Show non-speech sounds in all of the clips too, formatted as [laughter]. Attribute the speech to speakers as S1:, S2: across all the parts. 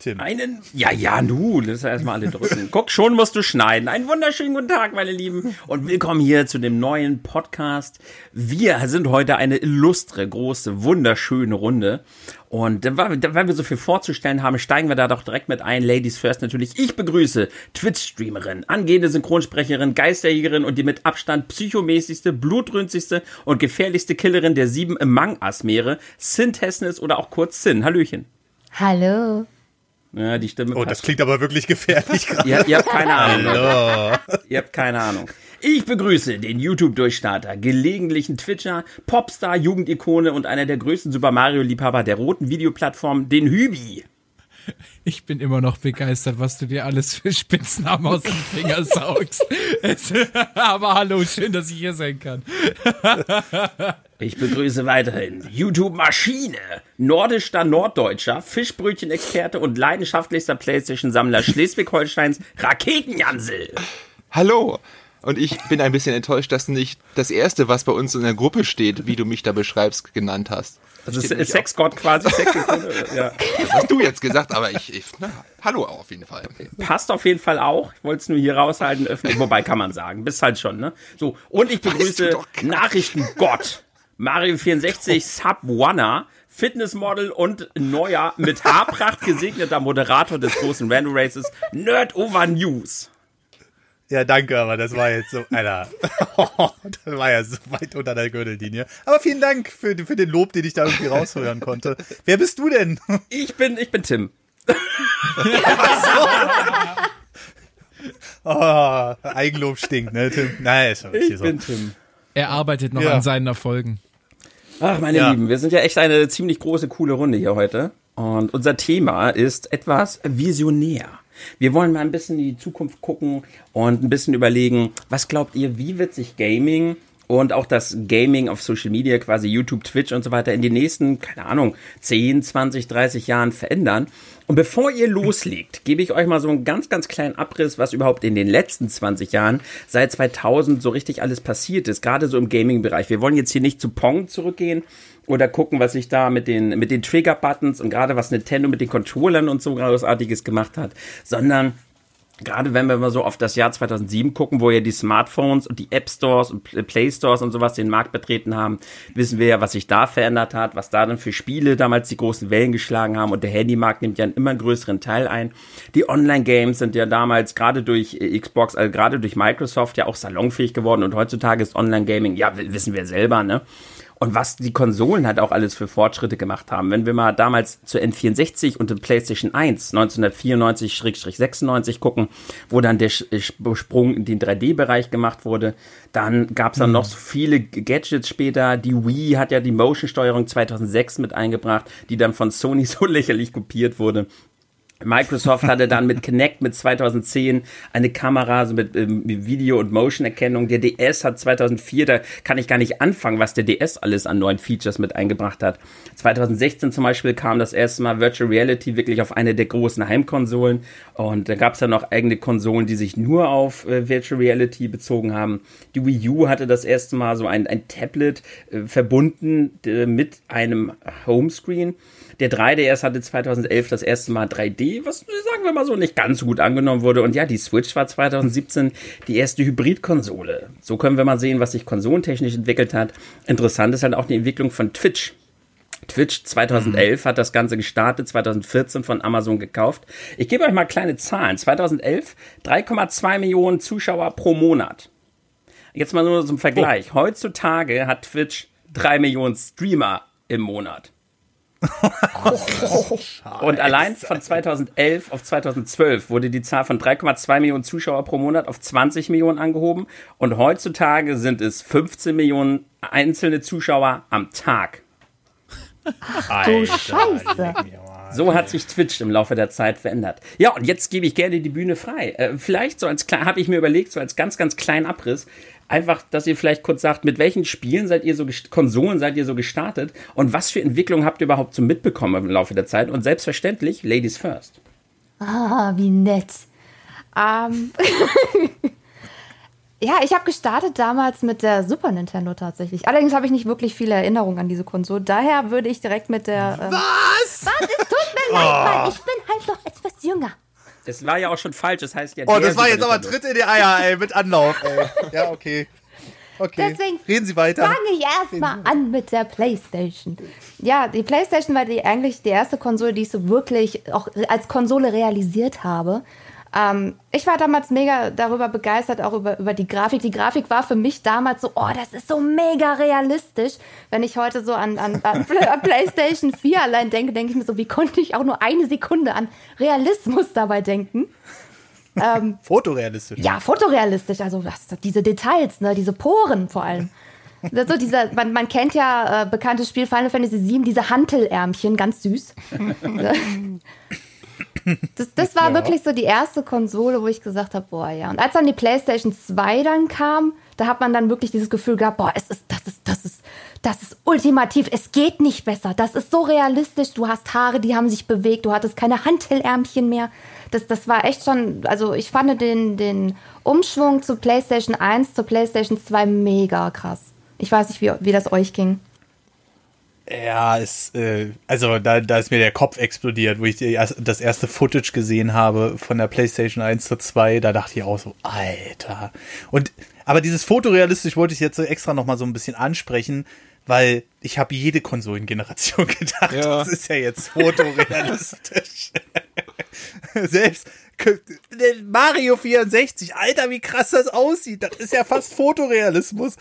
S1: Tim.
S2: Einen, ja, ja, nu, lass erstmal alle drücken. [laughs] Guck, schon musst du schneiden. Einen wunderschönen guten Tag, meine Lieben. Und willkommen hier zu dem neuen Podcast. Wir sind heute eine illustre, große, wunderschöne Runde. Und weil wir so viel vorzustellen haben, steigen wir da doch direkt mit ein. Ladies first natürlich. Ich begrüße Twitch-Streamerin, angehende Synchronsprecherin, Geisterjägerin und die mit Abstand psychomäßigste, blutrünstigste und gefährlichste Killerin der sieben Among Us-Meere, Sin Tessnis oder auch kurz Sin. Hallöchen.
S3: Hallo.
S2: Ja, die Stimme.
S1: Oh, das klingt aber wirklich gefährlich gerade. [laughs]
S2: ihr, ihr habt keine Ahnung. Leute. ihr habt keine Ahnung. Ich begrüße den YouTube-Durchstarter, gelegentlichen Twitcher, Popstar, Jugendikone und einer der größten Super Mario-Liebhaber der roten Videoplattform, den Hübi.
S4: Ich bin immer noch begeistert, was du dir alles für Spitznamen aus den Fingern saugst. [laughs] aber hallo, schön, dass ich hier sein kann.
S2: Ich begrüße weiterhin YouTube Maschine, nordischster Norddeutscher, Fischbrötchen-Experte und leidenschaftlichster Playstation-Sammler Schleswig-Holsteins Raketenjansel.
S5: Hallo. Und ich bin ein bisschen enttäuscht, dass du nicht das erste, was bei uns in der Gruppe steht, wie du mich da beschreibst, genannt hast.
S2: Also Sexgott quasi. [laughs] Sex
S5: ja. Das hast du jetzt gesagt, aber ich, ich na, hallo auf jeden Fall.
S2: Passt auf jeden Fall auch. Ich wollte es nur hier raushalten, öffnen. Wobei kann man sagen. Bist halt schon, ne? So. Und ich begrüße Nachrichtengott. Mario 64 Sub Wanna. Fitnessmodel und neuer, mit Haarpracht gesegneter Moderator des großen Random Races, Nerd Over News.
S1: Ja, danke, aber das war jetzt so, Alter, [laughs] das war ja so weit unter der Gürtellinie. Aber vielen Dank für, für den Lob, den ich da irgendwie raushören konnte. Wer bist du denn?
S2: Ich bin, ich bin Tim.
S1: oh, [laughs] Eigenlob stinkt, ne, Tim? Nein, ist
S2: ich so. bin Tim.
S4: Er arbeitet noch ja. an seinen Erfolgen.
S2: Ach, meine ja. Lieben, wir sind ja echt eine ziemlich große, coole Runde hier heute. Und unser Thema ist etwas visionär. Wir wollen mal ein bisschen in die Zukunft gucken und ein bisschen überlegen, was glaubt ihr, wie wird sich Gaming und auch das Gaming auf Social Media, quasi YouTube, Twitch und so weiter in den nächsten, keine Ahnung, 10, 20, 30 Jahren verändern. Und bevor ihr loslegt, [laughs] gebe ich euch mal so einen ganz, ganz kleinen Abriss, was überhaupt in den letzten 20 Jahren seit 2000 so richtig alles passiert ist, gerade so im Gaming-Bereich. Wir wollen jetzt hier nicht zu Pong zurückgehen oder gucken, was sich da mit den, mit den Trigger-Buttons und gerade was Nintendo mit den Controllern und so großartiges gemacht hat, sondern gerade wenn wir mal so auf das Jahr 2007 gucken, wo ja die Smartphones und die App Stores und Play Stores und sowas den Markt betreten haben, wissen wir ja, was sich da verändert hat, was da dann für Spiele damals die großen Wellen geschlagen haben und der Handymarkt nimmt ja einen immer größeren Teil ein. Die Online-Games sind ja damals gerade durch Xbox, also gerade durch Microsoft ja auch salonfähig geworden und heutzutage ist Online-Gaming, ja, wissen wir selber, ne? Und was die Konsolen halt auch alles für Fortschritte gemacht haben. Wenn wir mal damals zur N64 und dem PlayStation 1 1994-96 gucken, wo dann der Sprung in den 3D-Bereich gemacht wurde, dann gab es dann mhm. noch so viele Gadgets später. Die Wii hat ja die Motion-Steuerung 2006 mit eingebracht, die dann von Sony [laughs] so lächerlich kopiert wurde. Microsoft hatte dann mit Kinect mit 2010 eine Kamera also mit, ähm, Video- und Motion-Erkennung. Der DS hat 2004, da kann ich gar nicht anfangen, was der DS alles an neuen Features mit eingebracht hat. 2016 zum Beispiel kam das erste Mal Virtual Reality wirklich auf eine der großen Heimkonsolen. Und da gab es dann noch eigene Konsolen, die sich nur auf äh, Virtual Reality bezogen haben. Die Wii U hatte das erste Mal so ein, ein Tablet äh, verbunden äh, mit einem Homescreen. Der 3DS hatte 2011 das erste Mal 3D, was sagen wir mal so nicht ganz so gut angenommen wurde. Und ja, die Switch war 2017 die erste Hybridkonsole. So können wir mal sehen, was sich konsolentechnisch entwickelt hat. Interessant ist halt auch die Entwicklung von Twitch. Twitch 2011 mhm. hat das Ganze gestartet, 2014 von Amazon gekauft. Ich gebe euch mal kleine Zahlen. 2011 3,2 Millionen Zuschauer pro Monat. Jetzt mal nur zum Vergleich. Oh. Heutzutage hat Twitch 3 Millionen Streamer im Monat. Und allein von 2011 auf 2012 wurde die Zahl von 3,2 Millionen Zuschauer pro Monat auf 20 Millionen angehoben und heutzutage sind es 15 Millionen einzelne Zuschauer am Tag.
S3: Ach du Scheiße.
S2: So hat sich Twitch im Laufe der Zeit verändert. Ja, und jetzt gebe ich gerne die Bühne frei. Äh, vielleicht so als habe ich mir überlegt, so als ganz, ganz kleinen Abriss, einfach, dass ihr vielleicht kurz sagt, mit welchen Spielen seid ihr so, Konsolen seid ihr so gestartet und was für Entwicklungen habt ihr überhaupt so mitbekommen im Laufe der Zeit und selbstverständlich Ladies first.
S3: Ah, wie nett. Ähm. [laughs] ja, ich habe gestartet damals mit der Super Nintendo tatsächlich. Allerdings habe ich nicht wirklich viele Erinnerungen an diese Konsole. Daher würde ich direkt mit der.
S1: Ähm was?
S3: Was? Es tut mir mal, ich bin halt noch etwas jünger.
S2: Das war ja auch schon falsch, das heißt ja.
S1: Oh, das war jetzt aber. Tritt in die Eier, ey, mit Anlauf, ey. Ja, okay. Okay.
S3: Deswegen
S1: Reden Sie weiter.
S3: Fange ich erstmal an mit der PlayStation. Ja, die PlayStation war die, eigentlich die erste Konsole, die ich so wirklich auch als Konsole realisiert habe. Ähm, ich war damals mega darüber begeistert, auch über, über die Grafik. Die Grafik war für mich damals so, oh, das ist so mega realistisch. Wenn ich heute so an, an, an [laughs] Play- PlayStation 4 allein denke, denke ich mir so, wie konnte ich auch nur eine Sekunde an Realismus dabei denken?
S1: Fotorealistisch.
S3: Ja, fotorealistisch, also was, diese Details, ne, diese Poren vor allem. Also dieser, man, man kennt ja äh, bekanntes Spiel Final Fantasy VII, diese Hantelärmchen, ganz süß. [laughs] [laughs] das, das war wirklich so die erste Konsole, wo ich gesagt habe, boah, ja. Und als dann die PlayStation 2 dann kam, da hat man dann wirklich dieses Gefühl gehabt, boah, es ist, das ist, das ist, das ist ultimativ, es geht nicht besser. Das ist so realistisch, du hast Haare, die haben sich bewegt, du hattest keine Hantelärmchen mehr. Das, das war echt schon, also ich fand den, den Umschwung zu PlayStation 1 zur PlayStation 2 mega krass. Ich weiß nicht, wie, wie das euch ging.
S1: Ja, es, äh, also da, da ist mir der Kopf explodiert, wo ich das erste Footage gesehen habe von der PlayStation 1 zur 2, da dachte ich auch so, Alter. Und aber dieses fotorealistisch wollte ich jetzt so extra noch mal so ein bisschen ansprechen, weil ich habe jede Konsolengeneration [laughs] gedacht,
S5: Ja.
S1: das ist ja jetzt fotorealistisch. [laughs] Selbst Mario 64, Alter, wie krass das aussieht, das ist ja fast Fotorealismus.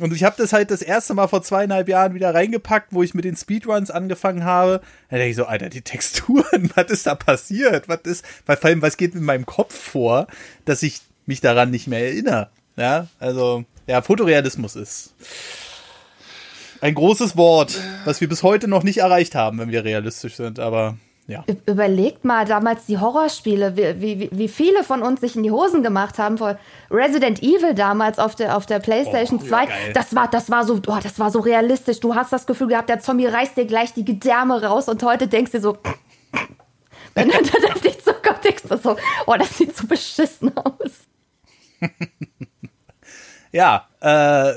S1: Und ich habe das halt das erste Mal vor zweieinhalb Jahren wieder reingepackt, wo ich mit den Speedruns angefangen habe. Da denke ich so, Alter, die Texturen, [laughs] was ist da passiert? Was ist, weil vor allem, was geht in meinem Kopf vor, dass ich mich daran nicht mehr erinnere? Ja, also, ja, Fotorealismus ist ein großes Wort, was wir bis heute noch nicht erreicht haben, wenn wir realistisch sind, aber ja.
S3: Überlegt mal damals die Horrorspiele, wie, wie, wie viele von uns sich in die Hosen gemacht haben vor Resident Evil damals auf der, auf der PlayStation
S1: Oh, ja,
S3: 2.
S1: geil.
S3: das war, das war so, oh, das war so realistisch. Du hast das Gefühl gehabt, der Zombie reißt dir gleich die Gedärme raus und heute denkst du so, [laughs] wenn du das auf dich zukommt, denkst du so, oh, das sieht so beschissen aus. [laughs]
S1: Ja, äh,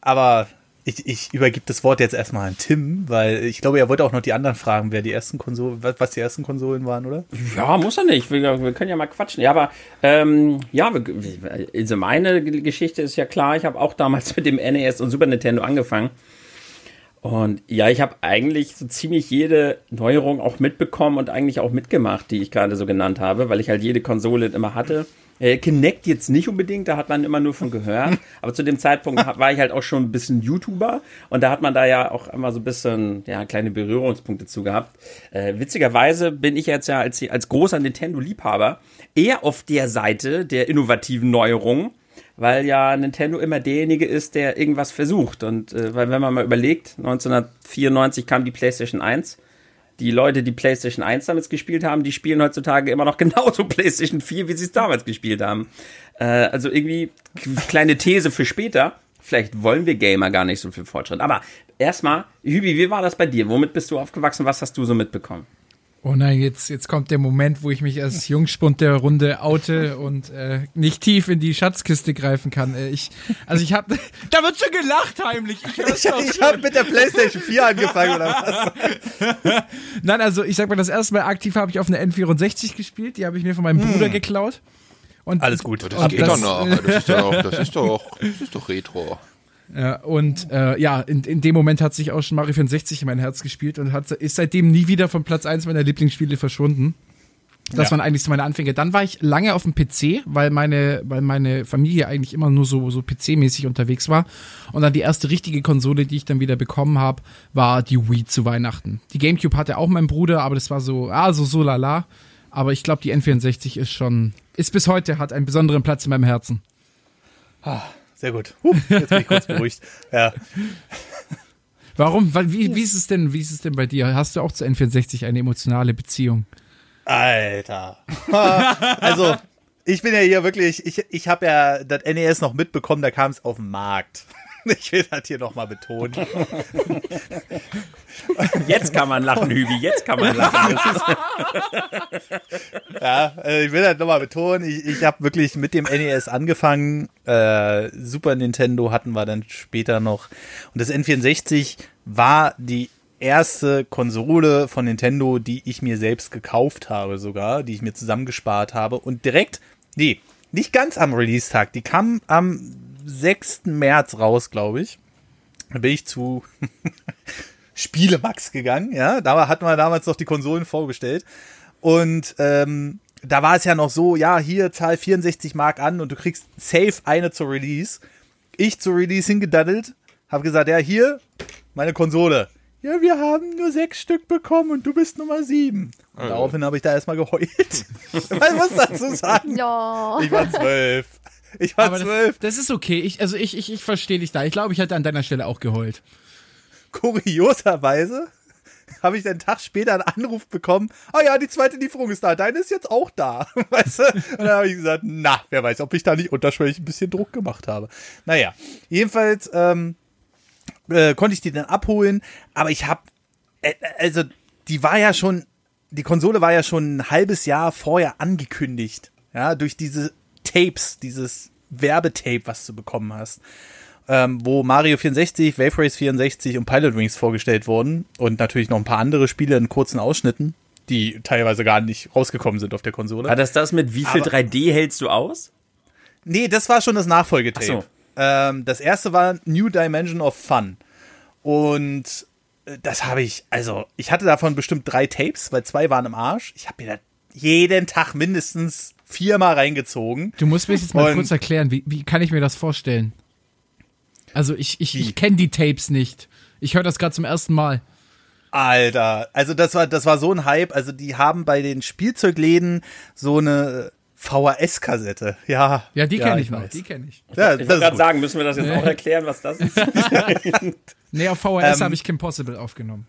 S1: aber ich, ich übergebe das Wort jetzt erstmal an Tim, weil ich glaube, er wollte auch noch die anderen fragen, wer die ersten Konsolen, was, die ersten Konsolen waren, oder?
S2: Ja, muss er nicht. Wir, wir können ja mal quatschen. Ja, aber ähm, ja, also meine Geschichte ist ja klar. Ich habe auch damals mit dem NES und Super Nintendo angefangen. Und ja, ich habe eigentlich so ziemlich jede Neuerung auch mitbekommen und eigentlich auch mitgemacht, die ich gerade so genannt habe, weil ich halt jede Konsole immer hatte. Äh, Kinect jetzt nicht unbedingt, da hat man immer nur von gehört. [laughs] Aber zu dem Zeitpunkt war ich halt auch schon ein bisschen YouTuber und da hat man da ja auch immer so ein bisschen, ja, kleine Berührungspunkte zu gehabt. Äh, witzigerweise bin ich jetzt ja als, als großer Nintendo-Liebhaber eher auf der Seite der innovativen Neuerungen weil ja Nintendo immer derjenige ist, der irgendwas versucht. Und äh, weil wenn man mal überlegt, 1994 kam die PlayStation 1. Die Leute, die PlayStation 1 damals gespielt haben, die spielen heutzutage immer noch [laughs] genauso PlayStation 4, wie sie es damals gespielt haben. Äh, also irgendwie kleine These für später. Vielleicht wollen wir Gamer gar nicht so viel Fortschritt. Aber erstmal, Hübi, wie war das bei dir? Womit bist du aufgewachsen? Was hast du so mitbekommen?
S4: Oh nein, jetzt, jetzt kommt der Moment, wo ich mich als Jungspund der Runde oute und äh, nicht tief in die Schatzkiste greifen kann. Äh, ich, also ich habe, [laughs] da wird schon gelacht heimlich. Ich
S1: Ich
S4: schon.
S1: habe mit der PlayStation 4 angefangen, oder was? [laughs]
S4: Nein, also ich sag mal, das erste Mal aktiv habe ich auf einer N64 gespielt. Die habe ich mir von meinem Bruder geklaut. Und
S1: Alles gut.
S5: Das
S4: Und
S5: geht
S4: das-
S5: doch noch. Das ist doch, das ist doch, das ist doch Retro.
S4: Ja, und äh, ja, in, in dem Moment hat sich auch schon Mario 64 in mein Herz gespielt und hat, ist seitdem nie wieder von Platz 1 meiner Lieblingsspiele verschwunden. Das
S1: Ja.
S4: waren eigentlich so meine Anfänge. Dann war ich lange auf dem PC, weil meine, weil meine Familie eigentlich immer nur so, so PC-mäßig unterwegs war. Und dann die erste richtige Konsole, die ich dann wieder bekommen habe, war die Wii zu Weihnachten. Die Gamecube hatte auch mein Bruder, aber das war so, ah, so, so lala. Aber ich glaube, die N64 ist schon, ist bis heute, hat einen besonderen Platz in meinem Herzen.
S1: Sehr gut. Huh, jetzt bin ich kurz beruhigt. Ja. [laughs]
S4: Warum? Wie, wie ist es denn, wie ist es denn bei dir? Hast du auch zu N64 eine emotionale Beziehung?
S1: Alter. [laughs] also, ich bin ja hier wirklich, ich, ich habe ja das NES noch mitbekommen, da kam es auf den Markt. [laughs] Ich will das hier nochmal betonen. [laughs]
S2: Jetzt kann man lachen, Hübi, jetzt kann man lachen. [laughs]
S1: Ja, äh, ich will das nochmal betonen. Ich, ich habe wirklich mit dem NES angefangen. Äh, Super Nintendo hatten wir dann später noch. Und das N64 war die erste Konsole von Nintendo, die ich mir selbst gekauft habe sogar, die ich mir zusammengespart habe und direkt, nee, nicht ganz am Release-Tag, die kam am 6. März raus, glaube ich. Da bin ich zu [laughs] Spielemax gegangen, ja, da hat man damals noch die Konsolen vorgestellt und ähm, da war es ja noch so, ja, hier zahl 64 Mark an und du kriegst safe eine zur Release. Ich zur Release hingedaddelt, hab gesagt, ja, hier, meine Konsole. Ja, wir haben nur sechs Stück bekommen und du bist Nummer sieben. Und daraufhin habe ich da erstmal geheult. [laughs] ich muss dazu sagen, [laughs]
S3: Ja.
S1: ich war zwölf. Ich war
S4: Aber das,
S1: zwölf.
S4: das ist okay. Ich, also ich, ich, ich verstehe dich da. Ich glaube, ich hätte an deiner Stelle auch geheult.
S1: Kurioserweise [laughs] habe ich einen Tag später einen Anruf bekommen, ah ja, die zweite Lieferung ist da, deine ist jetzt auch da. [laughs] Weißt du? Und dann habe ich gesagt, na, wer weiß, ob ich da nicht unterschwellig ein bisschen Druck gemacht habe. Naja, jedenfalls ähm, äh, konnte ich die dann abholen, aber ich habe, äh, also die war ja schon, die Konsole war ja schon ein halbes Jahr vorher angekündigt, ja, durch diese Tapes, dieses Werbetape, was du bekommen hast ähm, wo Mario 64, Wave Race 64 und Pilot Wings vorgestellt wurden und natürlich noch ein paar andere Spiele in kurzen Ausschnitten, die teilweise gar nicht rausgekommen sind auf der Konsole.
S2: War das das mit wie viel
S1: Aber-
S2: 3D hältst du aus?
S1: Nee, das war schon das Nachfolgetape.
S2: Ach so.
S1: Ähm, das erste war New Dimension of Fun. Und äh, das habe ich, also ich hatte davon bestimmt drei Tapes, weil zwei waren im Arsch. Ich habe mir da jeden Tag mindestens viermal reingezogen.
S4: Du musst mir jetzt mal
S1: Und-
S4: kurz erklären, wie, wie kann ich mir das vorstellen? Also ich, ich, ich kenne die Tapes nicht. Ich höre das gerade zum ersten Mal.
S1: Alter, also das war, das war so ein Hype. Also die haben bei den Spielzeugläden so eine VHS-Kassette. Ja.
S4: Ja, die kenne ich,
S1: ich
S4: noch.
S1: weiß.
S4: Die kenne ich.
S1: Ja,
S2: Ich
S1: das
S2: wollte gerade sagen, müssen wir das jetzt auch erklären, was das ist? [laughs]
S4: Nee, auf VHS
S1: Ähm.
S4: habe ich Kim Possible aufgenommen.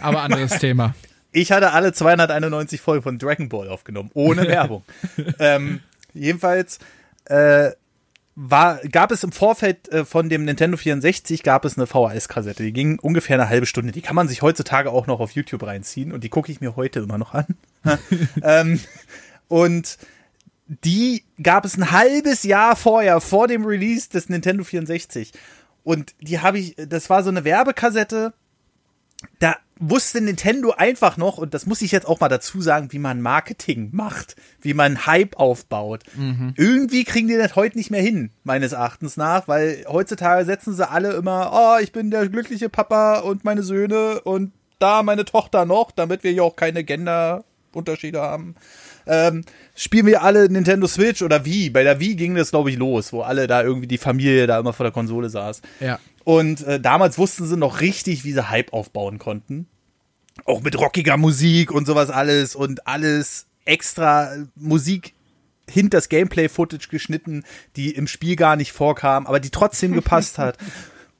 S4: Aber anderes Thema.
S1: Ich hatte alle 291 Folgen von Dragon Ball aufgenommen, ohne [laughs] Werbung. ähm, jedenfalls äh, war, gab es im Vorfeld äh, von dem Nintendo 64 gab es eine VHS-Kassette. Die ging ungefähr eine halbe Stunde. Die kann man sich heutzutage auch noch auf YouTube reinziehen und die gucke ich mir heute immer noch an. [laughs] ähm, und die gab es ein halbes Jahr vorher, vor dem Release des Nintendo 64. Und die habe ich, das war so eine Werbekassette, da wusste Nintendo einfach noch, und das muss ich jetzt auch mal dazu sagen, wie man Marketing macht, wie man Hype aufbaut. Irgendwie kriegen die das heute nicht mehr hin, meines Erachtens nach, weil heutzutage setzen sie alle immer, oh, ich bin der glückliche Papa und meine Söhne und da meine Tochter noch, damit wir hier auch keine Genderunterschiede haben. Ähm, spielen wir alle Nintendo Switch oder wie? Bei der Wii ging das, glaube ich, los, wo alle da irgendwie die Familie da immer vor der Konsole saß.
S4: Ja.
S1: Und äh, damals wussten sie noch richtig, wie sie Hype aufbauen konnten. Auch mit rockiger Musik und sowas alles und alles extra äh, Musik hinter das Gameplay-Footage geschnitten, die im Spiel gar nicht vorkam, aber die trotzdem [laughs] gepasst hat.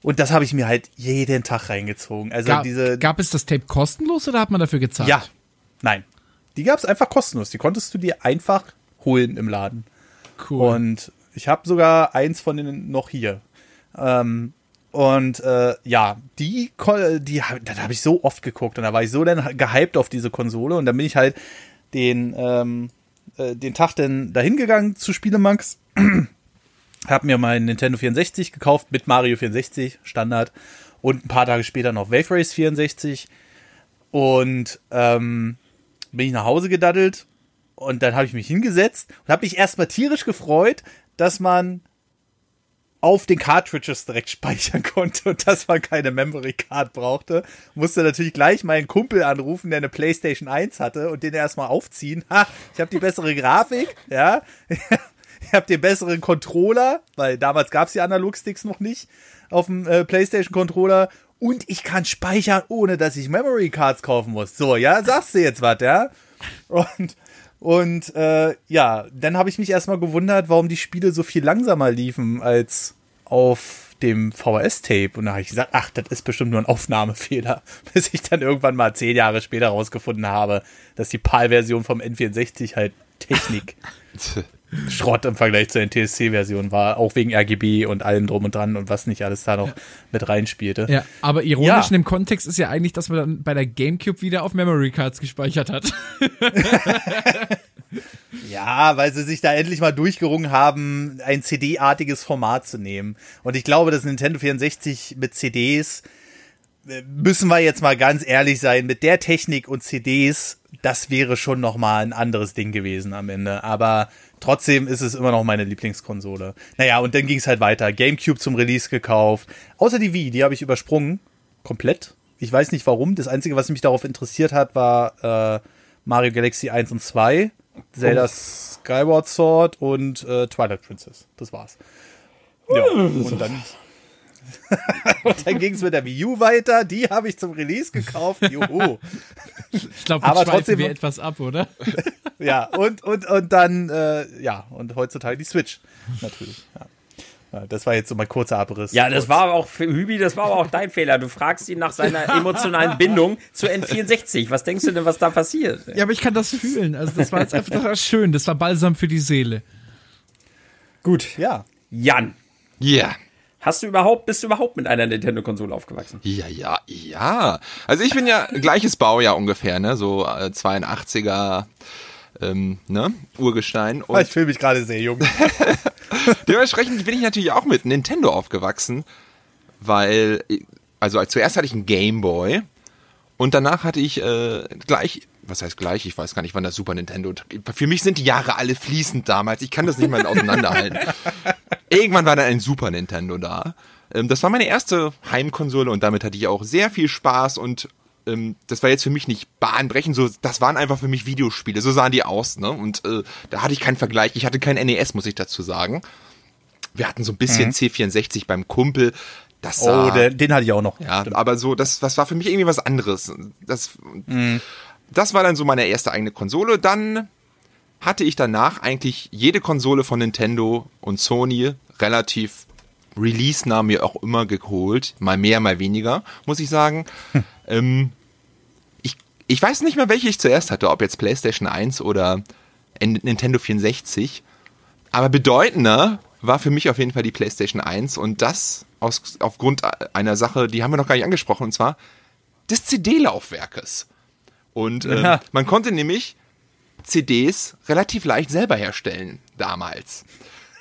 S1: Und das habe ich mir halt jeden Tag reingezogen. Also
S4: Gab,
S1: diese.
S4: gab es das Tape kostenlos oder hat man dafür gezahlt?
S1: ja. Nein. Die gab es einfach kostenlos. Die konntest du dir einfach holen im Laden.
S4: Cool.
S1: Und ich habe sogar eins von denen noch hier. Ähm, und äh, ja, die, die, das habe ich so oft geguckt und da war ich so dann gehypt auf diese Konsole und dann bin ich halt den, ähm, äh, den Tag dann dahin gegangen zu Spielemax, [clears throat] habe mir meinen Nintendo 64 gekauft mit Mario 64 Standard und ein paar Tage später noch Wave Race 64 und ähm, bin ich nach Hause gedaddelt und dann habe ich mich hingesetzt und habe mich erstmal tierisch gefreut, dass man auf den Cartridges direkt [laughs] speichern konnte und dass man keine Memory Card brauchte. Musste natürlich gleich meinen Kumpel anrufen, der eine PlayStation 1 hatte und den erstmal aufziehen. Ha, ich habe die bessere Grafik, ja. [laughs] Ich habe den besseren Controller, weil damals gab es die Analogsticks noch nicht auf dem äh, PlayStation Controller und ich kann speichern, ohne dass ich Memory Cards kaufen muss. So, ja, sagst du jetzt was, ja? Und und äh, ja, dann habe ich mich erstmal gewundert, warum die Spiele so viel langsamer liefen als auf dem VHS-Tape. Und da habe ich gesagt, ach, das ist bestimmt nur ein Aufnahmefehler, [laughs] bis ich dann irgendwann mal zehn Jahre später rausgefunden habe, dass die PAL-Version vom N64 halt Technik [laughs] Schrott im Vergleich zur NTSC-Version war, auch wegen RGB und allem drum und dran und was nicht alles da noch mit reinspielte.
S4: Ja, aber ironisch
S1: Ja.
S4: in dem Kontext ist ja eigentlich, dass man dann bei der GameCube wieder auf Memory Cards gespeichert hat. [laughs]
S1: Ja, weil sie sich da endlich mal durchgerungen haben, ein CD-artiges Format zu nehmen. Und ich glaube, dass Nintendo 64 mit CDs müssen wir jetzt mal ganz ehrlich sein, mit der Technik und CDs, das wäre schon noch mal ein anderes Ding gewesen am Ende. Aber trotzdem ist es immer noch meine Lieblingskonsole. Naja, und dann ging es halt weiter. GameCube zum Release gekauft. Außer die Wii, die habe ich übersprungen. Komplett. Ich weiß nicht warum. Das Einzige, was mich darauf interessiert hat, war äh, Mario Galaxy 1 und 2, Zelda oh. Skyward Sword und äh, Twilight Princess. Das war's. Ja, und dann [laughs] und dann ging es mit der Wii U weiter. Die habe ich zum Release gekauft. Juhu.
S4: Ich glaube, aber trotzdem wir etwas ab, oder? [laughs]
S1: ja, und, und, und dann, äh, ja, und heutzutage die Switch. Natürlich. Ja. Das war jetzt so mein kurzer Abriss.
S2: Ja, das war auch für Hübi, das war aber auch dein Fehler. Du fragst ihn nach seiner [laughs] emotionalen Bindung zu N64. Was denkst du denn, was da passiert?
S4: Ja, aber ich kann das fühlen. Also, das war jetzt einfach schön. Das war balsam für die Seele.
S1: Gut. Ja.
S2: Jan.
S5: Ja. Yeah.
S2: Hast du überhaupt, bist du überhaupt mit einer Nintendo-Konsole aufgewachsen?
S5: Ja, ja, ja. Also ich bin ja gleiches Baujahr ungefähr, ne? So äh, 82er ähm, ne? Urgestein.
S1: Und ich fühle mich gerade sehr jung. [laughs] [laughs]
S5: Dementsprechend bin ich natürlich auch mit Nintendo aufgewachsen, weil, also zuerst hatte ich einen Game Boy und danach hatte ich äh, gleich, was heißt gleich, ich weiß gar nicht, wann das Super Nintendo. Für mich sind die Jahre alle fließend damals. Ich kann das nicht mal auseinanderhalten. [laughs] Irgendwann war dann ein Super Nintendo da. Ähm, das war meine erste Heimkonsole und damit hatte ich auch sehr viel Spaß und ähm, das war jetzt für mich nicht bahnbrechend, so, das waren einfach für mich Videospiele, so sahen die aus, ne? Und äh, da hatte ich keinen Vergleich. Ich hatte kein NES, muss ich dazu sagen. Wir hatten so ein bisschen mhm. C64 beim Kumpel. Das sah,
S1: oh, den, den hatte ich auch noch.
S5: Ja, Stimmt. aber so, das, das war für mich irgendwie was anderes. Das, mhm. Das war dann so meine erste eigene Konsole. Dann hatte ich danach eigentlich jede Konsole von Nintendo und Sony relativ release-nah mir auch immer geholt. Mal mehr, mal weniger, muss ich sagen. Hm. Ähm, ich, ich weiß nicht mehr, welche ich zuerst hatte, ob jetzt PlayStation 1 oder Nintendo 64. Aber bedeutender war für mich auf jeden Fall die PlayStation 1 und das aus, aufgrund einer Sache, die haben wir noch gar nicht angesprochen, und zwar des CD-Laufwerkes. Und [laughs] äh, ja. man konnte nämlich CDs relativ leicht selber herstellen, damals.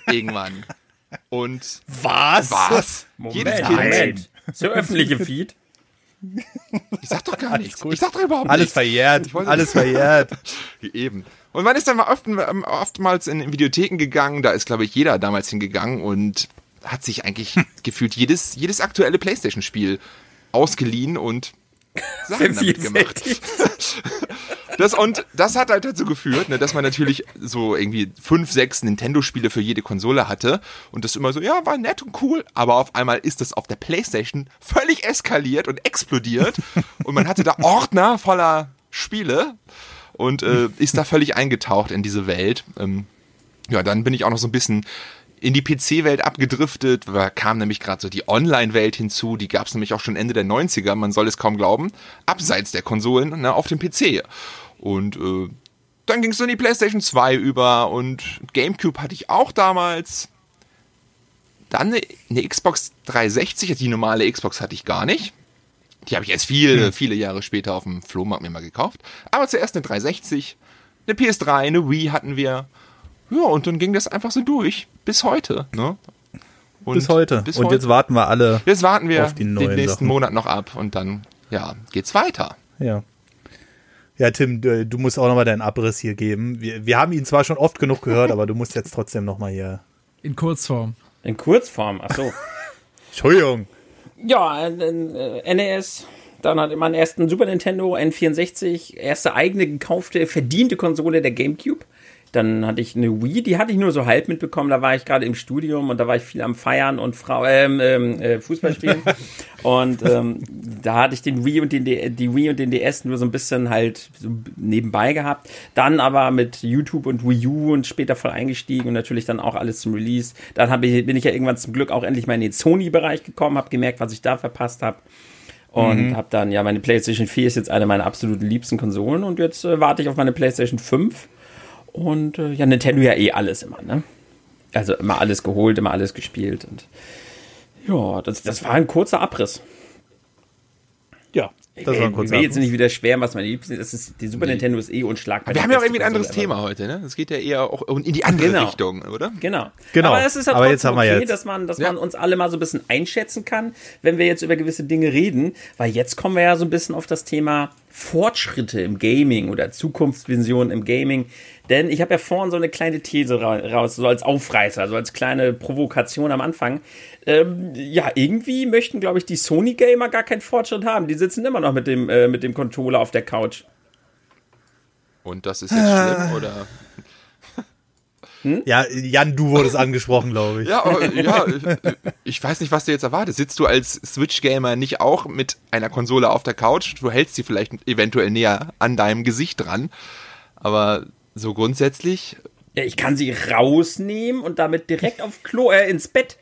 S5: Irgendwann. [laughs] Und
S1: was?
S5: Was?
S2: Moment, Jedes Kind. Moment. So öffentliche Feed.
S5: Ich sag doch gar nichts. Ich sag doch überhaupt
S1: Alles
S5: nichts.
S1: verjährt. Alles verjährt. [laughs]
S5: Eben. Und man ist dann mal oft, ähm, oftmals in Videotheken gegangen. Da ist, glaube ich, jeder damals hingegangen und hat sich eigentlich gefühlt jedes, jedes aktuelle Playstation-Spiel ausgeliehen und Sachen damit gemacht. [laughs] Das, und das hat halt dazu geführt, ne, dass man natürlich so irgendwie fünf, sechs Nintendo-Spiele für jede Konsole hatte und das immer so, ja, war nett und cool, aber auf einmal ist das auf der Playstation völlig eskaliert und explodiert [laughs] und man hatte da Ordner voller Spiele und äh, ist da völlig eingetaucht in diese Welt. Ähm, ja, dann bin ich auch noch so ein bisschen in die PC-Welt abgedriftet, da kam nämlich gerade so die Online-Welt hinzu, die gab es nämlich auch schon Ende der 90er, man soll es kaum glauben, abseits der Konsolen, ne, auf dem PC. Und äh, dann ging es so in die PlayStation 2 über und GameCube hatte ich auch damals. Dann eine, eine Xbox 360, die normale Xbox hatte ich gar nicht. Die habe ich erst viele, hm. viele Jahre später auf dem Flohmarkt mir mal gekauft. Aber zuerst eine 360, eine PS3, eine Wii hatten wir. Ja, und dann ging das einfach so durch. Bis heute. Ne?
S1: Und bis heute. Bis und heute. jetzt warten wir alle.
S5: Jetzt warten wir auf die den nächsten Sachen. Monat noch ab und dann, ja, geht's weiter.
S1: Ja. Ja, Tim, du, du musst auch nochmal deinen Abriss hier geben. Wir, wir haben ihn zwar schon oft genug gehört, aber du musst jetzt trotzdem nochmal hier.
S4: In Kurzform.
S2: In Kurzform, ach so. [laughs]
S1: Entschuldigung.
S2: Ja, äh, NES, dann hat man erst einen Super Nintendo, N64, erste eigene gekaufte, verdiente Konsole der GameCube. Dann hatte ich eine Wii, die hatte ich nur so halb mitbekommen. Da war ich gerade im Studium und da war ich viel am Feiern und Frau, ähm, ähm, äh, Fußball spielen. [laughs] und ähm, da hatte ich den Wii und den die Wii und den DS nur so ein bisschen halt so nebenbei gehabt. Dann aber mit YouTube und Wii U und später voll eingestiegen und natürlich dann auch alles zum Release. Dann ich, bin ich ja irgendwann zum Glück auch endlich mal in den Sony-Bereich gekommen, habe gemerkt, was ich da verpasst habe. Und mhm. habe dann, ja, meine PlayStation 4 ist jetzt eine meiner absoluten liebsten Konsolen und jetzt äh, warte ich auf meine PlayStation 5 und äh, ja, Nintendo ja eh alles immer, ne? Also immer alles geholt, immer alles gespielt. Und ja, das, das war ein kurzer Abriss.
S1: Ja. Das war
S2: Ey,
S1: kurz
S2: mir jetzt nicht wieder schwer, was meine Liebsten Das ist die Super Nintendo ist eh unschlagbar.
S5: Wir
S2: Die
S5: haben ja auch irgendwie ein anderes
S2: ever.
S5: Thema heute, ne? Es geht ja eher auch in die andere
S2: Genau.
S5: Richtung, oder?
S2: Genau.
S1: Genau.
S2: Aber es ist ja
S1: Aber
S2: trotzdem
S1: jetzt haben wir
S2: okay,
S1: jetzt-
S2: dass man, dass
S5: Ja.
S2: man uns alle mal so ein bisschen einschätzen kann, wenn wir jetzt über gewisse Dinge reden, weil jetzt kommen wir ja so ein bisschen auf das Thema Fortschritte im Gaming oder Zukunftsvisionen im Gaming. Denn ich habe ja vorhin so eine kleine These ra- raus, so als Aufreißer, so als kleine Provokation am Anfang. Ähm, ja, irgendwie möchten, glaube ich, die Sony-Gamer gar keinen Fortschritt haben. Die sitzen immer noch mit dem, äh, mit dem Controller auf der Couch.
S5: Und das ist jetzt schlimm, oder?
S1: Ja, Jan, du wurdest angesprochen, glaube ich.
S5: Ja, aber, ja, äh, ich weiß nicht, was du jetzt erwartest. Sitzt du als Switch-Gamer nicht auch mit einer Konsole auf der Couch? Du hältst sie vielleicht eventuell näher an deinem Gesicht dran. Aber so grundsätzlich,
S2: Ja, ich kann sie rausnehmen und damit direkt auf Klo, äh, ins Bett.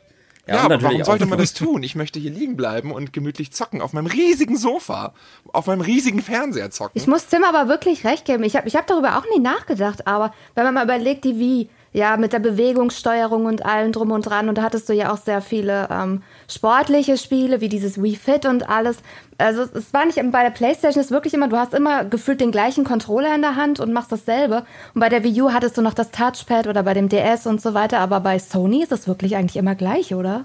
S5: ja,
S2: und
S5: aber warum sollte man das tun? Ich möchte hier liegen bleiben und gemütlich zocken. Auf meinem riesigen Sofa. Auf meinem riesigen Fernseher zocken.
S3: Ich muss Tim aber wirklich recht geben. Ich habe ich hab darüber auch nie nachgedacht, aber wenn man mal überlegt, die Wii, ja, mit der Bewegungssteuerung und allem drum und dran, und da hattest du ja auch sehr viele ähm, sportliche Spiele, wie dieses Wii Fit und alles. Also es, war nicht, bei der Playstation ist wirklich immer, du hast immer gefühlt den gleichen Controller in der Hand und machst dasselbe. Und bei der Wii U hattest du noch das Touchpad oder bei dem DS und so weiter, aber bei Sony ist es wirklich eigentlich immer gleich, oder?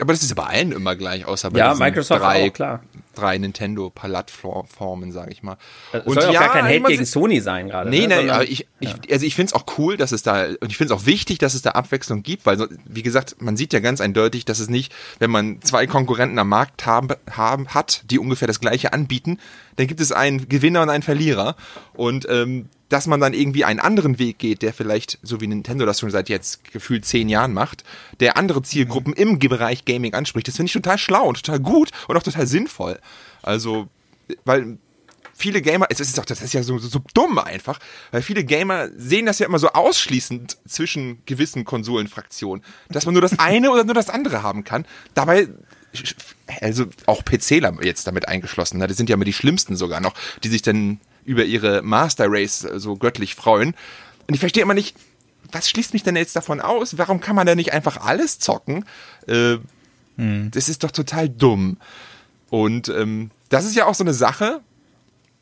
S5: aber das ist ja bei allen immer gleich, außer bei
S2: Ja, Microsoft
S5: drei,
S2: auch, klar.
S5: Drei Nintendo-Plattformen, sage ich mal.
S2: Es soll ja auch gar kein Hate gegen Sony sein gerade.
S5: Nee,
S2: ne?
S5: aber ich, ich, also ich finde es auch cool, dass es da, und ich finde es auch wichtig, dass es da Abwechslung gibt, weil, wie gesagt, man sieht ja ganz eindeutig, dass es nicht, wenn man zwei Konkurrenten am Markt haben, haben, hat, die ungefähr das gleiche anbieten, dann gibt es einen Gewinner und einen Verlierer. Und ähm, dass man dann irgendwie einen anderen Weg geht, der vielleicht, so wie Nintendo das schon seit jetzt gefühlt zehn Jahren macht, der andere Zielgruppen im Bereich Gaming anspricht, das finde ich total schlau und total gut und auch total sinnvoll. Also, weil viele Gamer, es ist auch, das ist ja so, so, so dumm einfach, weil viele Gamer sehen das ja immer so ausschließend zwischen gewissen Konsolenfraktionen, dass man nur das eine oder nur das andere haben kann. Dabei, also auch PCler jetzt damit eingeschlossen, ne? das sind ja immer die schlimmsten sogar noch, die sich dann über ihre Master Race so göttlich freuen. Und ich verstehe immer nicht, was schließt mich denn jetzt davon aus? Warum kann man da nicht einfach alles zocken? Äh, Das ist doch total dumm. Und ähm, das ist ja auch so eine Sache,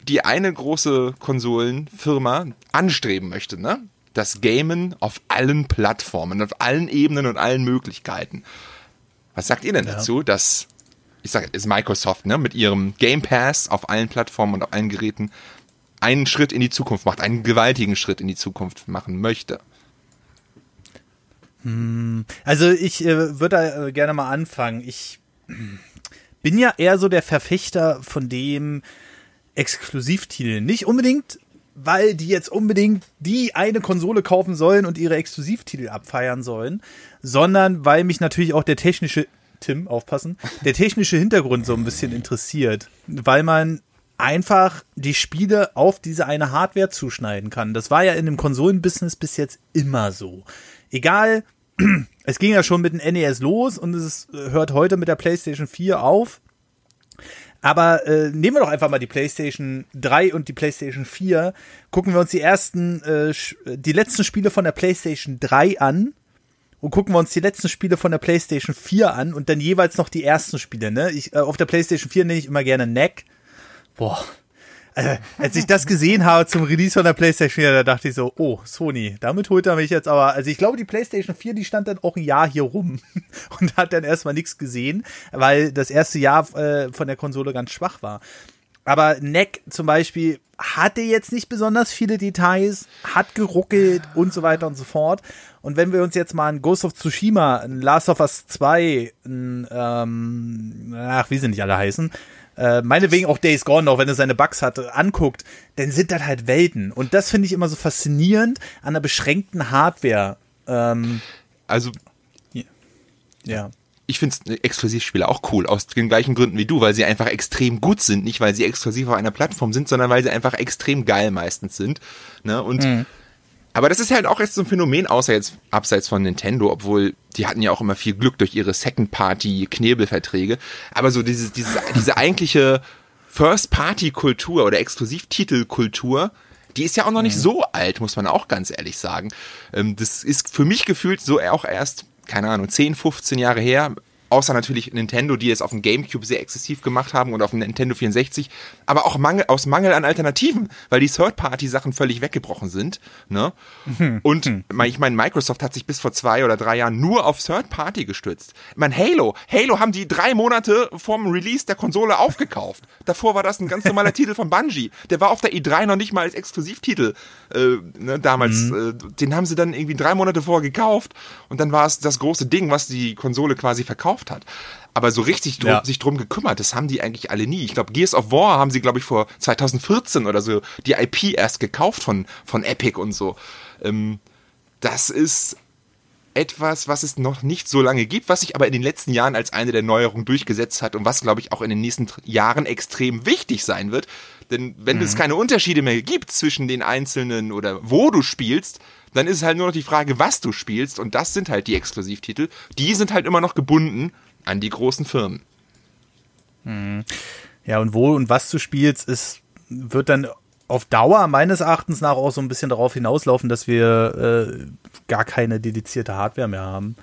S5: die eine große Konsolenfirma anstreben möchte, ne? Das Gamen auf allen Plattformen, auf allen Ebenen und allen Möglichkeiten. Was sagt ihr denn dazu, dass, ich sage, ist Microsoft, ne, mit ihrem Game Pass auf allen Plattformen und auf allen Geräten einen Schritt in die Zukunft macht, einen gewaltigen Schritt in die Zukunft machen möchte?
S1: Also ich äh, würde da äh, gerne mal anfangen. Ich bin ja eher so der Verfechter von dem Exklusivtitel. Nicht unbedingt, weil die jetzt unbedingt die eine Konsole kaufen sollen und ihre Exklusivtitel abfeiern sollen, sondern weil mich natürlich auch der technische Tim, aufpassen, der technische Hintergrund so ein bisschen interessiert, weil man einfach die Spiele auf diese eine Hardware zuschneiden kann. Das war ja in dem Konsolenbusiness bis jetzt immer so. Egal, [clears throat] es ging ja schon mit dem NES los und es äh, hört heute mit der PlayStation 4 auf. Aber äh, nehmen wir doch einfach mal die PlayStation 3 und die PlayStation 4. Gucken wir uns die ersten, äh, die letzten Spiele von der PlayStation 3 an und gucken wir uns die letzten Spiele von der PlayStation 4 an und dann jeweils noch die ersten Spiele. Ne? Ich, äh, auf der PlayStation 4 nenne ich immer gerne Neck. Boah. Also, als ich das gesehen habe zum Release von der PlayStation 4, da dachte ich so, oh, Sony, damit holt er mich jetzt aber. Also ich glaube, die PlayStation 4, die stand dann auch ein Jahr hier rum [laughs] und hat dann erstmal nichts gesehen, weil das erste Jahr äh, von der Konsole ganz schwach war. Aber Neck zum Beispiel hatte jetzt nicht besonders viele Details, hat geruckelt und so weiter und so fort. Und wenn wir uns jetzt mal ein Ghost of Tsushima, ein Last of Us 2, ein, ähm, ach, wie sie nicht alle heißen, äh, meinetwegen auch Days Gone, auch wenn er seine Bugs hatte, anguckt, dann sind das halt Welten. Und das finde ich immer so faszinierend an einer beschränkten Hardware. Ähm,
S5: Also
S1: ja.
S5: ich finde Exklusivspiele auch cool, aus den gleichen Gründen wie du, weil sie einfach extrem gut sind, nicht weil sie exklusiv auf einer Plattform sind, sondern weil sie einfach extrem geil meistens sind. Ne? Und aber das ist halt auch jetzt so ein Phänomen, außer jetzt abseits von Nintendo, obwohl die hatten ja auch immer viel Glück durch ihre Second-Party-Knebelverträge. Aber so diese, diese, diese eigentliche First-Party-Kultur oder Exklusivtitel-Kultur, die ist ja auch noch nicht so alt, muss man auch ganz ehrlich sagen. Ähm, das ist für mich gefühlt so auch erst, keine Ahnung, 10, 15 Jahre her, außer natürlich Nintendo, die es auf dem GameCube sehr exzessiv gemacht haben und auf dem Nintendo 64, aber auch Mangel, aus Mangel an Alternativen, weil die Third-Party-Sachen völlig weggebrochen sind. Ne? Und ich meine, Microsoft hat sich bis vor zwei oder drei Jahren nur auf Third-Party gestützt. Ich meine, Halo, Halo haben die drei Monate vorm Release der Konsole aufgekauft. [laughs] Davor war das ein ganz normaler Titel von Bungie. Der war auf der E3 noch nicht mal als Exklusivtitel äh, ne, damals. Äh, den haben sie dann irgendwie drei Monate vorher gekauft und dann war es das große Ding, was die Konsole quasi verkauft hat. Aber so richtig drum,
S1: Ja.
S5: sich drum gekümmert, das haben die eigentlich alle nie. Ich glaube, Gears of War haben sie, glaube ich, vor 2014 oder so die IP erst gekauft von, von Epic und so. Ähm, das ist etwas, was es noch nicht so lange gibt, was sich aber in den letzten Jahren als eine der Neuerungen durchgesetzt hat und was, glaube ich, auch in den nächsten Jahren extrem wichtig sein wird. Denn wenn es keine Unterschiede mehr gibt zwischen den einzelnen oder wo du spielst, dann ist es halt nur noch die Frage, was du spielst und das sind halt die Exklusivtitel. Die sind halt immer noch gebunden an die großen Firmen.
S1: Ja, und wo und was du spielst, ist, wird dann auf Dauer meines Erachtens nach auch so ein bisschen darauf hinauslaufen, dass wir äh, gar keine dedizierte Hardware mehr haben.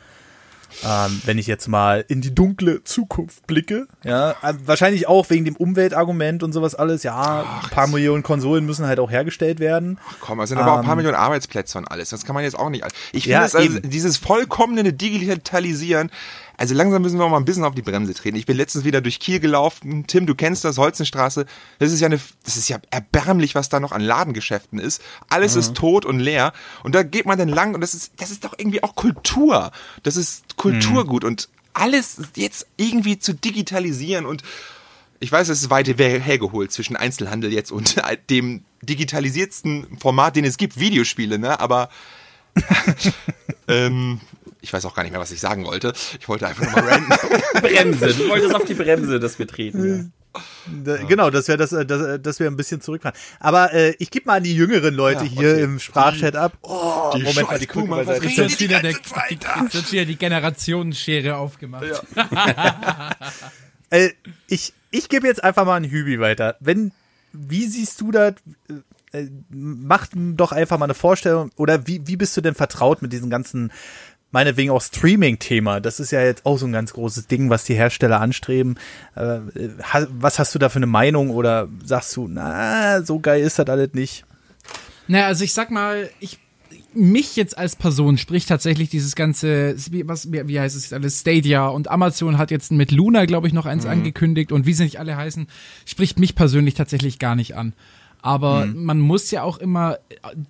S1: Ähm, wenn ich jetzt mal in die dunkle Zukunft blicke, ja, äh, wahrscheinlich auch wegen dem Umweltargument und sowas alles, ja, ein paar Millionen Konsolen müssen halt auch hergestellt werden.
S5: Ach komm, es sind aber auch ein paar
S1: Ähm.
S5: Millionen Arbeitsplätze und alles. Das kann man jetzt auch nicht. Ich finde
S1: Ja,
S5: es also, dieses vollkommene Digitalisieren. Also langsam müssen wir auch mal ein bisschen auf die Bremse treten. Ich bin letztens wieder durch Kiel gelaufen. Tim, du kennst das, Holzenstraße. Das ist ja eine, das ist ja erbärmlich, was da noch an Ladengeschäften ist. Alles ist tot und leer. Und da geht man dann lang und das ist, das ist doch irgendwie auch Kultur. Das ist Kulturgut und alles jetzt irgendwie zu digitalisieren und ich weiß, es ist weit hergeholt zwischen Einzelhandel jetzt und [laughs] dem digitalisiertsten Format, den es gibt, Videospiele, ne? Aber [laughs] ähm, ich weiß auch gar nicht mehr, was ich sagen wollte. Ich wollte einfach nur mal ranten. [laughs]
S2: Bremse. Du wolltest auf die Bremse, dass wir treten.
S1: Da, Genau, dass wir das, äh, dass, äh, dass wir ein bisschen zurückfahren. Aber äh, ich gebe mal an die jüngeren Leute
S5: Ja,
S1: hier
S5: okay.
S1: im Sprachchat ab. Oh,
S5: die
S1: Moment mal, die
S5: scheiß
S1: Krücken
S5: Boomer,
S1: beiseite.
S5: was
S4: Jetzt wird
S5: die
S4: wieder, der, jetzt wird wieder die Generationsschere aufgemacht. [laughs]
S1: Äh, ich ich gebe jetzt einfach mal einen Hübi weiter. Wenn, wie siehst du das? Äh, äh, mach doch einfach mal eine Vorstellung. Oder wie, wie bist du denn vertraut mit diesem ganzen, meinetwegen auch Streaming-Thema? Das ist ja jetzt auch so ein ganz großes Ding, was die Hersteller anstreben. Äh, was hast du da für eine Meinung? Oder sagst du, na, so geil ist das alles nicht?
S4: Naja, also ich sag mal, ich mich jetzt als Person spricht tatsächlich dieses ganze, was, wie, wie heißt es jetzt alles, Stadia und Amazon hat jetzt mit Luna, glaube ich, noch eins angekündigt und wie sie nicht alle heißen, spricht mich persönlich tatsächlich gar nicht an. Aber man muss ja auch immer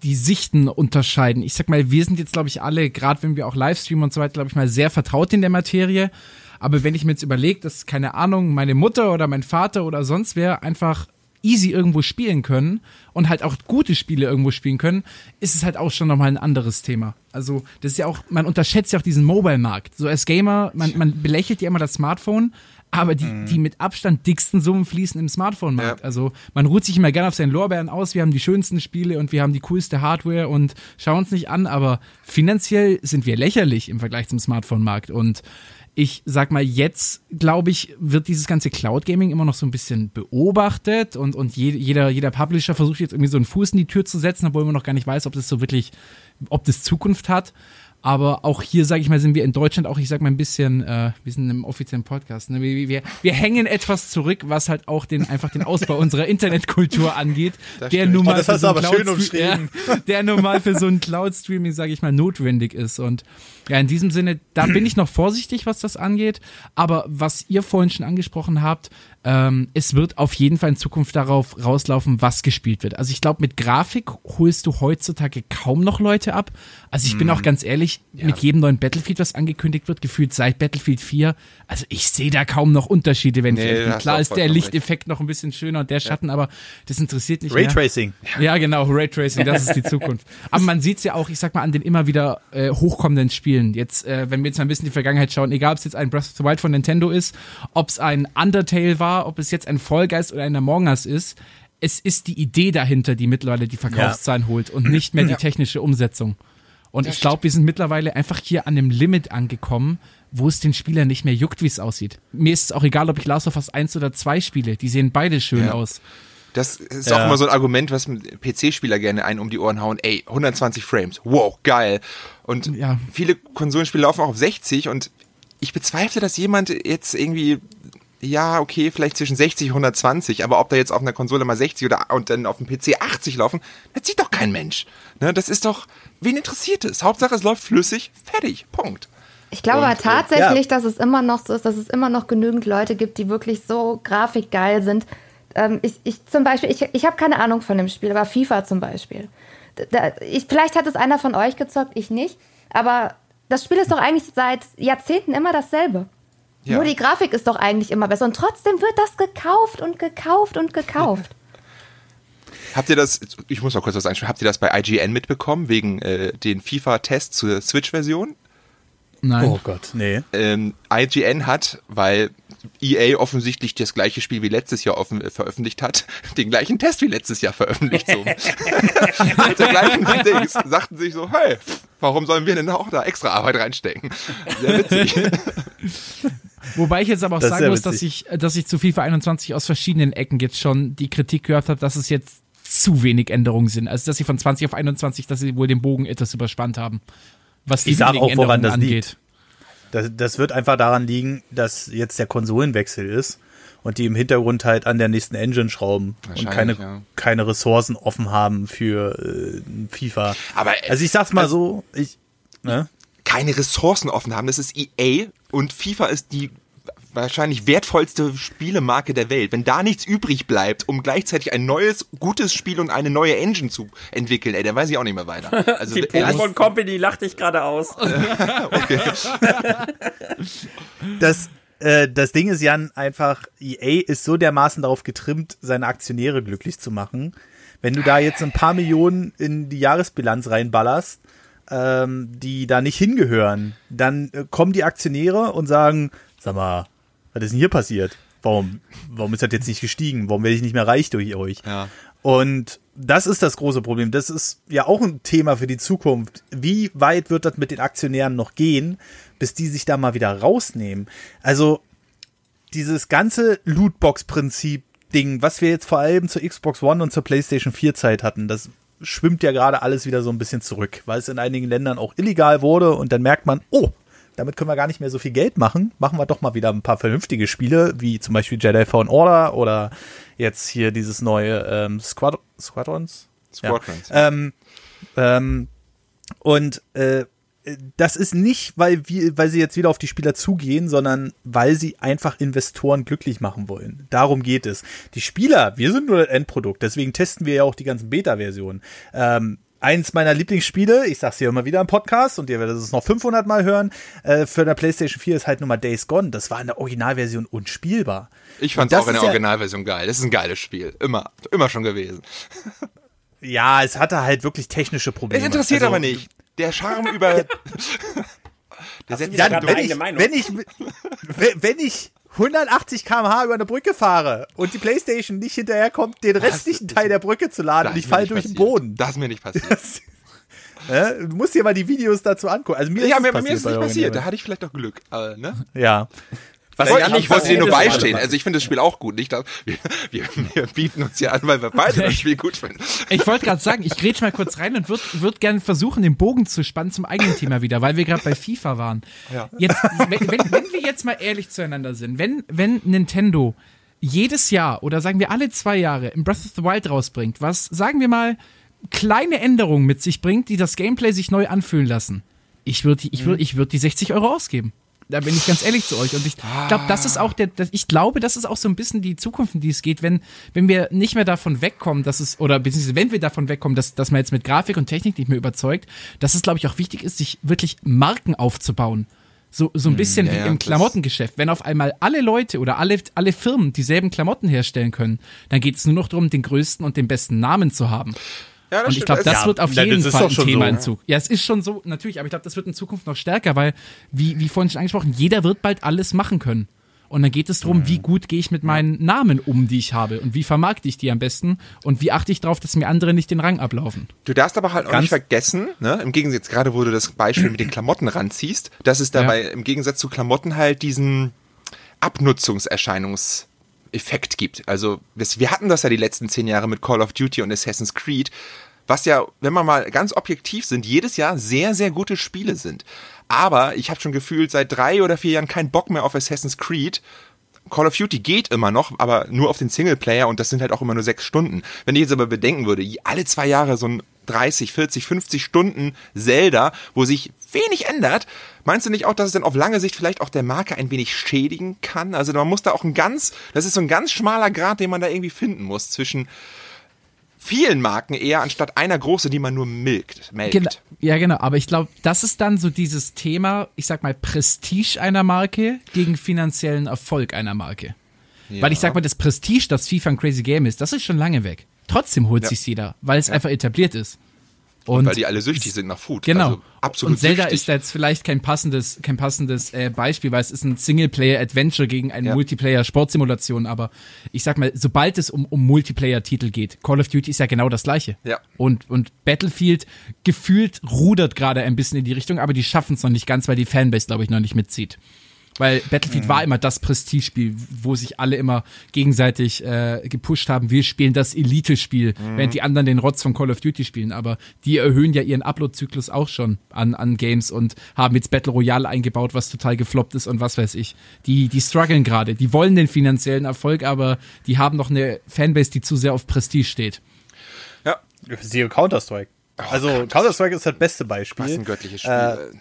S4: die Sichten unterscheiden. Ich sag mal, wir sind jetzt, glaube ich, alle, gerade wenn wir auch Livestreamen und so weiter, glaube ich mal, sehr vertraut in der Materie. Aber wenn ich mir jetzt überlege, dass, keine Ahnung, meine Mutter oder mein Vater oder sonst wer einfach easy irgendwo spielen können und halt auch gute Spiele irgendwo spielen können, ist es halt auch schon nochmal ein anderes Thema. Also, das ist ja auch, man unterschätzt ja auch diesen Mobile-Markt. So als Gamer, man, man belächelt ja immer das Smartphone, aber die, die mit Abstand dicksten Summen fließen im Smartphone-Markt.
S5: Ja.
S4: Also, man ruht sich immer gerne auf seinen Lorbeeren aus, wir haben die schönsten Spiele und wir haben die coolste Hardware und schauen uns nicht an, aber finanziell sind wir lächerlich im Vergleich zum Smartphone-Markt und ich sag mal, jetzt, glaube ich, wird dieses ganze Cloud Gaming immer noch so ein bisschen beobachtet und, und je, jeder, jeder Publisher versucht jetzt irgendwie so einen Fuß in die Tür zu setzen, obwohl man noch gar nicht weiß, ob das so wirklich, ob das Zukunft hat. Aber auch hier, sage ich mal, sind wir in Deutschland auch, ich sag mal, ein bisschen, äh, wir sind im offiziellen Podcast, ne? wir, wir, wir hängen etwas zurück, was halt auch den, einfach den Ausbau unserer Internetkultur angeht, der
S5: stimmt.
S4: nun
S1: Oh,
S4: mal
S1: das
S4: für so ein ja, der nun mal für so ein Cloud-Streaming, sage ich mal, notwendig ist. Und ja, in diesem Sinne, da bin ich noch vorsichtig, was das angeht. Aber was ihr vorhin schon angesprochen habt, ähm, es wird auf jeden Fall in Zukunft darauf rauslaufen, was gespielt wird. Also ich glaube, mit Grafik holst du heutzutage kaum noch Leute ab. Also ich bin auch ganz ehrlich, mit jedem neuen Battlefield, was angekündigt wird, gefühlt seit Battlefield 4, also ich sehe da kaum noch Unterschiede, wenn
S5: Nee,
S4: ich Klar ist der Lichteffekt noch ein bisschen schöner und der Schatten, aber das interessiert nicht mehr.
S1: Raytracing.
S4: Ja, genau, Raytracing, das ist die Zukunft. [laughs] Aber man sieht es ja auch, ich sag mal, an den immer wieder äh, hochkommenden Spielen. Jetzt, äh, wenn wir jetzt mal ein bisschen in die Vergangenheit schauen, egal ob es jetzt ein Breath of the Wild von Nintendo ist, ob es ein Undertale war, ob es jetzt ein Fall Guys oder ein Among Us ist, es ist die Idee dahinter, die mittlerweile die Verkaufszahlen holt und nicht mehr die technische Umsetzung. Und ich glaube, wir sind mittlerweile einfach hier an einem Limit angekommen, wo es den Spieler nicht mehr juckt, wie es aussieht. Mir ist es auch egal, ob ich Last of Us 1 oder 2 spiele. Die sehen beide schön
S5: Ja.
S4: aus.
S5: Das ist
S1: Ja.
S5: auch immer so ein Argument, was PC-Spieler gerne einen um die Ohren hauen. Ey, 120 Frames, wow, geil. Und
S4: Ja.
S5: viele Konsolenspiele laufen auch auf 60 und ich bezweifle, dass jemand jetzt irgendwie ja, okay, vielleicht zwischen 60 und 120, aber ob da jetzt auf einer Konsole mal 60 oder und dann auf dem PC 80 laufen, das sieht doch kein Mensch. Ne, das ist doch, wen interessiert es? Hauptsache es läuft flüssig, fertig, Punkt.
S3: Ich glaube
S5: Und,
S3: aber
S5: äh,
S3: tatsächlich,
S1: ja.
S3: dass es immer noch so ist, dass es immer noch genügend Leute gibt, die wirklich so grafikgeil sind. Ähm, ich, ich zum Beispiel, ich, ich habe keine Ahnung von dem Spiel, aber FIFA zum Beispiel. Da, ich, vielleicht hat es einer von euch gezockt, ich nicht. Aber das Spiel ist doch eigentlich seit Jahrzehnten immer dasselbe.
S5: Ja.
S3: Nur die Grafik ist doch eigentlich immer besser. Und trotzdem wird das gekauft und gekauft und gekauft. [laughs]
S5: Habt ihr das, ich muss mal kurz was einspielen, habt ihr das bei IGN mitbekommen, wegen äh, den FIFA-Tests zur Switch-Version?
S4: Nein.
S1: Oh Gott, nee.
S5: ähm, IGN hat, weil EA offensichtlich das gleiche Spiel wie letztes Jahr offen, äh, veröffentlicht hat, [laughs] den gleichen Test wie letztes Jahr veröffentlicht. So. Mit [laughs] der gleichen Dings. Sagten sich so, hey, warum sollen wir denn auch da extra Arbeit reinstecken? Sehr witzig.
S4: Wobei ich jetzt aber auch
S1: Das
S4: sagen muss, dass ich, dass ich zu FIFA 21 aus verschiedenen Ecken jetzt schon die Kritik gehört habe, dass es jetzt zu wenig Änderungen sind. Also, dass sie von 20 auf 21, dass sie wohl den Bogen etwas überspannt haben. Was die
S1: Ich sag
S4: wenigen
S1: auch, woran
S4: Änderungen
S1: das
S4: angeht.
S1: liegt. Das, das wird einfach daran liegen, dass jetzt der Konsolenwechsel ist und die im Hintergrund halt an der nächsten Engine schrauben und keine,
S5: ja.
S1: keine Ressourcen offen haben für äh, FIFA.
S5: Aber,
S1: also ich sag's mal
S5: also-
S1: so, ich, ne?
S5: Keine Ressourcen offen haben, das ist EA und FIFA ist die wahrscheinlich wertvollste Spielemarke der Welt. Wenn da nichts übrig bleibt, um gleichzeitig ein neues, gutes Spiel und eine neue Engine zu entwickeln, ey, dann weiß ich auch nicht mehr weiter. [laughs] Also,
S2: Die Pokémon Company lacht dich gerade aus. [laughs] [laughs]
S1: Das, äh, das Ding ist, Jan, einfach, EA ist so dermaßen darauf getrimmt, seine Aktionäre glücklich zu machen. Wenn du da jetzt ein paar Millionen in die Jahresbilanz reinballerst, ähm, die da nicht hingehören, dann äh, kommen die Aktionäre und sagen, sag mal, was ist denn hier passiert? Warum, warum ist das jetzt nicht gestiegen? Warum werde ich nicht mehr reich durch euch?
S5: Ja.
S1: Und das ist das große Problem. Das ist ja auch ein Thema für die Zukunft. Wie weit wird das mit den Aktionären noch gehen, bis die sich da mal wieder rausnehmen? Also dieses ganze Lootbox-Prinzip-Ding, was wir jetzt vor allem zur Xbox One und zur PlayStation 4 Zeit hatten, das schwimmt ja gerade alles wieder so ein bisschen zurück, weil es in einigen Ländern auch illegal wurde und dann merkt man, oh, damit können wir gar nicht mehr so viel Geld machen. Machen wir doch mal wieder ein paar vernünftige Spiele, wie zum Beispiel Jedi Fallen Order oder jetzt hier dieses neue ähm, Squad Squadrons.
S5: Squadrons.
S1: Ja. Ähm, ähm, und äh, das ist nicht, weil, wir, weil sie jetzt wieder auf die Spieler zugehen, sondern weil sie einfach Investoren glücklich machen wollen. Darum geht es. Die Spieler, wir sind nur das Endprodukt, deswegen testen wir ja auch die ganzen Beta-Versionen. Ähm, eins meiner Lieblingsspiele, ich sag's hier immer wieder im Podcast und ihr werdet es noch 500 Mal hören, äh, für der PlayStation 4 ist halt Nummer Days Gone. Das war in der Originalversion unspielbar.
S5: Ich fand's auch in der
S1: ist ja-
S5: Originalversion geil. Das ist ein geiles Spiel. Immer. Immer schon gewesen. [laughs] [laughs]
S1: Ja, es hatte halt wirklich technische Probleme.
S5: Es interessiert
S1: Also,
S5: aber nicht. Der Charme über. [laughs] Der setzt
S2: Ja,
S5: sich
S2: gerade
S1: wenn
S2: eine
S1: ich, wenn ich, wenn- ich 180 km/h über eine Brücke fahre und die Playstation nicht hinterherkommt, den restlichen Teil der Brücke zu laden
S5: Das
S1: und ich
S5: mir
S1: falle durch den
S5: passiert.
S1: Boden.
S5: Das ist mir nicht [laughs] passiert.
S1: Äh, Du musst dir mal die Videos dazu angucken. Also mir
S5: ja,
S1: ist
S5: mir,
S1: es
S5: mir ist es nicht passiert. Da hatte ich vielleicht noch Glück. Aber, ne?
S1: Ja.
S2: Was
S5: Ich,
S2: ja
S5: ich wollte dir nur beistehen. Also ich finde das Spiel auch gut. Nicht, dass [laughs] wir, wir, wir bieten uns ja an, weil wir beide das Spiel gut finden.
S4: Ich wollte gerade sagen, ich grätsch mal kurz rein und würde würd gerne versuchen, den Bogen zu spannen zum eigenen Thema wieder, weil wir gerade bei FIFA waren.
S5: Ja.
S4: Jetzt, wenn, wenn, wenn wir jetzt mal ehrlich zueinander sind, wenn, wenn Nintendo jedes Jahr oder sagen wir alle zwei Jahre im Breath of the Wild rausbringt, was, sagen wir mal, kleine Änderungen mit sich bringt, die das Gameplay sich neu anfühlen lassen, ich würde ich würd, ich würd die 60 Euro ausgeben. Da bin ich ganz ehrlich zu euch. Und ich glaube, das ist auch der, das, ich glaube, das ist auch so ein bisschen die Zukunft, in die es geht, wenn, wenn wir nicht mehr davon wegkommen, dass es, oder beziehungsweise wenn wir davon wegkommen, dass, dass man jetzt mit Grafik und Technik nicht mehr überzeugt, dass es, glaube ich, auch wichtig ist, sich wirklich Marken aufzubauen. So, so ein bisschen
S5: ja,
S4: wie im Klamottengeschäft. Wenn auf einmal alle Leute oder alle, alle Firmen dieselben Klamotten herstellen können, dann geht es nur noch darum, den größten und den besten Namen zu haben.
S5: Ja, das
S4: Und ich glaube, das
S1: Ja,
S4: wird auf jeden Fall ein Thema
S1: so.
S4: in Zug. Ja, es ist schon so, natürlich, aber ich glaube, das wird in Zukunft noch stärker, weil, wie, wie vorhin schon angesprochen, jeder wird bald alles machen können. Und dann geht es darum, wie gut gehe ich mit meinen Namen um, die ich habe und wie vermarkte ich die am besten und wie achte ich darauf, dass mir andere nicht den Rang ablaufen.
S5: Du darfst aber halt auch
S1: Ganz-
S5: nicht vergessen, ne, im Gegensatz gerade, wo du das Beispiel mit den Klamotten ranziehst, dass es dabei im Gegensatz zu Klamotten halt diesen Abnutzungserscheinungseffekt gibt. Also wir hatten das ja die letzten zehn Jahre mit Call of Duty und Assassin's Creed, was ja, wenn wir mal ganz objektiv sind, jedes Jahr sehr, sehr gute Spiele sind. Aber ich habe schon gefühlt seit drei oder vier Jahren keinen Bock mehr auf Assassin's Creed. Call of Duty geht immer noch, aber nur auf den Singleplayer und das sind halt auch immer nur sechs Stunden. Wenn ich jetzt aber bedenken würde, alle zwei Jahre so ein 30, 40, 50 Stunden Zelda, wo sich wenig ändert, meinst du nicht auch, dass es dann auf lange Sicht vielleicht auch der Marke ein wenig schädigen kann? Also man muss da auch ein ganz, das ist so ein ganz schmaler Grad, den man da irgendwie finden muss zwischen vielen Marken eher anstatt einer große, die man nur milkt. melkt.
S4: Genau, ja, genau. Aber ich glaube, das ist dann so dieses Thema, ich sag mal, Prestige einer Marke gegen finanziellen Erfolg einer Marke. Ja. Weil ich sag mal, das Prestige, das FIFA ein Crazy Game ist, das ist schon lange weg. Trotzdem holt ja. sich jeder, weil es ja. einfach etabliert ist.
S5: Und, weil die alle süchtig sind nach Food.
S4: Genau. Also absolut und Zelda süchtig. ist jetzt vielleicht kein passendes, kein passendes äh, Beispiel, weil es ist ein Singleplayer-Adventure gegen eine ja. Multiplayer-Sportsimulation. Aber ich sag mal, sobald es um, um Multiplayer-Titel geht, Call of Duty ist ja genau das gleiche.
S5: Ja.
S4: Und, und Battlefield gefühlt rudert gerade ein bisschen in die Richtung, aber die schaffen es noch nicht ganz, weil die Fanbase, glaube ich, noch nicht mitzieht. Weil Battlefield mhm. war immer das Prestigespiel, wo sich alle immer gegenseitig äh, gepusht haben. Wir spielen das Elite-Spiel, mhm. während die anderen den Rotz von Call of Duty spielen. Aber die erhöhen ja ihren Upload-Zyklus auch schon an, an Games und haben jetzt Battle Royale eingebaut, was total gefloppt ist und was weiß ich. Die, die strugglen gerade. Die wollen den finanziellen Erfolg, aber die haben noch eine Fanbase, die zu sehr auf Prestige steht.
S1: Ja, siehe Counter-Strike. Oh, also Counter-Strike ist das beste Beispiel.
S5: Was ein göttliches Spiel.
S1: Äh,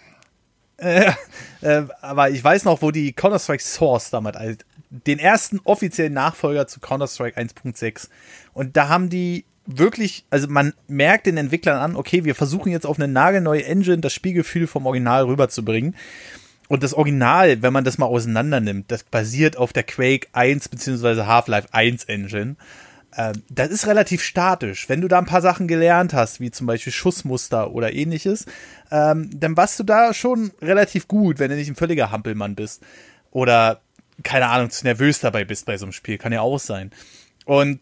S1: [laughs] äh, aber ich weiß noch, wo die Counter-Strike Source damals, also den ersten offiziellen Nachfolger zu Counter-Strike 1.6. Und da haben die wirklich, also man merkt den Entwicklern an, okay, wir versuchen jetzt auf eine nagelneue Engine das Spielgefühl vom Original rüberzubringen. Und das Original, wenn man das mal auseinander nimmt, das basiert auf der Quake 1 bzw. Half-Life 1 Engine. Ähm, das ist relativ statisch. Wenn du da ein paar Sachen gelernt hast, wie zum Beispiel Schussmuster oder ähnliches, ähm, dann warst du da schon relativ gut, wenn du nicht ein völliger Hampelmann bist. Oder, keine Ahnung, zu nervös dabei bist bei so einem Spiel. Kann ja auch sein. Und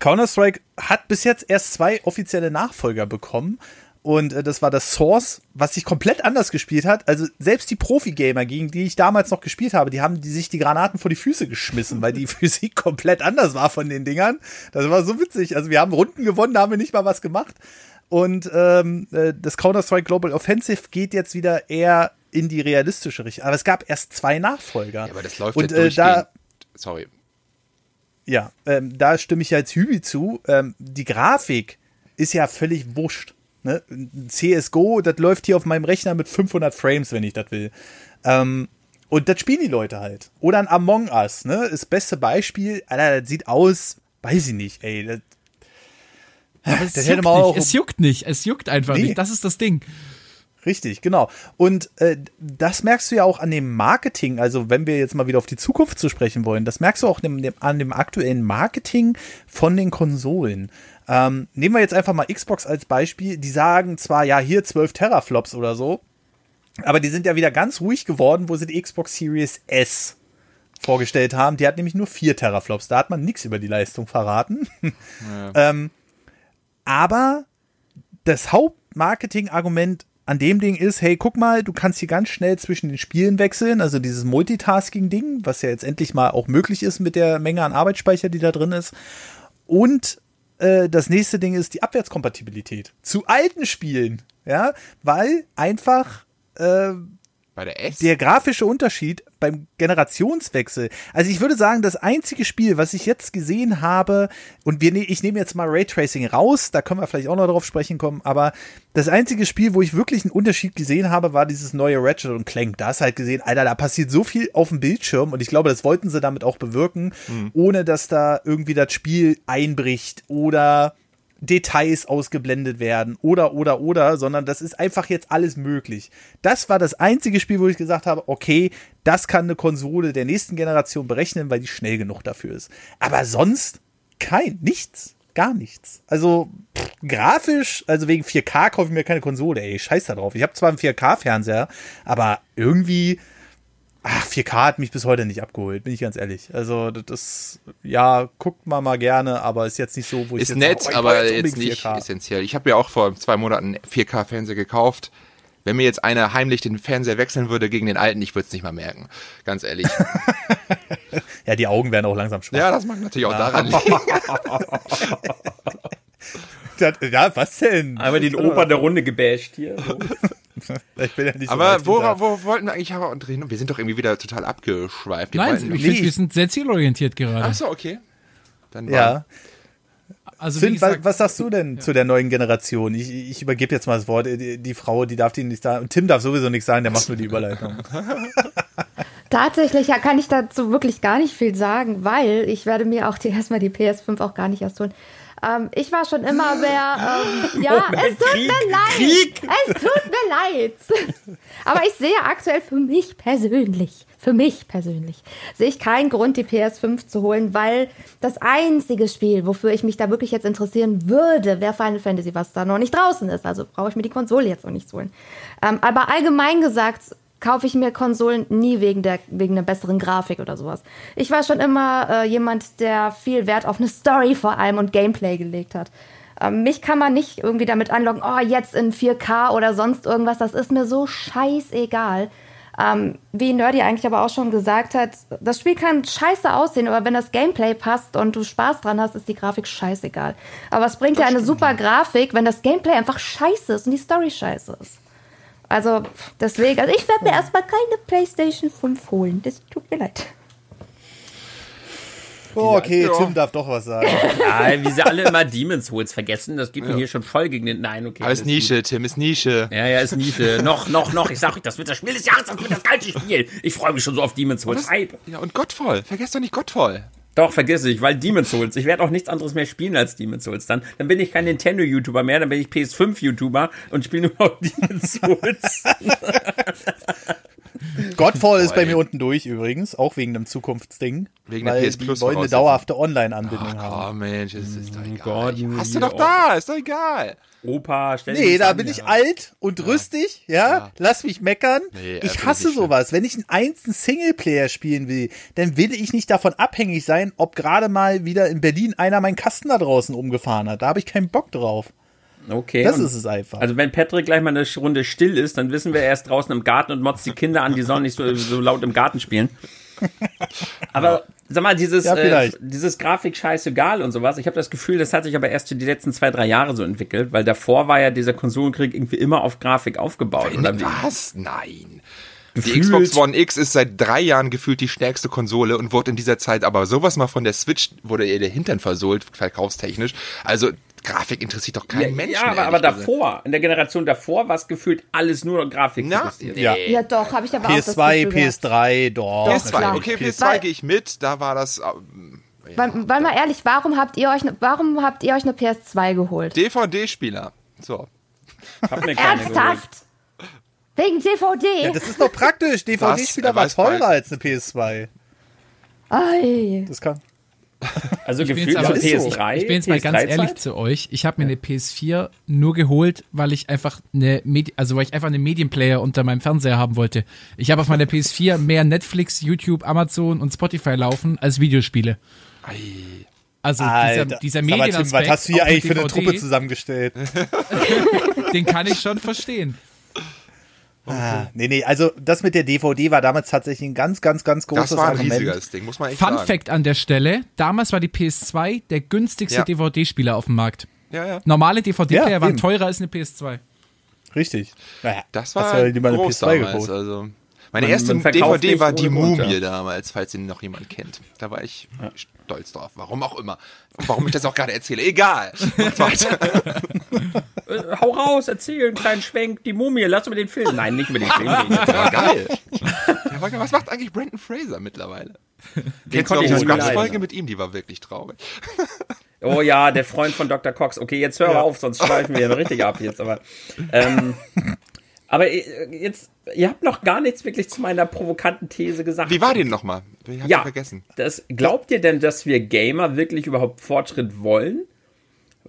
S1: Counter-Strike hat bis jetzt erst zwei offizielle Nachfolger bekommen. Und äh, das war das Source, was sich komplett anders gespielt hat. Also selbst die Profi-Gamer, gegen die ich damals noch gespielt habe, die haben die sich die Granaten vor die Füße geschmissen, weil die [laughs] Physik komplett anders war von den Dingern. Das war so witzig. Also wir haben Runden gewonnen, da haben wir nicht mal was gemacht. Und ähm, äh, das Counter-Strike Global Offensive geht jetzt wieder eher in die realistische Richtung. Aber es gab erst zwei Nachfolger.
S5: Ja, aber das läuft
S1: Und äh, da,
S5: Sorry.
S1: Ja, ähm, da stimme ich ja jetzt Hübi zu. Ähm, die Grafik ist ja völlig wurscht. Ne? CSGO, das läuft hier auf meinem Rechner mit 500 Frames, wenn ich das will. Ähm, und das spielen die Leute halt. Oder ein Among Us, ne? Das beste Beispiel, Alter, das sieht aus, weiß ich nicht, ey. Das,
S4: aber es, das juckt nicht, auch, es juckt nicht, es juckt einfach nee. nicht. Das ist das Ding.
S1: Richtig, genau. Und äh, das merkst du ja auch an dem Marketing, also wenn wir jetzt mal wieder auf die Zukunft zu sprechen wollen, das merkst du auch an dem, an dem aktuellen Marketing von den Konsolen. Ähm, nehmen wir jetzt einfach mal Xbox als Beispiel. Die sagen zwar, ja, hier 12 Teraflops oder so, aber die sind ja wieder ganz ruhig geworden, wo sie die Xbox Series S vorgestellt haben. Die hat nämlich nur 4 Teraflops. Da hat man nichts über die Leistung verraten. Ja. [laughs] ähm, aber das Hauptmarketing-Argument an dem Ding ist, hey, guck mal, du kannst hier ganz schnell zwischen den Spielen wechseln, also dieses Multitasking-Ding, was ja jetzt endlich mal auch möglich ist mit der Menge an Arbeitsspeicher, die da drin ist. Und äh, das nächste Ding ist die Abwärtskompatibilität. Zu alten Spielen, ja, weil einfach äh,
S5: bei der S?
S1: Der grafische Unterschied beim Generationswechsel. Also ich würde sagen, das einzige Spiel, was ich jetzt gesehen habe, und wir, ne, ich nehme jetzt mal Raytracing raus, da können wir vielleicht auch noch drauf sprechen kommen, aber das einzige Spiel, wo ich wirklich einen Unterschied gesehen habe, war dieses neue Ratchet und Clank. Da hast halt gesehen, Alter, da passiert so viel auf dem Bildschirm und ich glaube, das wollten sie damit auch bewirken, mhm. ohne dass da irgendwie das Spiel einbricht oder Details ausgeblendet werden oder, oder, oder, sondern das ist einfach jetzt alles möglich. Das war das einzige Spiel, wo ich gesagt habe, okay, das kann eine Konsole der nächsten Generation berechnen, weil die schnell genug dafür ist. Aber sonst kein, nichts, gar nichts. Also pff, grafisch, also wegen 4K kaufe ich mir keine Konsole, ey, scheiß da drauf. Ich habe zwar einen 4K-Fernseher, aber irgendwie Ach, 4K hat mich bis heute nicht abgeholt, bin ich ganz ehrlich. Also das, ja, guckt man mal gerne, aber ist jetzt nicht so, wo ich
S5: ist
S1: jetzt
S5: nett, sage, oh, aber jetzt nicht 4K. essentiell. Ich habe ja auch vor zwei Monaten 4K-Fernseher gekauft. Wenn mir jetzt einer heimlich den Fernseher wechseln würde gegen den alten, ich würde es nicht mal merken. Ganz ehrlich. [laughs]
S1: ja, die Augen werden auch langsam schwach.
S5: Ja, das mag natürlich auch daran [laughs] liegen.
S1: Das, ja, was denn?
S2: Einmal den Opa der Runde gebasht hier. So. [laughs] [laughs]
S1: Ich bin ja nicht so
S5: Aber
S1: weit
S5: wo,
S1: hinter.
S5: wo wollten wir eigentlich aber drehen? Wir sind doch irgendwie wieder total abgeschweift. Wir
S4: Nein, ich finde, wir sind sehr zielorientiert gerade.
S5: Ach so, okay. Dann
S1: Ja.
S4: Also
S1: Finn, was,
S4: gesagt,
S1: was sagst du denn zu der neuen Generation? Ich, ich übergebe jetzt mal das Wort. Die, die Frau, die darf die nicht sagen. Und Tim darf sowieso nichts sagen, der macht nur die Überleitung. [laughs]
S3: Tatsächlich ja, kann ich dazu wirklich gar nicht viel sagen, weil ich werde mir auch die, [laughs] erstmal die PS5 auch gar nicht erst holen. Ähm, ich war schon immer [laughs] mehr, ähm, ja,
S2: Moment,
S3: es tut
S2: Krieg,
S3: mir leid.
S2: Krieg.
S3: Es tut mir leid. [laughs] Aber ich sehe aktuell für mich persönlich, für mich persönlich, sehe ich keinen Grund, die PS5 zu holen, weil das einzige Spiel, wofür ich mich da wirklich jetzt interessieren würde, wäre Final Fantasy, was da noch nicht draußen ist. Also brauche ich mir die Konsole jetzt noch nicht holen. Ähm, aber allgemein gesagt, kaufe ich mir Konsolen nie wegen der wegen einer besseren Grafik oder sowas. Ich war schon immer äh, jemand, der viel Wert auf eine Story vor allem und Gameplay gelegt hat. Ähm, mich kann man nicht irgendwie damit anlocken, oh, jetzt in 4K oder sonst irgendwas, das ist mir so scheißegal. Ähm, wie Nerdy eigentlich aber auch schon gesagt hat, das Spiel kann scheiße aussehen, aber wenn das Gameplay passt und du Spaß dran hast, ist die Grafik scheißegal. Aber es bringt ja eine super Grafik, wenn das Gameplay einfach scheiße ist und die Story scheiße ist. Also deswegen, also ich werde mir erstmal keine PlayStation 5 holen. Das tut mir leid.
S1: Oh, okay,
S5: Ja.
S1: Tim darf doch was sagen. [laughs]
S2: Ja, wie sie alle immer Demon's Souls vergessen, das geht mir hier schon voll gegen den. Nein, okay. Das ist
S5: Nische, Tim, ist Nische.
S2: gut. Ja, ja, ist Nische. [laughs] noch, noch, noch. Ich sag euch, das wird das Spiel des Jahres, das wird das geilste Spiel. Ich freue mich schon so auf Demon's Souls. Hype.
S5: Ja, und Godfall. Vergesst doch nicht Godfall.
S2: Doch, vergiss ich, weil Demon's Souls. Ich werde auch nichts anderes mehr spielen als Demon's Souls. Dann, dann bin ich kein Nintendo-YouTuber mehr, dann bin ich PS5-YouTuber und spiele nur noch [laughs] Demon's Souls. [laughs] [laughs]
S1: Godfall ist bei mir unten durch übrigens, auch wegen einem Zukunftsding.
S5: Wegen der
S1: weil
S5: PS Plus
S1: die wollen eine dauerhafte Online-Anbindung haben.
S5: Oh Mensch, es ist doch egal.
S2: Gott,
S5: Hast du doch da, ist doch egal.
S2: Opa, stell
S1: Nee, da
S2: an,
S1: bin
S2: ja.
S1: ich alt und rüstig, ja? Lass mich meckern.
S5: Nee, äh,
S1: ich hasse sowas. Wenn ich einen einzelnen Singleplayer spielen will, dann will ich nicht davon abhängig sein, ob gerade mal wieder in Berlin einer meinen Kasten da draußen umgefahren hat. Da habe ich keinen Bock drauf.
S2: Okay.
S1: Das ist es einfach.
S2: Also wenn Patrick gleich mal eine Runde still ist, dann wissen wir, er ist draußen im Garten und motzt die Kinder an, die sollen nicht so, so laut im Garten spielen. [laughs] Aber sag mal, dieses,
S1: Ja,
S2: äh, dieses Grafik scheißegal und sowas, ich habe das Gefühl, das hat sich aber erst die letzten zwei, drei Jahre so entwickelt, weil davor war ja dieser Konsolenkrieg irgendwie immer auf Grafik aufgebaut. Oder wie?
S5: Was? Nein. Die
S2: Gefühlt-
S5: Xbox One X ist seit drei Jahren gefühlt die stärkste Konsole und wurde in dieser Zeit aber sowas mal von der Switch, wurde ihr der Hintern versohlt, verkaufstechnisch. Also Grafik interessiert doch keinen
S2: Ja,
S5: Menschen.
S2: ja aber, aber davor, in der Generation davor, war es gefühlt alles nur noch Grafik
S5: Na,
S2: fokussiert.
S1: Ja.
S3: Ja, doch, habe ich aber auch das
S1: PS2,
S3: Gefühl gehabt.
S1: PS3, doch.
S3: Doch,
S5: PS2,
S3: klar.
S5: okay, PS2
S3: Weil-
S5: gehe ich mit, da war das ähm,
S3: Weil, weil mal ehrlich, warum habt ihr euch, ne, warum habt ihr euch eine PS2 geholt?
S5: DVD-Spieler. So.
S2: Hab mir keine geholt.
S3: Ernsthaft? Wegen DVD?
S1: Ja, das ist doch praktisch. DVD-Spieler
S5: er
S1: war teurer als eine PS2.
S3: Ei.
S1: Das kann.
S2: Also
S4: Ich bin
S2: gefühlt
S4: jetzt aber-
S2: auf
S1: ist so.
S2: PS3.
S4: Ich bin jetzt mal ganz
S2: PS3
S4: ehrlich
S2: Zeit?
S4: zu euch. Ich habe mir eine PS4 nur geholt, weil ich einfach eine Medi also weil ich einfach einen Medienplayer unter meinem Fernseher haben wollte. Ich habe auf meiner PS4 mehr Netflix, YouTube, Amazon und Spotify laufen als Videospiele. Also dieser,
S1: Alter.
S4: dieser
S1: Tim,
S4: Medienaspekt,
S1: was hast du hier eigentlich für eine
S4: DVD,
S1: Truppe zusammengestellt? [laughs] [laughs]
S4: Den kann ich schon verstehen.
S1: Ah, nee, nee, also das mit der DVD war damals tatsächlich ein ganz, ganz, ganz großes
S5: Das war ein
S1: Argument.
S5: riesiges Ding, muss man echt
S4: Fun
S5: sagen.
S4: Fact an der Stelle: Damals war die PS2 der günstigste
S5: Ja.
S4: DVD-Spieler auf dem Markt.
S5: Ja, ja.
S4: Normale DVD-Player
S1: Ja,
S4: waren
S1: eben.
S4: teurer als eine PS2.
S1: Richtig. Naja,
S5: Das war
S1: lieber eine
S5: groß
S1: PS2
S5: damals.
S1: geholt.
S5: Also. Meine
S2: Man-
S5: erste
S2: man
S5: DVD war die Mumie
S2: ja.
S5: damals, falls ihn noch jemand kennt. Da war ich stolz drauf. Warum auch immer. Warum ich das auch gerade erzähle. Egal.
S2: Äh, hau raus, erzähl einen kleinen Schwenk, die Mumie, lass über den Film. Nein, nicht über den Film reden.
S5: Der war geil. Der war geil. Was macht eigentlich Brandon Fraser mittlerweile? Kennst du
S2: konnte
S5: noch
S2: ich
S5: die
S2: leiden.
S5: mit ihm? Die war wirklich traurig.
S2: Oh ja, der Freund von Dr. Cox. Okay, jetzt hör auf, sonst schweifen wir ja richtig ab jetzt. Aber, ähm, [laughs] aber äh, jetzt, ihr habt noch gar nichts wirklich zu meiner provokanten These gesagt.
S5: Wie war die denn nochmal? Ich hab
S2: ja,
S5: vergessen.
S2: Das, glaubt ihr denn, dass wir Gamer wirklich überhaupt Fortschritt wollen?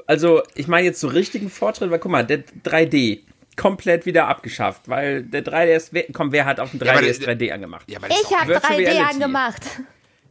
S2: Also, ich meine jetzt so richtigen Fortschritt, weil guck mal, der 3D komplett wieder abgeschafft, weil der 3DS, wer- komm, wer hat auf dem 3DS
S5: Ja, aber der-
S2: 3D angemacht?
S5: Ja, ist
S3: Ich habe
S2: Virtual
S3: 3D
S2: Reality.
S3: angemacht.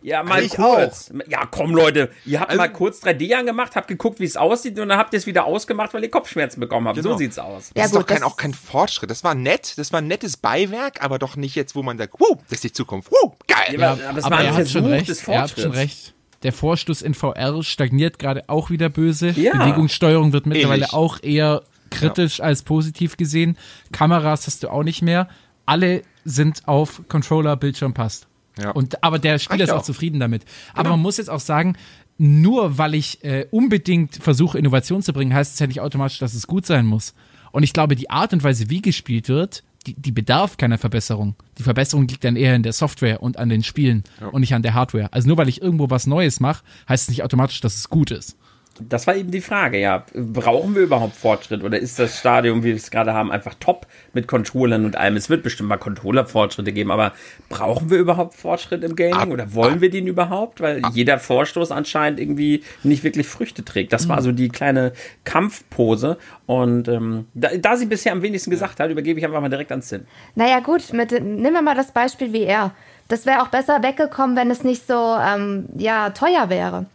S2: Ja, mal
S1: Ich
S2: kurz. Ja, komm, Leute. Ihr habt
S5: Also-
S2: mal kurz 3D angemacht, habt geguckt, wie es aussieht und dann habt ihr es wieder ausgemacht, weil ihr Kopfschmerzen bekommen habt. So
S5: Genau.
S2: sieht's aus.
S5: Das
S3: Ja,
S5: ist
S3: gut,
S5: doch kein,
S3: das-
S5: auch kein Fortschritt. Das war nett. Das war ein nettes Beiwerk, aber doch nicht jetzt, wo man sagt, wow, das ist die Zukunft. Wow, geil.
S2: Ja, aber- aber es war ein
S4: er hat schon
S2: Versuch
S4: recht.
S2: des
S4: hat schon
S2: Fortschritts.
S4: recht. Der Vorstoß in VR stagniert gerade auch wieder böse.
S2: Ja.
S4: Bewegungssteuerung wird mittlerweile
S5: Ähnlich.
S4: auch eher kritisch als positiv gesehen. Kameras hast du auch nicht mehr. Alle sind auf Controller, Bildschirm passt.
S5: Ja.
S4: Und, aber der Spieler ist auch
S5: auch.
S4: zufrieden damit. Aber man muss jetzt auch sagen, nur weil ich äh, unbedingt versuche, Innovation zu bringen, heißt es ja nicht automatisch, dass es gut sein muss. Und ich glaube, die Art und Weise, wie gespielt wird, die, die bedarf keiner Verbesserung. Die Verbesserung liegt dann eher in der Software und an den Spielen und nicht an der Hardware. Also nur weil ich irgendwo was Neues mache, heißt es nicht automatisch, dass es gut ist.
S2: Das war eben die Frage, ja. Brauchen wir überhaupt Fortschritt oder ist das Stadium, wie wir es gerade haben, einfach top mit Controllern und allem? Es wird bestimmt mal Controller-Fortschritte geben, aber brauchen wir überhaupt Fortschritt im Gaming
S5: Ab-
S2: oder wollen wir den überhaupt? Weil jeder Vorstoß anscheinend irgendwie nicht wirklich Früchte trägt. Das war so die kleine Kampfpose und ähm, da, da sie bisher am wenigsten gesagt hat, übergebe ich einfach mal direkt ans Sinn.
S3: Naja, gut, mit, nehmen wir mal das Beispiel VR. Das wäre auch besser weggekommen, wenn es nicht so ähm, ja, teuer wäre.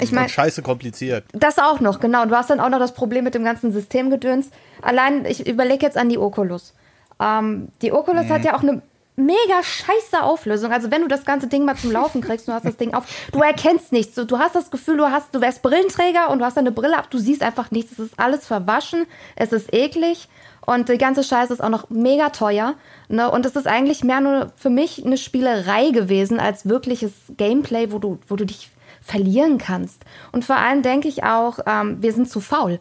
S3: Ich meine,
S1: Und scheiße kompliziert.
S3: das auch noch, genau. Du hast dann auch noch das Problem mit dem ganzen Systemgedöns. Allein, ich überlege jetzt an die Oculus. Ähm, die Oculus hat ja auch eine mega scheiße Auflösung. Also wenn du das ganze Ding mal zum Laufen kriegst, du hast das Ding auf, du erkennst nichts. Du, du hast das Gefühl, du hast, du wärst Brillenträger und du hast eine Brille ab, du siehst einfach nichts. Es ist alles verwaschen, es ist eklig und die ganze Scheiße ist auch noch mega teuer. Ne? Und es ist eigentlich mehr nur für mich eine Spielerei gewesen als wirkliches Gameplay, wo du, wo du dich verlieren kannst. Und vor allem denke ich auch, ähm, wir sind zu faul.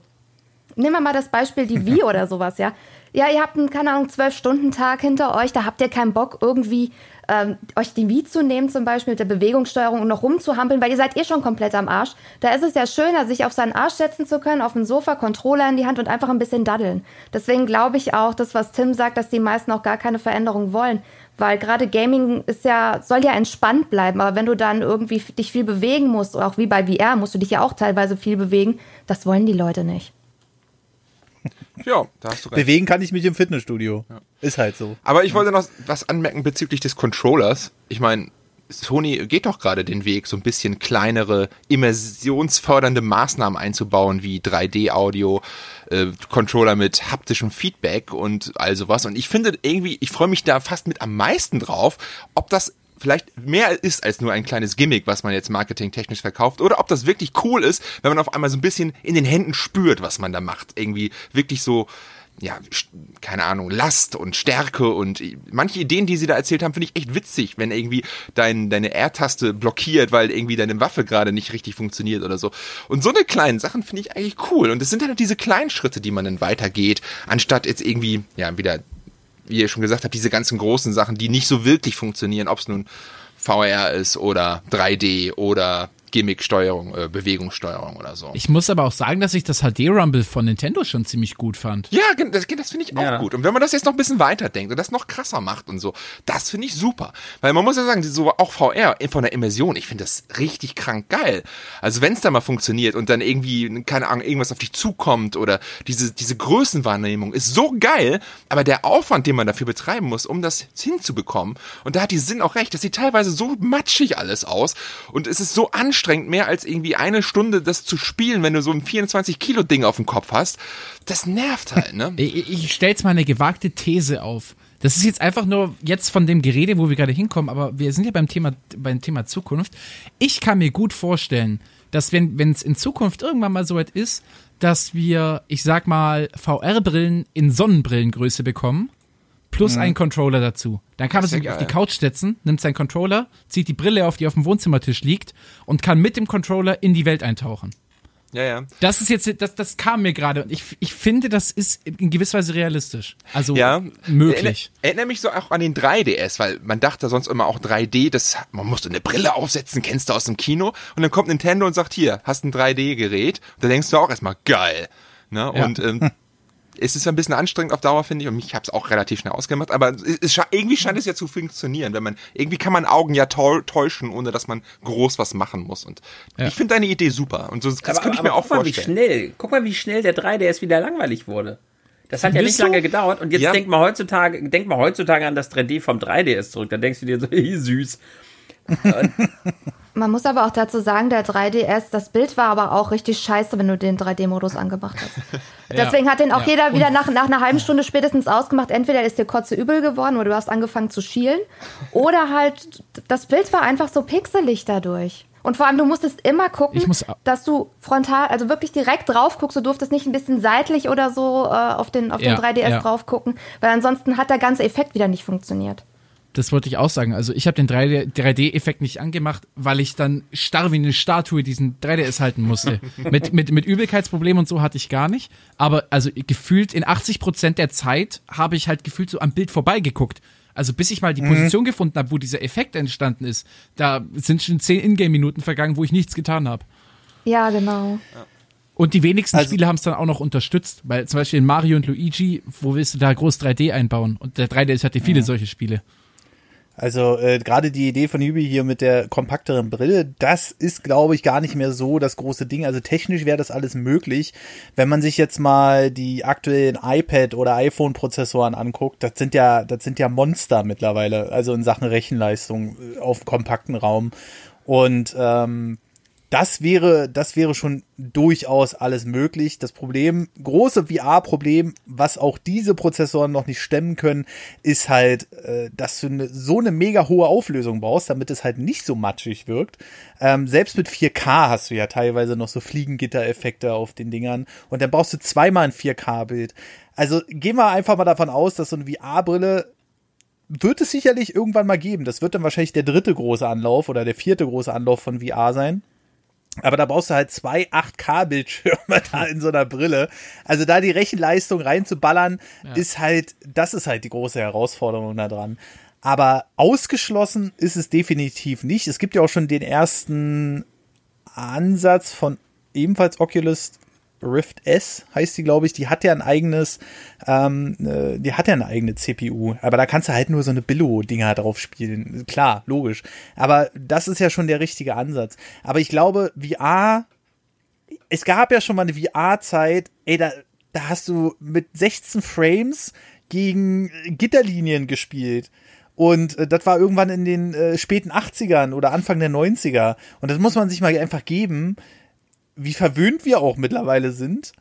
S3: Nehmen wir mal das Beispiel die Wii [laughs] oder sowas, ja. Ja, ihr habt einen, keine Ahnung, zwölf Stunden Tag hinter euch, da habt ihr keinen Bock irgendwie ähm, euch die Wii zu nehmen, zum Beispiel mit der Bewegungssteuerung und noch rumzuhampeln, weil ihr seid eh schon komplett am Arsch. Da ist es ja schöner, sich auf seinen Arsch setzen zu können, auf dem Sofa, Controller in die Hand und einfach ein bisschen daddeln. Deswegen glaube ich auch, das, was Tim sagt, dass die meisten auch gar keine Veränderung wollen. Weil gerade Gaming ist ja, soll ja entspannt bleiben, aber wenn du dann irgendwie dich viel bewegen musst, oder auch wie bei VR, musst du dich ja auch teilweise viel bewegen, das wollen die Leute nicht.
S5: Ja, da hast du recht.
S1: Bewegen kann ich mich im Fitnessstudio. Ist halt so.
S5: Aber ich wollte noch was anmerken bezüglich des Controllers. Ich meine, Sony geht doch gerade den Weg, so ein bisschen kleinere, immersionsfördernde Maßnahmen einzubauen, wie 3D-Audio, äh, Controller mit haptischem Feedback und all sowas. Und ich finde irgendwie, ich freue mich da fast mit am meisten drauf, ob das vielleicht mehr ist als nur ein kleines Gimmick, was man jetzt marketingtechnisch verkauft, oder ob das wirklich cool ist, wenn man auf einmal so ein bisschen in den Händen spürt, was man da macht. Irgendwie wirklich so, ja, keine Ahnung, Last und Stärke und manche Ideen, die sie da erzählt haben, finde ich echt witzig, wenn irgendwie dein, deine R-Taste blockiert, weil irgendwie deine Waffe gerade nicht richtig funktioniert oder so. Und so eine kleinen Sachen finde ich eigentlich cool. Und es sind halt diese kleinen Schritte, die man dann weitergeht, anstatt jetzt irgendwie, ja, wieder wie ihr schon gesagt habt, diese ganzen großen Sachen, die nicht so wirklich funktionieren, ob es nun VR ist oder 3D oder Gimmick-Steuerung, äh, Bewegungssteuerung oder so.
S4: Ich muss aber auch sagen, dass ich das HD-Rumble von Nintendo schon ziemlich gut fand.
S5: ja, das, das finde ich auch
S2: Ja.
S5: gut. Und wenn man das jetzt noch ein bisschen weiterdenkt und das noch krasser macht und so, das finde ich super. Weil man muss ja sagen, so auch VR von der Immersion, ich finde das richtig krank geil. Also wenn es da mal funktioniert und dann irgendwie, keine Ahnung, irgendwas auf dich zukommt oder diese, diese Größenwahrnehmung ist so geil, aber der Aufwand, den man dafür betreiben muss, um das hinzubekommen, und da hat die Sinn auch recht, das sieht teilweise so matschig alles aus und es ist so anstrengend, mehr als irgendwie eine Stunde das zu spielen, wenn du so ein 24-Kilo-Ding auf dem Kopf hast. Das nervt halt, ne? [laughs]
S4: Ich, ich stelle jetzt mal eine gewagte These auf. Das ist jetzt einfach nur jetzt von dem Gerede, wo wir gerade hinkommen, aber wir sind ja beim Thema, beim Thema Zukunft. Ich kann mir gut vorstellen, dass wenn es in Zukunft irgendwann mal so weit ist, dass wir, ich sag mal, VR-Brillen in Sonnenbrillengröße bekommen, plus einen Controller dazu. Dann kann man sich
S5: ja
S4: auf die. Couch setzen, nimmt seinen Controller, zieht die Brille auf, die auf dem Wohnzimmertisch liegt und kann mit dem Controller in die Welt eintauchen.
S5: Ja, ja.
S4: Das ist jetzt, das, das kam mir gerade und ich, ich finde, das ist in gewisser Weise realistisch. Also
S5: Ja,
S4: möglich.
S5: Erinnert, erinnert mich so auch an den 3DS, weil man dachte sonst immer auch 3D, das, man musste eine Brille aufsetzen, kennst du aus dem Kino, und dann kommt Nintendo und sagt, hier, hast ein 3D-Gerät, da denkst du auch erstmal, geil. Ne?
S4: Ja.
S5: Und ähm, [laughs] es ist ein bisschen anstrengend auf Dauer, finde ich, und mich habe es auch relativ schnell ausgemacht, aber es, irgendwie scheint es ja zu funktionieren, wenn man, irgendwie kann man Augen ja täu- täuschen, ohne dass man groß was machen muss. Und
S4: Ja.
S5: ich finde deine Idee super. Und so, das
S2: aber,
S5: könnte ich
S2: aber
S5: mir auch
S2: guck mal, wie
S5: vorstellen.
S2: schnell, guck mal, wie schnell der 3DS wieder langweilig wurde. Das hat ja nicht lange gedauert. Und jetzt
S5: Ja.
S2: denk mal heutzutage, denk mal heutzutage an das 3D vom 3DS zurück. Da denkst du dir so, [laughs] hey, süß.
S3: Man muss aber auch dazu sagen, der 3DS, das Bild war aber auch richtig scheiße, wenn du den 3D-Modus angemacht hast. [laughs] Deswegen hat den auch
S4: Ja.
S3: jeder wieder nach, nach einer halben Stunde spätestens ausgemacht. Entweder ist dir kotze übel geworden oder du hast angefangen zu schielen. [laughs] Oder halt, das Bild war einfach so pixelig dadurch. Und vor allem, du musstest immer gucken,
S4: muss-
S3: dass du frontal, also wirklich direkt drauf guckst. Du durftest nicht ein bisschen seitlich oder so äh, auf den, auf
S4: Ja,
S3: den 3DS
S4: ja.
S3: drauf gucken, weil ansonsten hat der ganze Effekt wieder nicht funktioniert.
S4: Das wollte ich auch sagen. Also ich habe den 3D 3D-Effekt nicht angemacht, weil ich dann starr wie eine Statue diesen 3DS halten musste. [laughs] mit, mit, mit Übelkeitsproblemen und so hatte ich gar nicht. Aber also gefühlt in 80 Prozent der Zeit habe ich halt gefühlt so am Bild vorbeigeguckt. Also bis ich mal die Position gefunden habe, wo dieser Effekt entstanden ist, da sind schon 10 Ingame-Minuten vergangen, wo ich nichts getan habe.
S3: Ja, genau.
S4: Und die wenigsten
S1: Also-
S4: Spiele haben es dann auch noch unterstützt, weil zum Beispiel in Mario und Luigi, wo willst du da groß 3D einbauen? Und der 3DS hatte viele solche Spiele.
S1: Also äh, gerade die Idee von Yubi hier mit der kompakteren Brille, das ist, glaube ich, gar nicht mehr so das große Ding. Also technisch wäre das alles möglich. Wenn man sich jetzt mal die aktuellen iPad- oder iPhone-Prozessoren anguckt, das sind ja, das sind ja Monster mittlerweile, also in Sachen Rechenleistung äh, auf kompakten Raum. Und ähm, das wäre, das wäre schon durchaus alles möglich. Das Problem, große VR-Problem, was auch diese Prozessoren noch nicht stemmen können, ist halt, äh, dass du ne, so eine mega hohe Auflösung brauchst, damit es halt nicht so matschig wirkt. Ähm, selbst mit 4K hast du ja teilweise noch so Fliegengitter-Effekte auf den Dingern und dann brauchst du zweimal ein 4K-Bild. Also gehen wir einfach mal davon aus, dass so eine VR-Brille wird es sicherlich irgendwann mal geben. Das wird dann wahrscheinlich der dritte große Anlauf oder der vierte große Anlauf von VR sein. Aber da brauchst du halt zwei 8K-Bildschirme [laughs] da in so einer Brille. Also da die Rechenleistung reinzuballern, ist halt, das ist halt die große Herausforderung da dran. Aber ausgeschlossen ist es definitiv nicht. Es gibt ja auch schon den ersten Ansatz von ebenfalls Oculus Rift S heißt die, glaube ich. Die hat ja ein eigenes, ähm, äh, die hat ja eine eigene CPU. Aber da kannst du halt nur so eine Billo-Dinger drauf spielen. Klar, logisch. Aber das ist ja schon der richtige Ansatz. Aber ich glaube, VR, es gab ja schon mal eine VR-Zeit, ey, da, da hast du mit 16 Frames gegen Gitterlinien gespielt. Und äh, das war irgendwann in den äh, späten 80ern oder Anfang der 90er. Und das muss man sich mal einfach geben, wie verwöhnt wir auch mittlerweile sind.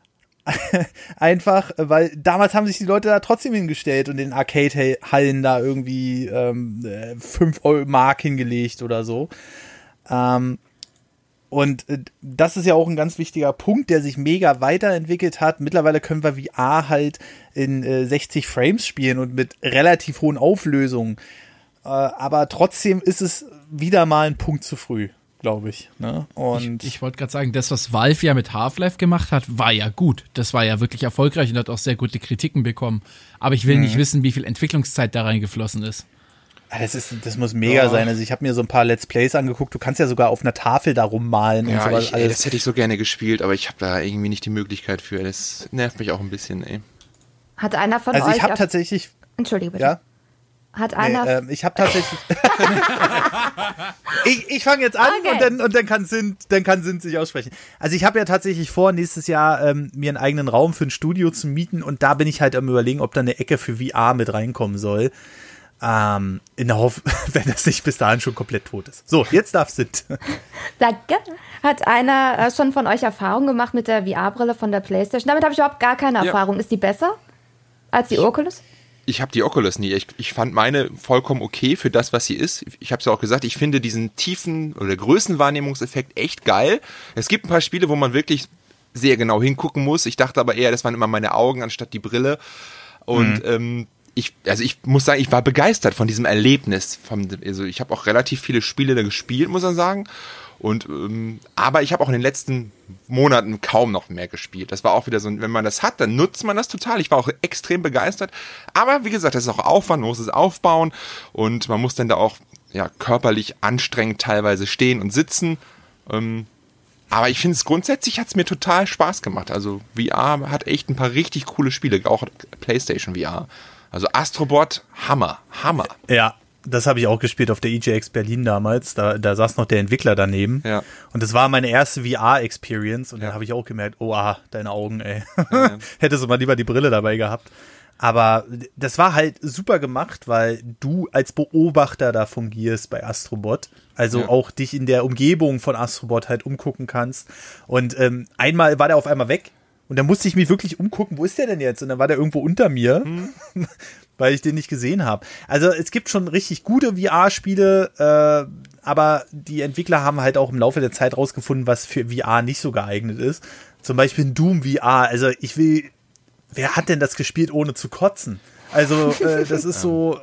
S1: [laughs] Einfach, äh, weil damals haben sich die Leute da trotzdem hingestellt und in Arcade-Hallen da irgendwie ähm, 5 Mark hingelegt oder so. Ähm, und äh, das ist ja auch ein ganz wichtiger Punkt, der sich mega weiterentwickelt hat. Mittlerweile können wir VR halt in äh, 60 Frames spielen und mit relativ hohen Auflösungen. Äh, aber trotzdem ist es wieder mal ein Punkt zu früh, glaube ich. Ne? Und
S4: Ich, ich wollte gerade sagen, das, was Valve ja mit Half-Life gemacht hat, war ja gut. Das war ja wirklich erfolgreich und hat auch sehr gute Kritiken bekommen. Aber ich will nicht wissen, wie viel Entwicklungszeit da reingeflossen ist.
S1: Ah, Das, ist, das muss mega sein. Also ich habe mir so ein paar Let's Plays angeguckt. Du kannst ja sogar auf einer Tafel da rummalen und
S5: Ja,
S1: sowas
S5: ich, ey,
S1: alles.
S5: das hätte ich so gerne gespielt, aber ich habe da irgendwie nicht die Möglichkeit für. Das nervt mich auch ein bisschen, ey.
S3: Hat einer von
S1: Also
S3: euch.
S1: ich habe tatsächlich,
S3: Entschuldige bitte.
S1: ja,
S3: Hat
S1: nee,
S3: einer.
S1: ähm, ich habe tatsächlich. [laughs] ich ich fange jetzt an
S3: Okay.
S1: und dann und dann kann Sint, dann kann Sint sich aussprechen. Also ich habe ja tatsächlich vor, nächstes Jahr ähm, mir einen eigenen Raum für ein Studio zu mieten und da bin ich halt am überlegen, ob da eine Ecke für VR mit reinkommen soll. Ähm, in der Hoffnung, [laughs] wenn das nicht bis dahin schon komplett tot ist. So, jetzt darf Sint.
S3: Danke. Hat einer äh, schon von euch Erfahrung gemacht mit der VR-Brille von der PlayStation? Damit habe ich überhaupt gar keine
S5: Ja.
S3: Erfahrung. Ist die besser als die Oculus?
S5: Ich habe die Oculus nie. Ich, ich fand meine vollkommen okay für das, was sie ist. Ich habe es ja auch gesagt, ich finde diesen tiefen oder Größenwahrnehmungseffekt echt geil. Es gibt ein paar Spiele, wo man wirklich sehr genau hingucken muss. Ich dachte aber eher, das waren immer meine Augen anstatt die Brille. Und ähm, ich, also ich muss sagen, ich war begeistert von diesem Erlebnis. Vom, also ich habe auch relativ viele Spiele da gespielt, muss man sagen. Und ähm, aber ich habe auch in den letzten Monaten kaum noch mehr gespielt. Das war auch wieder so, wenn man das hat, dann nutzt man das total. Ich war auch extrem begeistert. Aber wie gesagt, das ist auch Aufwand, man muss es aufbauen und man muss dann da auch ja körperlich anstrengend teilweise stehen und sitzen. Ähm, aber ich finde es grundsätzlich hat es mir total Spaß gemacht. Also VR hat echt ein paar richtig coole Spiele, auch PlayStation VR. Also Astrobot, Hammer, Hammer.
S1: Ja, das habe ich auch gespielt auf der EJX Berlin damals. Da, da saß noch der Entwickler daneben.
S5: Ja.
S1: Und das war meine erste VR-Experience. Und dann
S5: Ja.
S1: habe ich auch gemerkt, oh, ah, deine Augen, ey. [laughs] Hättest du mal lieber die Brille dabei gehabt. Aber das war halt super gemacht, weil du als Beobachter da fungierst bei Astrobot. Also
S5: Ja.
S1: auch dich in der Umgebung von Astrobot halt umgucken kannst. Und ähm, einmal war der auf einmal weg. Und da musste ich mich wirklich umgucken, wo ist der denn jetzt? Und dann war der irgendwo unter mir,
S5: Hm. [laughs]
S1: weil ich den nicht gesehen habe. Also es gibt schon richtig gute VR-Spiele, äh, aber die Entwickler haben halt auch im Laufe der Zeit rausgefunden, was für VR nicht so geeignet ist. Zum Beispiel ein Doom VR. Also ich will, wer hat denn das gespielt, ohne zu kotzen? Also äh, das ist [laughs] so,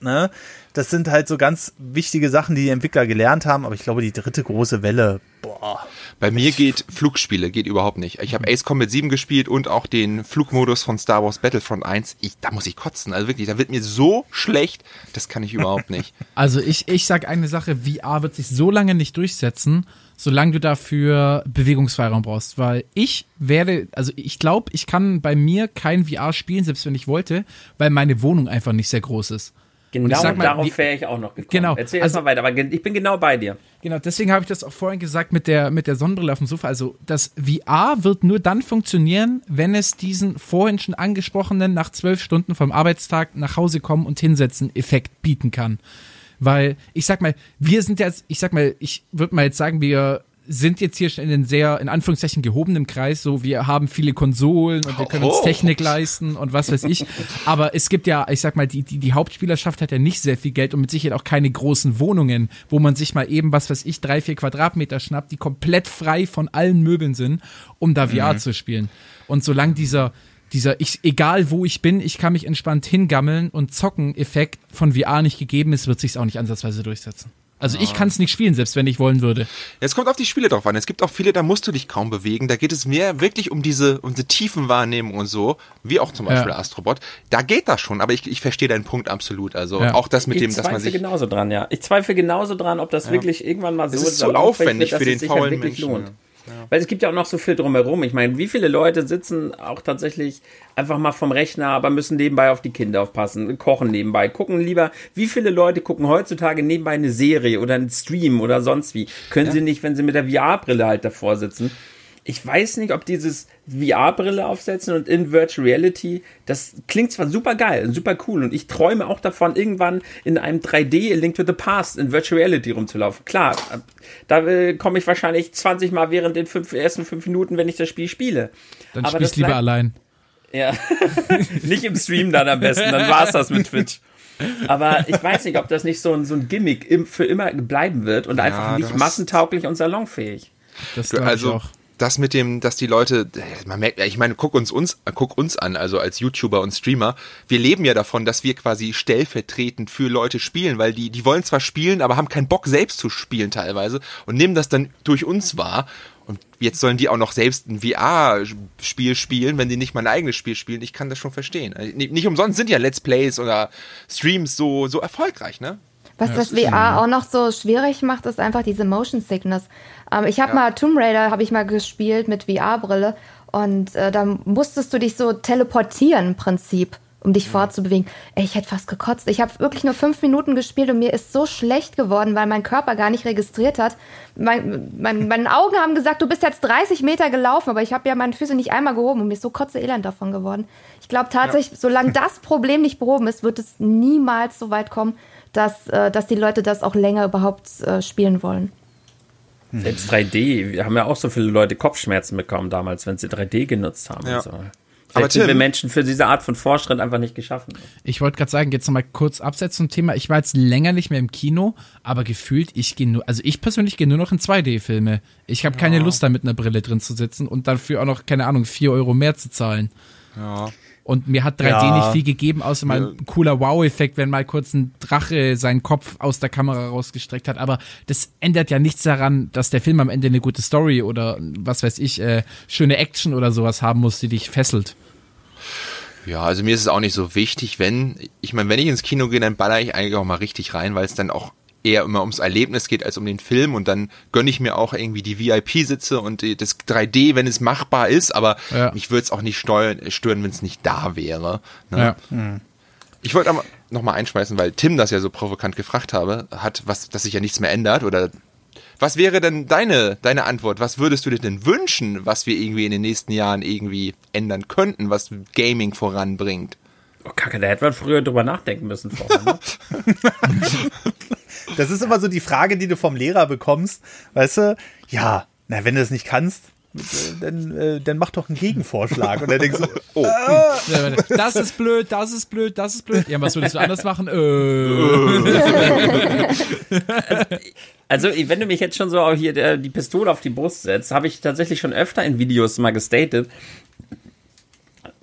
S1: ne? Das sind halt so ganz wichtige Sachen, die die Entwickler gelernt haben. Aber ich glaube, die dritte große Welle, boah.
S5: Bei mir geht Flugspiele, geht überhaupt nicht. Ich habe Ace Combat 7 gespielt und auch den Flugmodus von Star Wars Battlefront 1. Ich, da muss ich kotzen. Also wirklich, da wird mir so schlecht, das kann ich überhaupt nicht. [laughs]
S4: Also ich, ich sag eine Sache, VR wird sich so lange nicht durchsetzen, solange du dafür Bewegungsfreiraum brauchst. Weil ich werde, also ich glaube, ich kann bei mir kein VR spielen, selbst wenn ich wollte, weil meine Wohnung einfach nicht sehr groß ist. Und
S2: Genau
S4: ich sag mal,
S2: darauf wäre ich auch noch gekommen.
S4: Genau,
S2: Erzähl
S4: also-
S2: erst mal weiter, aber ich bin genau bei dir.
S4: Genau, deswegen habe ich das auch vorhin gesagt mit der, mit der Sonnenbrille auf dem Sofa. Also das VR wird nur dann funktionieren, wenn es diesen vorhin schon angesprochenen nach zwölf Stunden vom Arbeitstag nach Hause kommen und hinsetzen Effekt bieten kann. Weil ich sag mal, wir sind jetzt, ich sag mal, ich würde mal jetzt sagen, wir sind jetzt hier schon in den sehr, in Anführungszeichen, gehobenen Kreis, so wir haben viele Konsolen und wir können uns
S5: Oh.
S4: Technik leisten und was weiß ich. Aber es gibt ja, ich sag mal, die, die, die Hauptspielerschaft hat ja nicht sehr viel Geld und mit Sicherheit auch keine großen Wohnungen, wo man sich mal eben, was weiß ich, drei, vier Quadratmeter schnappt, die komplett frei von allen Möbeln sind, um da VR zu spielen. Und solange dieser, dieser, ich, egal wo ich bin, ich kann mich entspannt hingammeln und zocken Effekt von VR nicht gegeben ist, wird sich's auch nicht ansatzweise durchsetzen. Also ich kann es nicht spielen, selbst wenn ich wollen würde.
S5: Es kommt auf die Spiele drauf an. Es gibt auch viele, da musst du dich kaum bewegen. Da geht es mehr wirklich um diese, um diese Tiefenwahrnehmung und so, wie auch zum Beispiel
S4: Ja.
S5: Astrobot. Da geht das schon, aber ich, ich verstehe deinen Punkt absolut. Also
S4: Ja.
S5: auch das mit
S2: ich
S5: dem, dass
S2: zweifle
S5: man sich.
S2: genauso dran, ja. Ich zweifle genauso dran, ob das wirklich irgendwann mal so
S5: Es ist so
S2: salonfähig
S5: aufwendig
S2: dass
S5: für den
S2: sich halt
S5: faulen
S2: wirklich
S5: Menschen,
S2: lohnt. Weil es gibt ja auch noch so viel drumherum. Ich meine, wie viele Leute sitzen auch tatsächlich einfach mal vom Rechner, aber müssen nebenbei auf die Kinder aufpassen, kochen nebenbei, gucken lieber, wie viele Leute gucken heutzutage nebenbei eine Serie oder einen Stream oder sonst wie. Können sie nicht, wenn sie mit der VR-Brille halt davor sitzen. Ich weiß nicht, ob dieses VR-Brille aufsetzen und in Virtual Reality, das klingt zwar super geil und super cool und ich träume auch davon, irgendwann in einem 3D A Link to the Past in Virtual Reality rumzulaufen. Klar, da äh, komme ich wahrscheinlich 20 Mal während den fünf, ersten fünf Minuten, wenn ich das Spiel spiele.
S4: Dann
S2: Aber
S4: spielst lieber allein.
S2: Ja, [laughs] nicht im Stream dann am besten, dann war's das mit Twitch. Aber ich weiß nicht, ob das nicht so ein, so ein Gimmick im, für immer bleiben wird und einfach
S5: du
S2: nicht massentauglich und salonfähig.
S4: Das
S5: Du, also
S4: ich auch.
S5: Das mit dem, dass die Leute, man merkt, ich meine, guck uns uns, guck uns an, also als YouTuber und Streamer. Wir leben ja davon, dass wir quasi stellvertretend für Leute spielen, weil die, die wollen zwar spielen, aber haben keinen Bock selbst zu spielen teilweise und nehmen das dann durch uns wahr. Und jetzt sollen die auch noch selbst ein VR-Spiel spielen, wenn die nicht mal ein eigenes Spiel spielen. Ich kann das schon verstehen. Nicht nicht umsonst sind ja Let's Plays oder Streams so, so erfolgreich, ne?
S3: Was das VR auch noch so schwierig macht, ist einfach diese Motion Sickness. Ähm, ich habe
S5: Ja.
S3: mal Tomb Raider habe ich mal gespielt mit VR-Brille und äh, da musstest du dich so teleportieren im Prinzip, um dich fortzubewegen. Ey, ich hätte fast gekotzt. Ich habe wirklich nur fünf Minuten gespielt und mir ist so schlecht geworden, weil mein Körper gar nicht registriert hat. Mein, mein, [laughs] meine Augen haben gesagt, du bist jetzt 30 Meter gelaufen, aber ich habe ja meine Füße nicht einmal gehoben und mir ist so kotze elend davon geworden. Ich glaube tatsächlich, solange [laughs] das Problem nicht behoben ist, wird es niemals so weit kommen, dass, äh, dass die Leute das auch länger überhaupt äh, spielen wollen.
S2: Selbst 3D, wir haben ja auch so viele Leute Kopfschmerzen bekommen damals, wenn sie 3D genutzt haben.
S5: Ja.
S2: Und so.
S5: Aber
S2: sind
S5: Tim-
S2: wir Menschen für diese Art von Fortschritt einfach nicht geschaffen.
S4: Ich wollte gerade sagen, jetzt nochmal kurz abseits zum Thema. Ich war jetzt länger nicht mehr im Kino, aber gefühlt, ich gehe nur, also ich persönlich gehe nur noch in 2D-Filme. Ich habe keine Lust, da mit einer Brille drin zu sitzen und dafür auch noch, keine Ahnung, 4 Euro mehr zu zahlen.
S5: Ja.
S4: Und mir hat 3D
S1: Ja.
S4: nicht viel gegeben, außer mal ein cooler Wow-Effekt, wenn mal kurz ein Drache seinen Kopf aus der Kamera rausgestreckt hat. Aber das ändert ja nichts daran, dass der Film am Ende eine gute Story oder was weiß ich, äh, schöne Action oder sowas haben muss, die dich fesselt.
S5: Ja, also mir ist es auch nicht so wichtig, wenn, ich meine, wenn ich ins Kino gehe, dann baller ich eigentlich auch mal richtig rein, weil es dann auch eher immer ums Erlebnis geht als um den Film und dann gönne ich mir auch irgendwie die VIP-Sitze und das 3D, wenn es machbar ist, aber
S4: Ja.
S5: mich würde es auch nicht stören, wenn es nicht da wäre. Ne?
S4: Ja.
S5: Ich wollte aber noch mal einschmeißen, weil Tim das ja so provokant gefragt habe, hat, was, dass sich ja nichts mehr ändert oder was wäre denn deine, deine Antwort? Was würdest du dir denn wünschen, was wir irgendwie in den nächsten Jahren irgendwie ändern könnten, was Gaming voranbringt?
S2: Oh, Kacke, da hätte man früher drüber nachdenken müssen vorher. Ne? [laughs]
S1: Das ist immer so die Frage, die du vom Lehrer bekommst. Weißt du, ja, na, wenn du das nicht kannst, dann, äh, dann mach doch einen Gegenvorschlag. Und er denkt so,
S5: Oh,
S4: Das ist blöd, das ist blöd, das ist blöd. Ja, was würdest du anders machen? Äh. [laughs]
S2: Also, wenn du mich jetzt schon so auch hier äh, die Pistole auf die Brust setzt, habe ich tatsächlich schon öfter in Videos mal gestatet,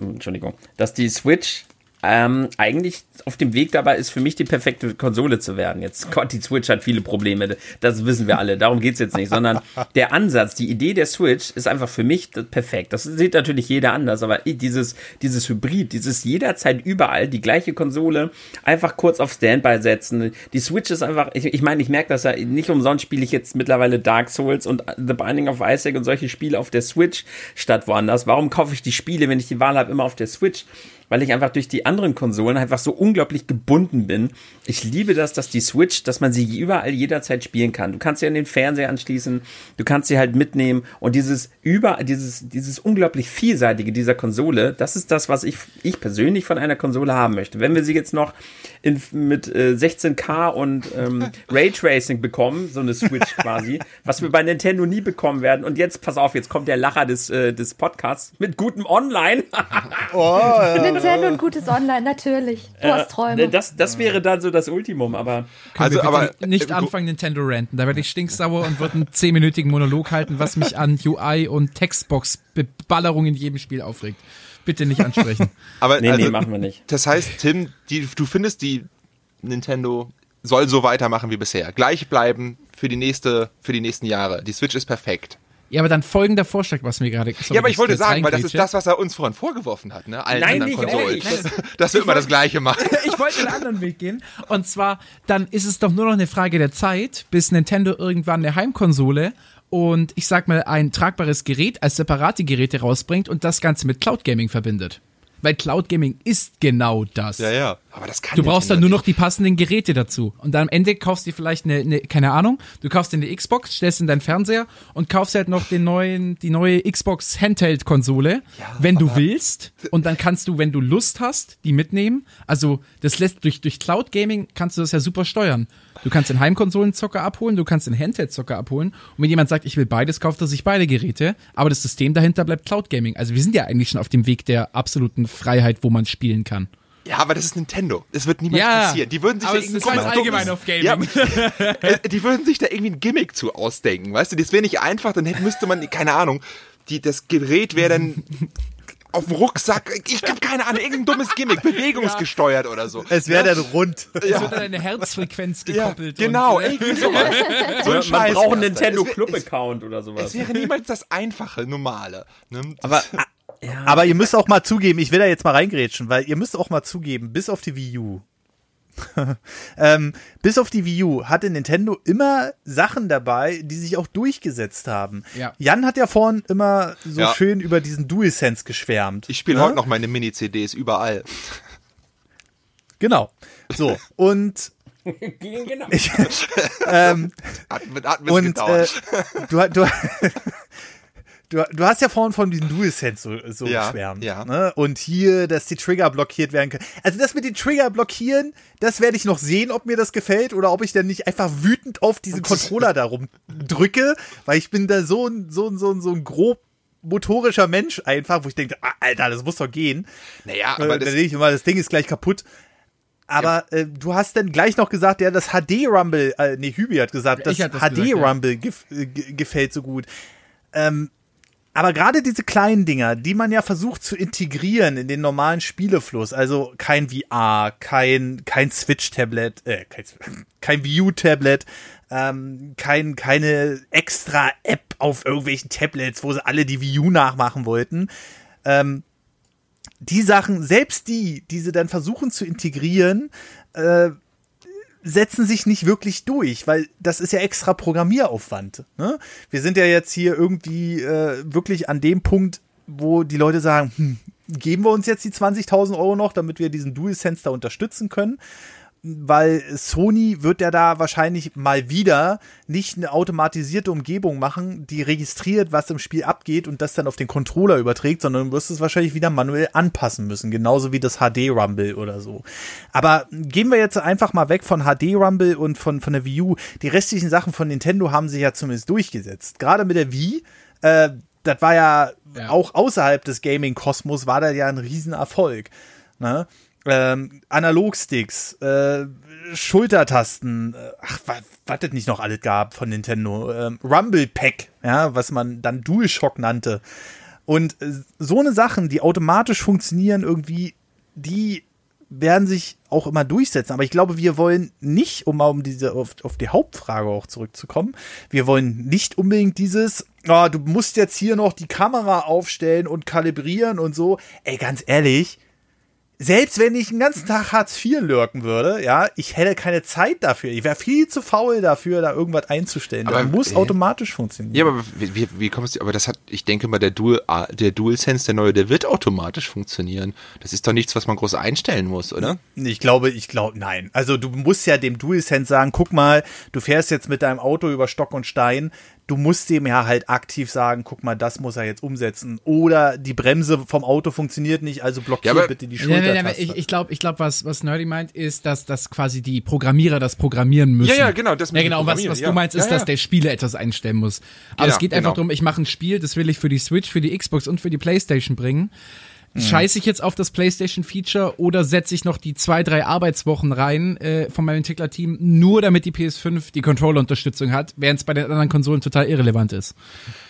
S2: Entschuldigung, dass die Switch ähm, eigentlich auf dem Weg dabei ist, für mich die perfekte Konsole zu werden. Jetzt, Gott, die Switch hat viele Probleme, das wissen wir alle, darum geht's jetzt nicht, sondern [laughs] der Ansatz, die Idee der Switch ist einfach für mich perfekt. Das sieht natürlich jeder anders, aber dieses, dieses Hybrid, dieses jederzeit überall die gleiche Konsole, einfach kurz auf Standby setzen. Die Switch ist einfach, ich, ich meine, ich merke das ja, nicht umsonst spiele ich jetzt mittlerweile Dark Souls und The Binding of Isaac und solche Spiele auf der Switch statt woanders. Warum kaufe ich die Spiele, wenn ich die Wahl habe, immer auf der Switch? Weil ich einfach durch die anderen Konsolen einfach so unglaublich gebunden bin. Ich liebe das, dass die Switch, dass man sie überall jederzeit spielen kann. Du kannst sie an den Fernseher anschließen, du kannst sie halt mitnehmen und dieses über dieses dieses unglaublich vielseitige dieser Konsole, das ist das, was ich ich persönlich von einer Konsole haben möchte. Wenn wir sie jetzt noch in, mit äh, 16K und ähm, [laughs] Raytracing bekommen, so eine Switch quasi, was wir bei Nintendo nie bekommen werden. Und jetzt pass auf, jetzt kommt der Lacher des äh, des Podcasts mit gutem Online. [laughs] [laughs]
S3: Nintendo und gutes Online, natürlich. Du hast Träume.
S2: Das, das wäre dann so das Ultimum, aber
S5: also aber
S4: nicht
S5: äh,
S4: anfangen, Nintendo ranten. Da werde ich stinksauer und würde einen zehnminütigen Monolog halten, was mich an UI und Textbox-Beballerung in jedem Spiel aufregt. Bitte nicht ansprechen. [laughs]
S5: Aber
S2: nee,
S5: also,
S2: nee, machen wir nicht.
S5: Das heißt, Tim, die, du findest, die Nintendo soll so weitermachen wie bisher. Gleich bleiben für die nächste, für die nächsten Jahre. Die Switch ist perfekt.
S4: Ja, aber dann folgender Vorschlag, was mir gerade.
S5: ja, aber ich
S4: dass
S5: wollte sagen, weil das ist das, was er uns vorhin vorgeworfen hat, ne? Allen
S2: Nein,
S5: anderen
S2: nicht
S5: Konsolen.
S2: ehrlich.
S5: Das, dass wir immer das Gleiche machen. [laughs]
S4: ich wollte einen anderen Weg gehen. Und zwar, dann ist es doch nur noch eine Frage der Zeit, bis Nintendo irgendwann eine Heimkonsole und ich sag mal ein tragbares Gerät als separate Geräte rausbringt und das Ganze mit Cloud Gaming verbindet. Weil Cloud Gaming ist genau das.
S5: Ja, ja. Aber das kann
S4: Du brauchst dann nur noch die passenden Geräte dazu. Und dann am Ende kaufst du dir vielleicht eine, eine, keine Ahnung, du kaufst dir eine Xbox, stellst in deinen Fernseher und kaufst halt noch den neuen, die neue Xbox Handheld-Konsole, wenn du willst. Und dann kannst du, wenn du Lust hast, die mitnehmen. Also, das lässt durch, durch Cloud Gaming kannst du das ja super steuern. Du kannst den Heimkonsolenzocker abholen, du kannst den Handheld-Zocker abholen. Und wenn jemand sagt, ich will beides, kauft er sich beide Geräte. Aber das System dahinter bleibt Cloud Gaming. Also wir sind ja eigentlich schon auf dem Weg der absoluten Freiheit, wo man spielen kann.
S5: Ja, aber das ist Nintendo. Es wird niemals
S4: Ja,
S5: passieren. Die würden sich
S4: aber
S5: da
S4: es
S5: irgendwie
S4: ist ganz
S5: guck mal,
S4: allgemein
S5: dummes-
S4: auf Gaming.
S5: Ja, [laughs] äh, die würden sich da irgendwie ein Gimmick zu ausdenken, weißt du? Das wäre nicht einfach, dann müsste man, keine Ahnung, die, das Gerät wäre dann [laughs] auf dem Rucksack, ich hab keine Ahnung, irgendein dummes Gimmick, [laughs] bewegungsgesteuert oder so.
S1: es wäre dann rund.
S4: Es wird an eine Herzfrequenz
S5: Ja,
S4: gekoppelt.
S5: genau,
S4: und, äh,
S5: irgendwie sowas. So ein
S2: man
S5: Scheiß
S2: braucht einen. Nintendo
S5: Es wär-
S2: Club
S5: es-
S2: Account oder
S5: Es
S2: sowas.
S5: wäre niemals das einfache, normale. Ne? Das-
S2: Aber
S1: Aber ihr müsst auch mal zugeben, ich will da jetzt mal reingrätschen, weil ihr müsst auch mal zugeben, bis auf die Wii U. [laughs] ähm, bis auf die Wii U hatte Nintendo immer Sachen dabei, die sich auch durchgesetzt haben.
S4: Ja.
S1: Jan hat ja vorhin immer so
S5: Ja.
S1: schön über diesen DualSense geschwärmt.
S5: ich spiele
S1: ne?
S5: heute noch meine Mini-CDs überall.
S1: Genau. So. Und [laughs]
S2: genau. [laughs]
S1: ich, ähm,
S5: Hat, hat
S1: und äh,
S5: gedauert.
S1: du, du, du, du hast ja vorhin von diesem DualSense so, so
S5: Ja,
S1: geschwärmt.
S5: ja.
S1: Ne? Und hier, dass die Trigger blockiert werden können. Also das mit den Trigger blockieren, das werde ich noch sehen, ob mir das gefällt oder ob ich dann nicht einfach wütend auf diese Controller darum drücke, weil ich bin da so ein, so ein, so ein, so ein grob motorischer Mensch einfach, wo ich denke, ah, Alter, das muss doch gehen.
S5: naja,
S1: Äh,
S5: aber
S1: da
S5: das,
S1: ich immer, das Ding ist gleich kaputt. Aber äh, du hast dann gleich noch gesagt, ja, das HD Rumble, äh, nee, Hübi hat gesagt, das
S4: das
S1: HD
S4: gesagt, ja.
S1: Rumble gef äh, ge- gefällt so gut. Ähm, aber gerade diese kleinen Dinger, die man ja versucht zu integrieren in den normalen Spielefluss, also kein VR, kein, kein Switch-Tablet, äh, kein, [laughs] kein Wii U-Tablet, ähm, kein, keine extra App auf irgendwelchen Tablets, wo sie alle die U nachmachen wollten. Ähm, die Sachen, selbst die, die sie dann versuchen zu integrieren, äh, setzen sich nicht wirklich durch, weil das ist ja extra Programmieraufwand. Ne? Wir sind ja jetzt hier irgendwie äh, wirklich an dem Punkt, wo die Leute sagen, hm, geben wir uns jetzt die 20.000 Euro noch, damit wir diesen DualSense da unterstützen können weil Sony wird ja da wahrscheinlich mal wieder nicht eine automatisierte Umgebung machen, die registriert, was im Spiel abgeht und das dann auf den Controller überträgt, sondern du wirst es wahrscheinlich wieder manuell anpassen müssen, genauso wie das HD Rumble oder so. Aber gehen wir jetzt einfach mal weg von HD Rumble und von, von der Wii U. Die restlichen Sachen von Nintendo haben sich ja zumindest durchgesetzt. Gerade mit der Wii, äh, das war ja,
S4: Ja.
S1: auch außerhalb des Gaming-Kosmos war das ja ein Riesenerfolg. Ne? Ähm, Analogsticks, äh, Schultertasten, äh, ach, was es nicht noch alles gab von Nintendo. Ähm, Rumble Pack, ja, was man dann DualShock nannte. Und äh, so eine Sachen, die automatisch funktionieren, irgendwie, die werden sich auch immer durchsetzen. Aber ich glaube, wir wollen nicht, um mal um diese auf, auf die Hauptfrage auch zurückzukommen, wir wollen nicht unbedingt dieses, oh, du musst jetzt hier noch die Kamera aufstellen und kalibrieren und so. Ey, ganz ehrlich, selbst wenn ich den ganzen Tag Hartz IV lurken würde, ja, ich hätte keine Zeit dafür. Ich wäre viel zu faul dafür, da irgendwas einzustellen.
S5: Aber,
S1: das muss
S5: äh,
S1: automatisch funktionieren.
S5: Ja, aber wie, wie, kommst du, aber das hat, ich denke mal, der Dual, der DualSense, der neue, der wird automatisch funktionieren. Das ist doch nichts, was man groß einstellen muss, oder?
S1: Ich glaube, ich glaube, nein. Also du musst ja dem DualSense sagen, guck mal, du fährst jetzt mit deinem Auto über Stock und Stein. Du musst dem ja halt aktiv sagen, guck mal, das muss er jetzt umsetzen. Oder die Bremse vom Auto funktioniert nicht, also blockier
S5: Ja,
S1: bitte die
S4: Ja, ja,
S1: Schultertaste.
S4: ja, ich ich glaube, ich glaub, was, was Nerdy meint, ist, dass, dass quasi die Programmierer das programmieren müssen.
S5: Ja, ja, genau, das mit
S4: Ja,
S5: dem
S4: genau, was, was du meinst, ist,
S5: Ja, ja.
S4: dass der Spieler etwas einstellen muss. Aber es geht einfach
S5: genau.
S4: darum, ich mache ein Spiel, das will ich für die Switch, für die Xbox und für die Playstation bringen.
S5: Mhm.
S4: Scheiße ich jetzt auf das PlayStation-Feature oder setze ich noch die zwei, drei Arbeitswochen rein äh, von meinem Entwicklerteam, nur damit die PS5 die Controller-Unterstützung hat, während es bei den anderen Konsolen total irrelevant ist.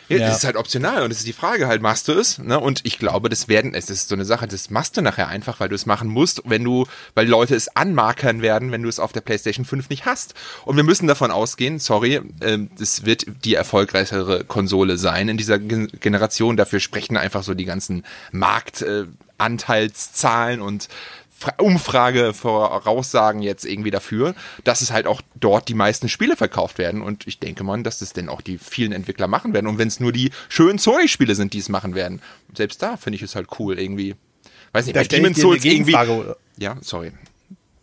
S5: Ja,
S1: Ja.
S5: Das ist halt optional und das ist die Frage halt, machst du es? Ne? Und ich glaube, das werden, es ist so eine Sache, das machst du nachher einfach, weil du es machen musst, wenn du, weil Leute es anmarkern werden, wenn du es auf der PlayStation 5 nicht hast. Und wir müssen davon ausgehen, sorry, das wird die erfolgreichere Konsole sein in dieser Gen Generation. Dafür sprechen einfach so die ganzen Marktanteilszahlen und Fra- Umfrage voraussagen jetzt irgendwie dafür, dass es halt auch dort die meisten Spiele verkauft werden und ich denke mal, dass das denn auch die vielen Entwickler machen werden und wenn es nur die schönen Sony-Spiele sind, die es machen werden, selbst da finde ich es halt cool irgendwie. Weiß nicht,
S1: da
S5: bei Demon's Souls irgendwie. Ja, sorry.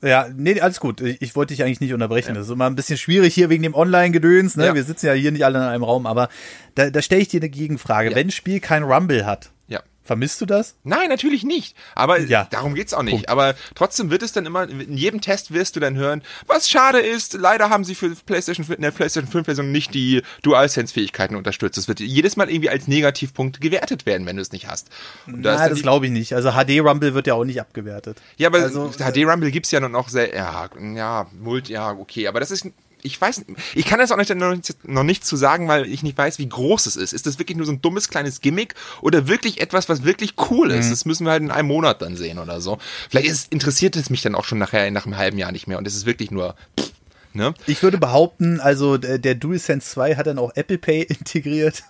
S1: Ja, nee, alles gut. Ich, ich wollte dich eigentlich nicht unterbrechen. Das ist immer ein bisschen schwierig hier wegen dem Online-Gedöns. Ne?
S5: Ja.
S1: Wir sitzen ja hier nicht alle in einem Raum, aber da, da stelle ich dir eine Gegenfrage.
S5: Ja.
S1: Wenn ein Spiel kein Rumble hat,
S5: Ja.
S1: Vermisst du das?
S5: Nein, natürlich nicht. Aber
S1: Ja.
S5: darum geht's auch nicht.
S1: Punkt.
S5: Aber trotzdem wird es dann immer, in jedem Test wirst du dann hören, was schade ist, leider haben sie für PlayStation 5, in der PlayStation 5 Version nicht die DualSense-Fähigkeiten unterstützt. Das wird jedes Mal irgendwie als Negativpunkt gewertet werden, wenn du es nicht hast. Und da
S1: Na, das glaube ich nicht. Also HD Rumble wird ja auch nicht abgewertet.
S5: Ja, aber
S1: Also,
S5: HD Rumble gibt's ja noch sehr, ja, ja, Multi, ja, okay, aber das ist, ich weiß, ich kann das auch nicht, noch, nicht, noch nicht zu sagen, weil ich nicht weiß, wie groß es ist. Ist das wirklich nur so ein dummes kleines Gimmick oder wirklich etwas, was wirklich cool ist? Das müssen wir halt in einem Monat dann sehen oder so. Vielleicht ist, interessiert es mich dann auch schon nachher nach einem halben Jahr nicht mehr und es ist wirklich nur, pff, ne?
S1: Ich würde behaupten, also der der DualSense 2 hat dann auch Apple Pay [laughs] integriert.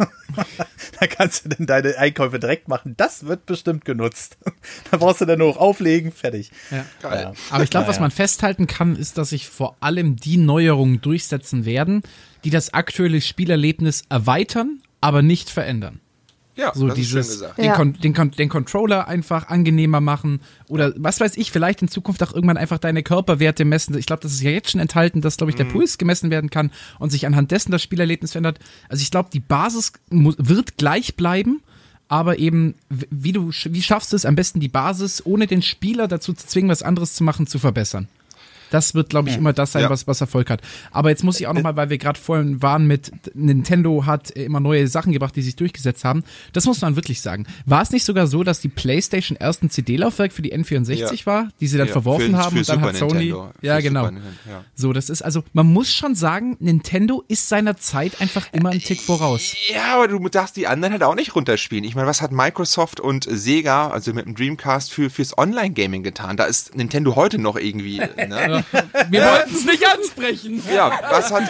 S1: [laughs] da kannst du dann deine Einkäufe direkt machen. Das wird bestimmt genutzt. [laughs] da brauchst du dann nur noch auflegen, fertig.
S4: Ja.
S5: Geil.
S4: Aber ich glaube, was man festhalten kann, ist, dass sich vor allem die Neuerungen durchsetzen werden, die das aktuelle Spielerlebnis erweitern, aber nicht verändern.
S5: Ja,
S4: So
S5: das ist schön
S4: dieses,
S5: gesagt.
S4: den,
S3: Ja.
S4: Kon den, Kon den Controller einfach angenehmer machen oder was weiß ich, vielleicht in Zukunft auch irgendwann einfach deine Körperwerte messen. Ich glaube, das ist ja jetzt schon enthalten, dass, glaube ich, der
S5: Mhm.
S4: Puls gemessen werden kann und sich anhand dessen das Spielerlebnis verändert. Also ich glaube, die Basis wird gleich bleiben, aber eben, wie du, wie schaffst du es am besten, die Basis, ohne den Spieler dazu zu zwingen, was anderes zu machen, zu verbessern? Das wird, glaube ich, immer das sein,
S5: Ja.
S4: was, was Erfolg hat. Aber jetzt muss ich auch nochmal, weil wir gerade vorhin waren mit Nintendo hat immer neue Sachen gebracht, die sich durchgesetzt haben. Das muss man wirklich sagen. War es nicht sogar so, dass die PlayStation erst ein CD-Laufwerk für die N64
S5: Ja.
S4: war, die sie dann
S5: Ja,
S4: verworfen
S5: für-
S4: haben
S5: für
S4: und dann
S5: Super
S4: hat Sony.
S5: Nintendo.
S4: Ja,
S5: Für
S4: genau. So, das ist also, man muss schon sagen, Nintendo ist seiner Zeit einfach immer einen Tick voraus.
S5: Ja, aber du darfst die anderen halt auch nicht runterspielen. Ich meine, was hat Microsoft und Sega, also mit dem Dreamcast, für, fürs Online-Gaming getan? Da ist Nintendo heute noch irgendwie, [laughs] ne?
S4: Wir wollten es nicht ansprechen.
S5: Ja, was hat.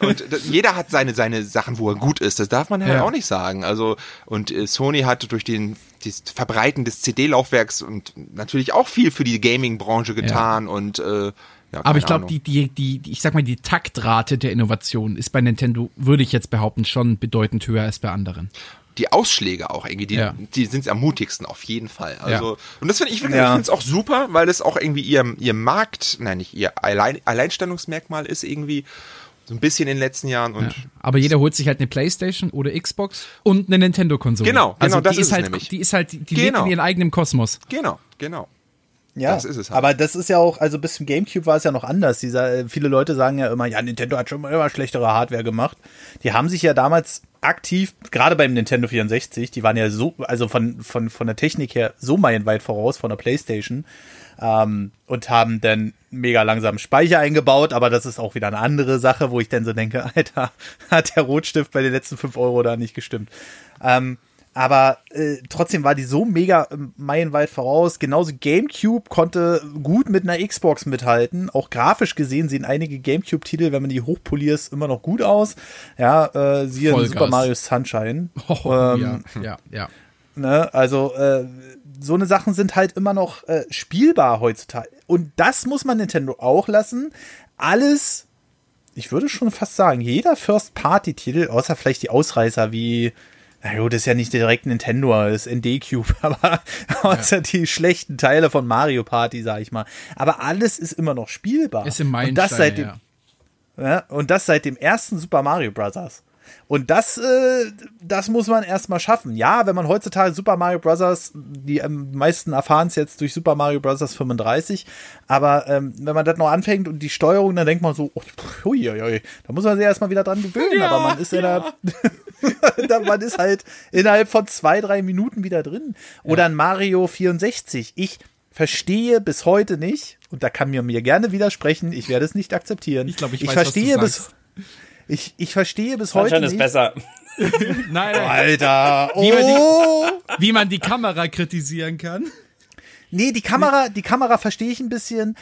S5: und jeder hat seine, seine Sachen, wo er gut ist. Das darf man halt
S4: Ja.
S5: auch nicht sagen. Also, und äh, Sony hat durch den, das Verbreiten des CD-Laufwerks und natürlich auch viel für die Gaming-Branche getan und, äh, ja,
S4: Aber ich glaube, die, die, die, die, ich sag mal, die Taktrate der Innovation ist bei Nintendo, würde ich jetzt behaupten, schon bedeutend höher als bei anderen.
S5: Die Ausschläge auch irgendwie, die,
S4: Ja.
S5: die sind am mutigsten auf jeden Fall. Also,
S4: Ja.
S5: und das finde ich wirklich,
S1: Ja.
S5: ich finde es auch super, weil das auch irgendwie ihr, ihr Markt, nein, nicht ihr Allein, Alleinstellungsmerkmal ist irgendwie so ein bisschen in den letzten Jahren und
S4: Aber jeder holt sich halt eine Playstation oder Xbox und eine Nintendo-Konsole.
S5: Genau, genau,
S4: also
S5: das
S4: die
S5: ist
S4: ist
S5: es
S4: halt,
S5: nämlich.
S4: Die ist halt, die lebt
S5: Genau.
S4: in ihrem eigenen Kosmos.
S5: genau, genau.
S1: Ja,
S5: Das ist es halt.
S1: aber das ist ja auch, also bis zum Gamecube war es ja noch anders. Dieser, äh, viele Leute sagen ja immer, ja, Nintendo hat schon immer schlechtere Hardware gemacht. Die haben sich ja damals aktiv, gerade beim Nintendo 64, die waren ja so, also von, von, von der Technik her so meilenweit voraus von der Playstation ähm, und haben dann mega langsam Speicher eingebaut, aber das ist auch wieder eine andere Sache, wo ich dann so denke, [laughs] Alter, hat der Rotstift bei den letzten 5 Euro da nicht gestimmt. Ähm, aber äh, trotzdem war die so mega ähm, meilenweit voraus. Genauso GameCube konnte gut mit einer Xbox mithalten. Auch grafisch gesehen sehen einige GameCube-Titel, wenn man die hochpoliert, immer noch gut aus. Ja, äh, siehe
S4: Vollgas.
S1: Super Mario Sunshine. [laughs]
S4: Oh,
S1: Ähm,
S4: ja, ja, ja.
S1: Ne? Also äh, so eine Sachen sind halt immer noch äh, spielbar heutzutage. Und das muss man Nintendo auch lassen. Alles, ich würde schon fast sagen, jeder First-Party-Titel, außer vielleicht die Ausreißer wie, na gut, das ist ja nicht direkt Nintendo, ist ND-Cube, [laughs] aber außer die schlechten Teile von Mario Party, sag ich mal. Aber alles ist immer noch spielbar.
S4: Ist im
S1: Und
S4: Meilenstein,
S1: das seit dem,
S4: ja.
S1: ja, und das seit dem ersten Super Mario Bros. Und das, äh, das muss man erstmal schaffen. Ja, wenn man heutzutage Super Mario Bros., die ähm, meisten erfahren es jetzt durch Super Mario Bros. 35, aber ähm, wenn man das noch anfängt und die Steuerung, dann denkt man so, oh, hui, hui, hui, da muss man sich erstmal wieder dran gewöhnen, aber man ist ja, [laughs] da, man ist halt innerhalb von zwei, drei Minuten wieder drin. Oder ein Mario 64. Ich verstehe bis heute nicht, und da kann mir mir gerne widersprechen, ich werde es nicht akzeptieren.
S4: Ich glaube, ich
S1: ich
S4: weiß,
S1: verstehe bis
S4: sagst.
S1: Ich, ich verstehe bis heute
S2: Sunshine ist
S1: nicht.
S2: besser. [laughs]
S4: Nein, nein.
S1: Alter,
S4: Wie man die-
S1: oh.
S4: Wie man die Kamera kritisieren kann,
S1: Nee, die Kamera, die Kamera verstehe ich ein bisschen,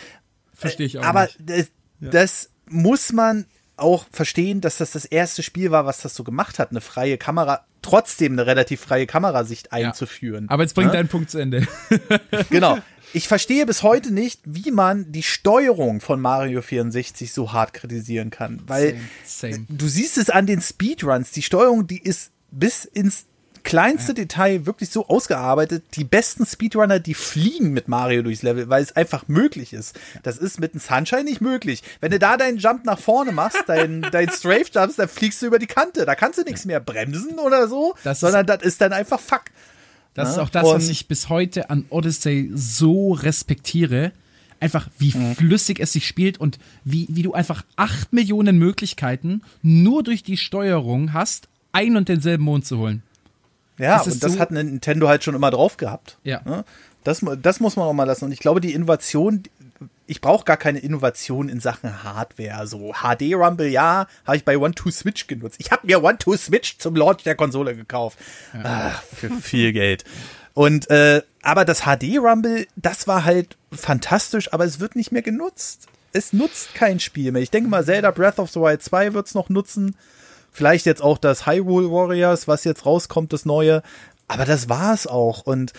S4: verstehe ich auch
S1: aber
S4: nicht.
S1: das, das muss man auch verstehen, dass das das erste Spiel war, was das so gemacht hat, eine freie Kamera, trotzdem eine relativ freie Kamerasicht einzuführen.
S4: Aber jetzt bringt
S1: Ne?
S4: deinen Punkt zu Ende.
S1: Genau. [laughs] Ich verstehe bis heute nicht, wie man die Steuerung von Mario 64 so hart kritisieren kann. Weil
S4: Same.
S1: du siehst es an den Speedruns. Die Steuerung, die ist bis ins kleinste Detail wirklich so ausgearbeitet. Die besten Speedrunner, die fliegen mit Mario durchs Level, weil es einfach möglich ist. Das ist mit einem Sunshine nicht möglich. Wenn du da deinen Jump nach vorne machst, dein, [laughs] dein Strafe Jumps, dann fliegst du über die Kante. Da kannst du nichts mehr bremsen oder so,
S4: Das
S1: sondern das ist dann einfach fuck.
S4: Das ist
S1: Ja,
S4: auch das, was
S1: und-
S4: ich bis heute an Odyssey so respektiere. Einfach, wie
S1: Mhm.
S4: flüssig es sich spielt und wie, wie du einfach acht Millionen Möglichkeiten nur durch die Steuerung hast, einen und denselben Mond zu holen.
S1: Ja,
S4: Das
S1: und das
S4: so-
S1: hat Nintendo halt schon immer drauf gehabt.
S4: Ja.
S1: Ne? Das, das muss man auch mal lassen. Und ich glaube, die Innovation, ich brauche gar keine Innovation in Sachen Hardware. So HD Rumble, ja, habe ich bei One-Two-Switch genutzt. Ich habe mir One-Two-Switch zum Launch der Konsole gekauft. Ach, für viel Geld. Und äh, aber das HD Rumble, das war halt fantastisch, aber es wird nicht mehr genutzt. Es nutzt kein Spiel mehr. Ich denke mal, Zelda Breath of the Wild 2 wird's noch nutzen. Vielleicht jetzt auch das Hyrule Warriors, was jetzt rauskommt, das neue. Aber das war's auch. Und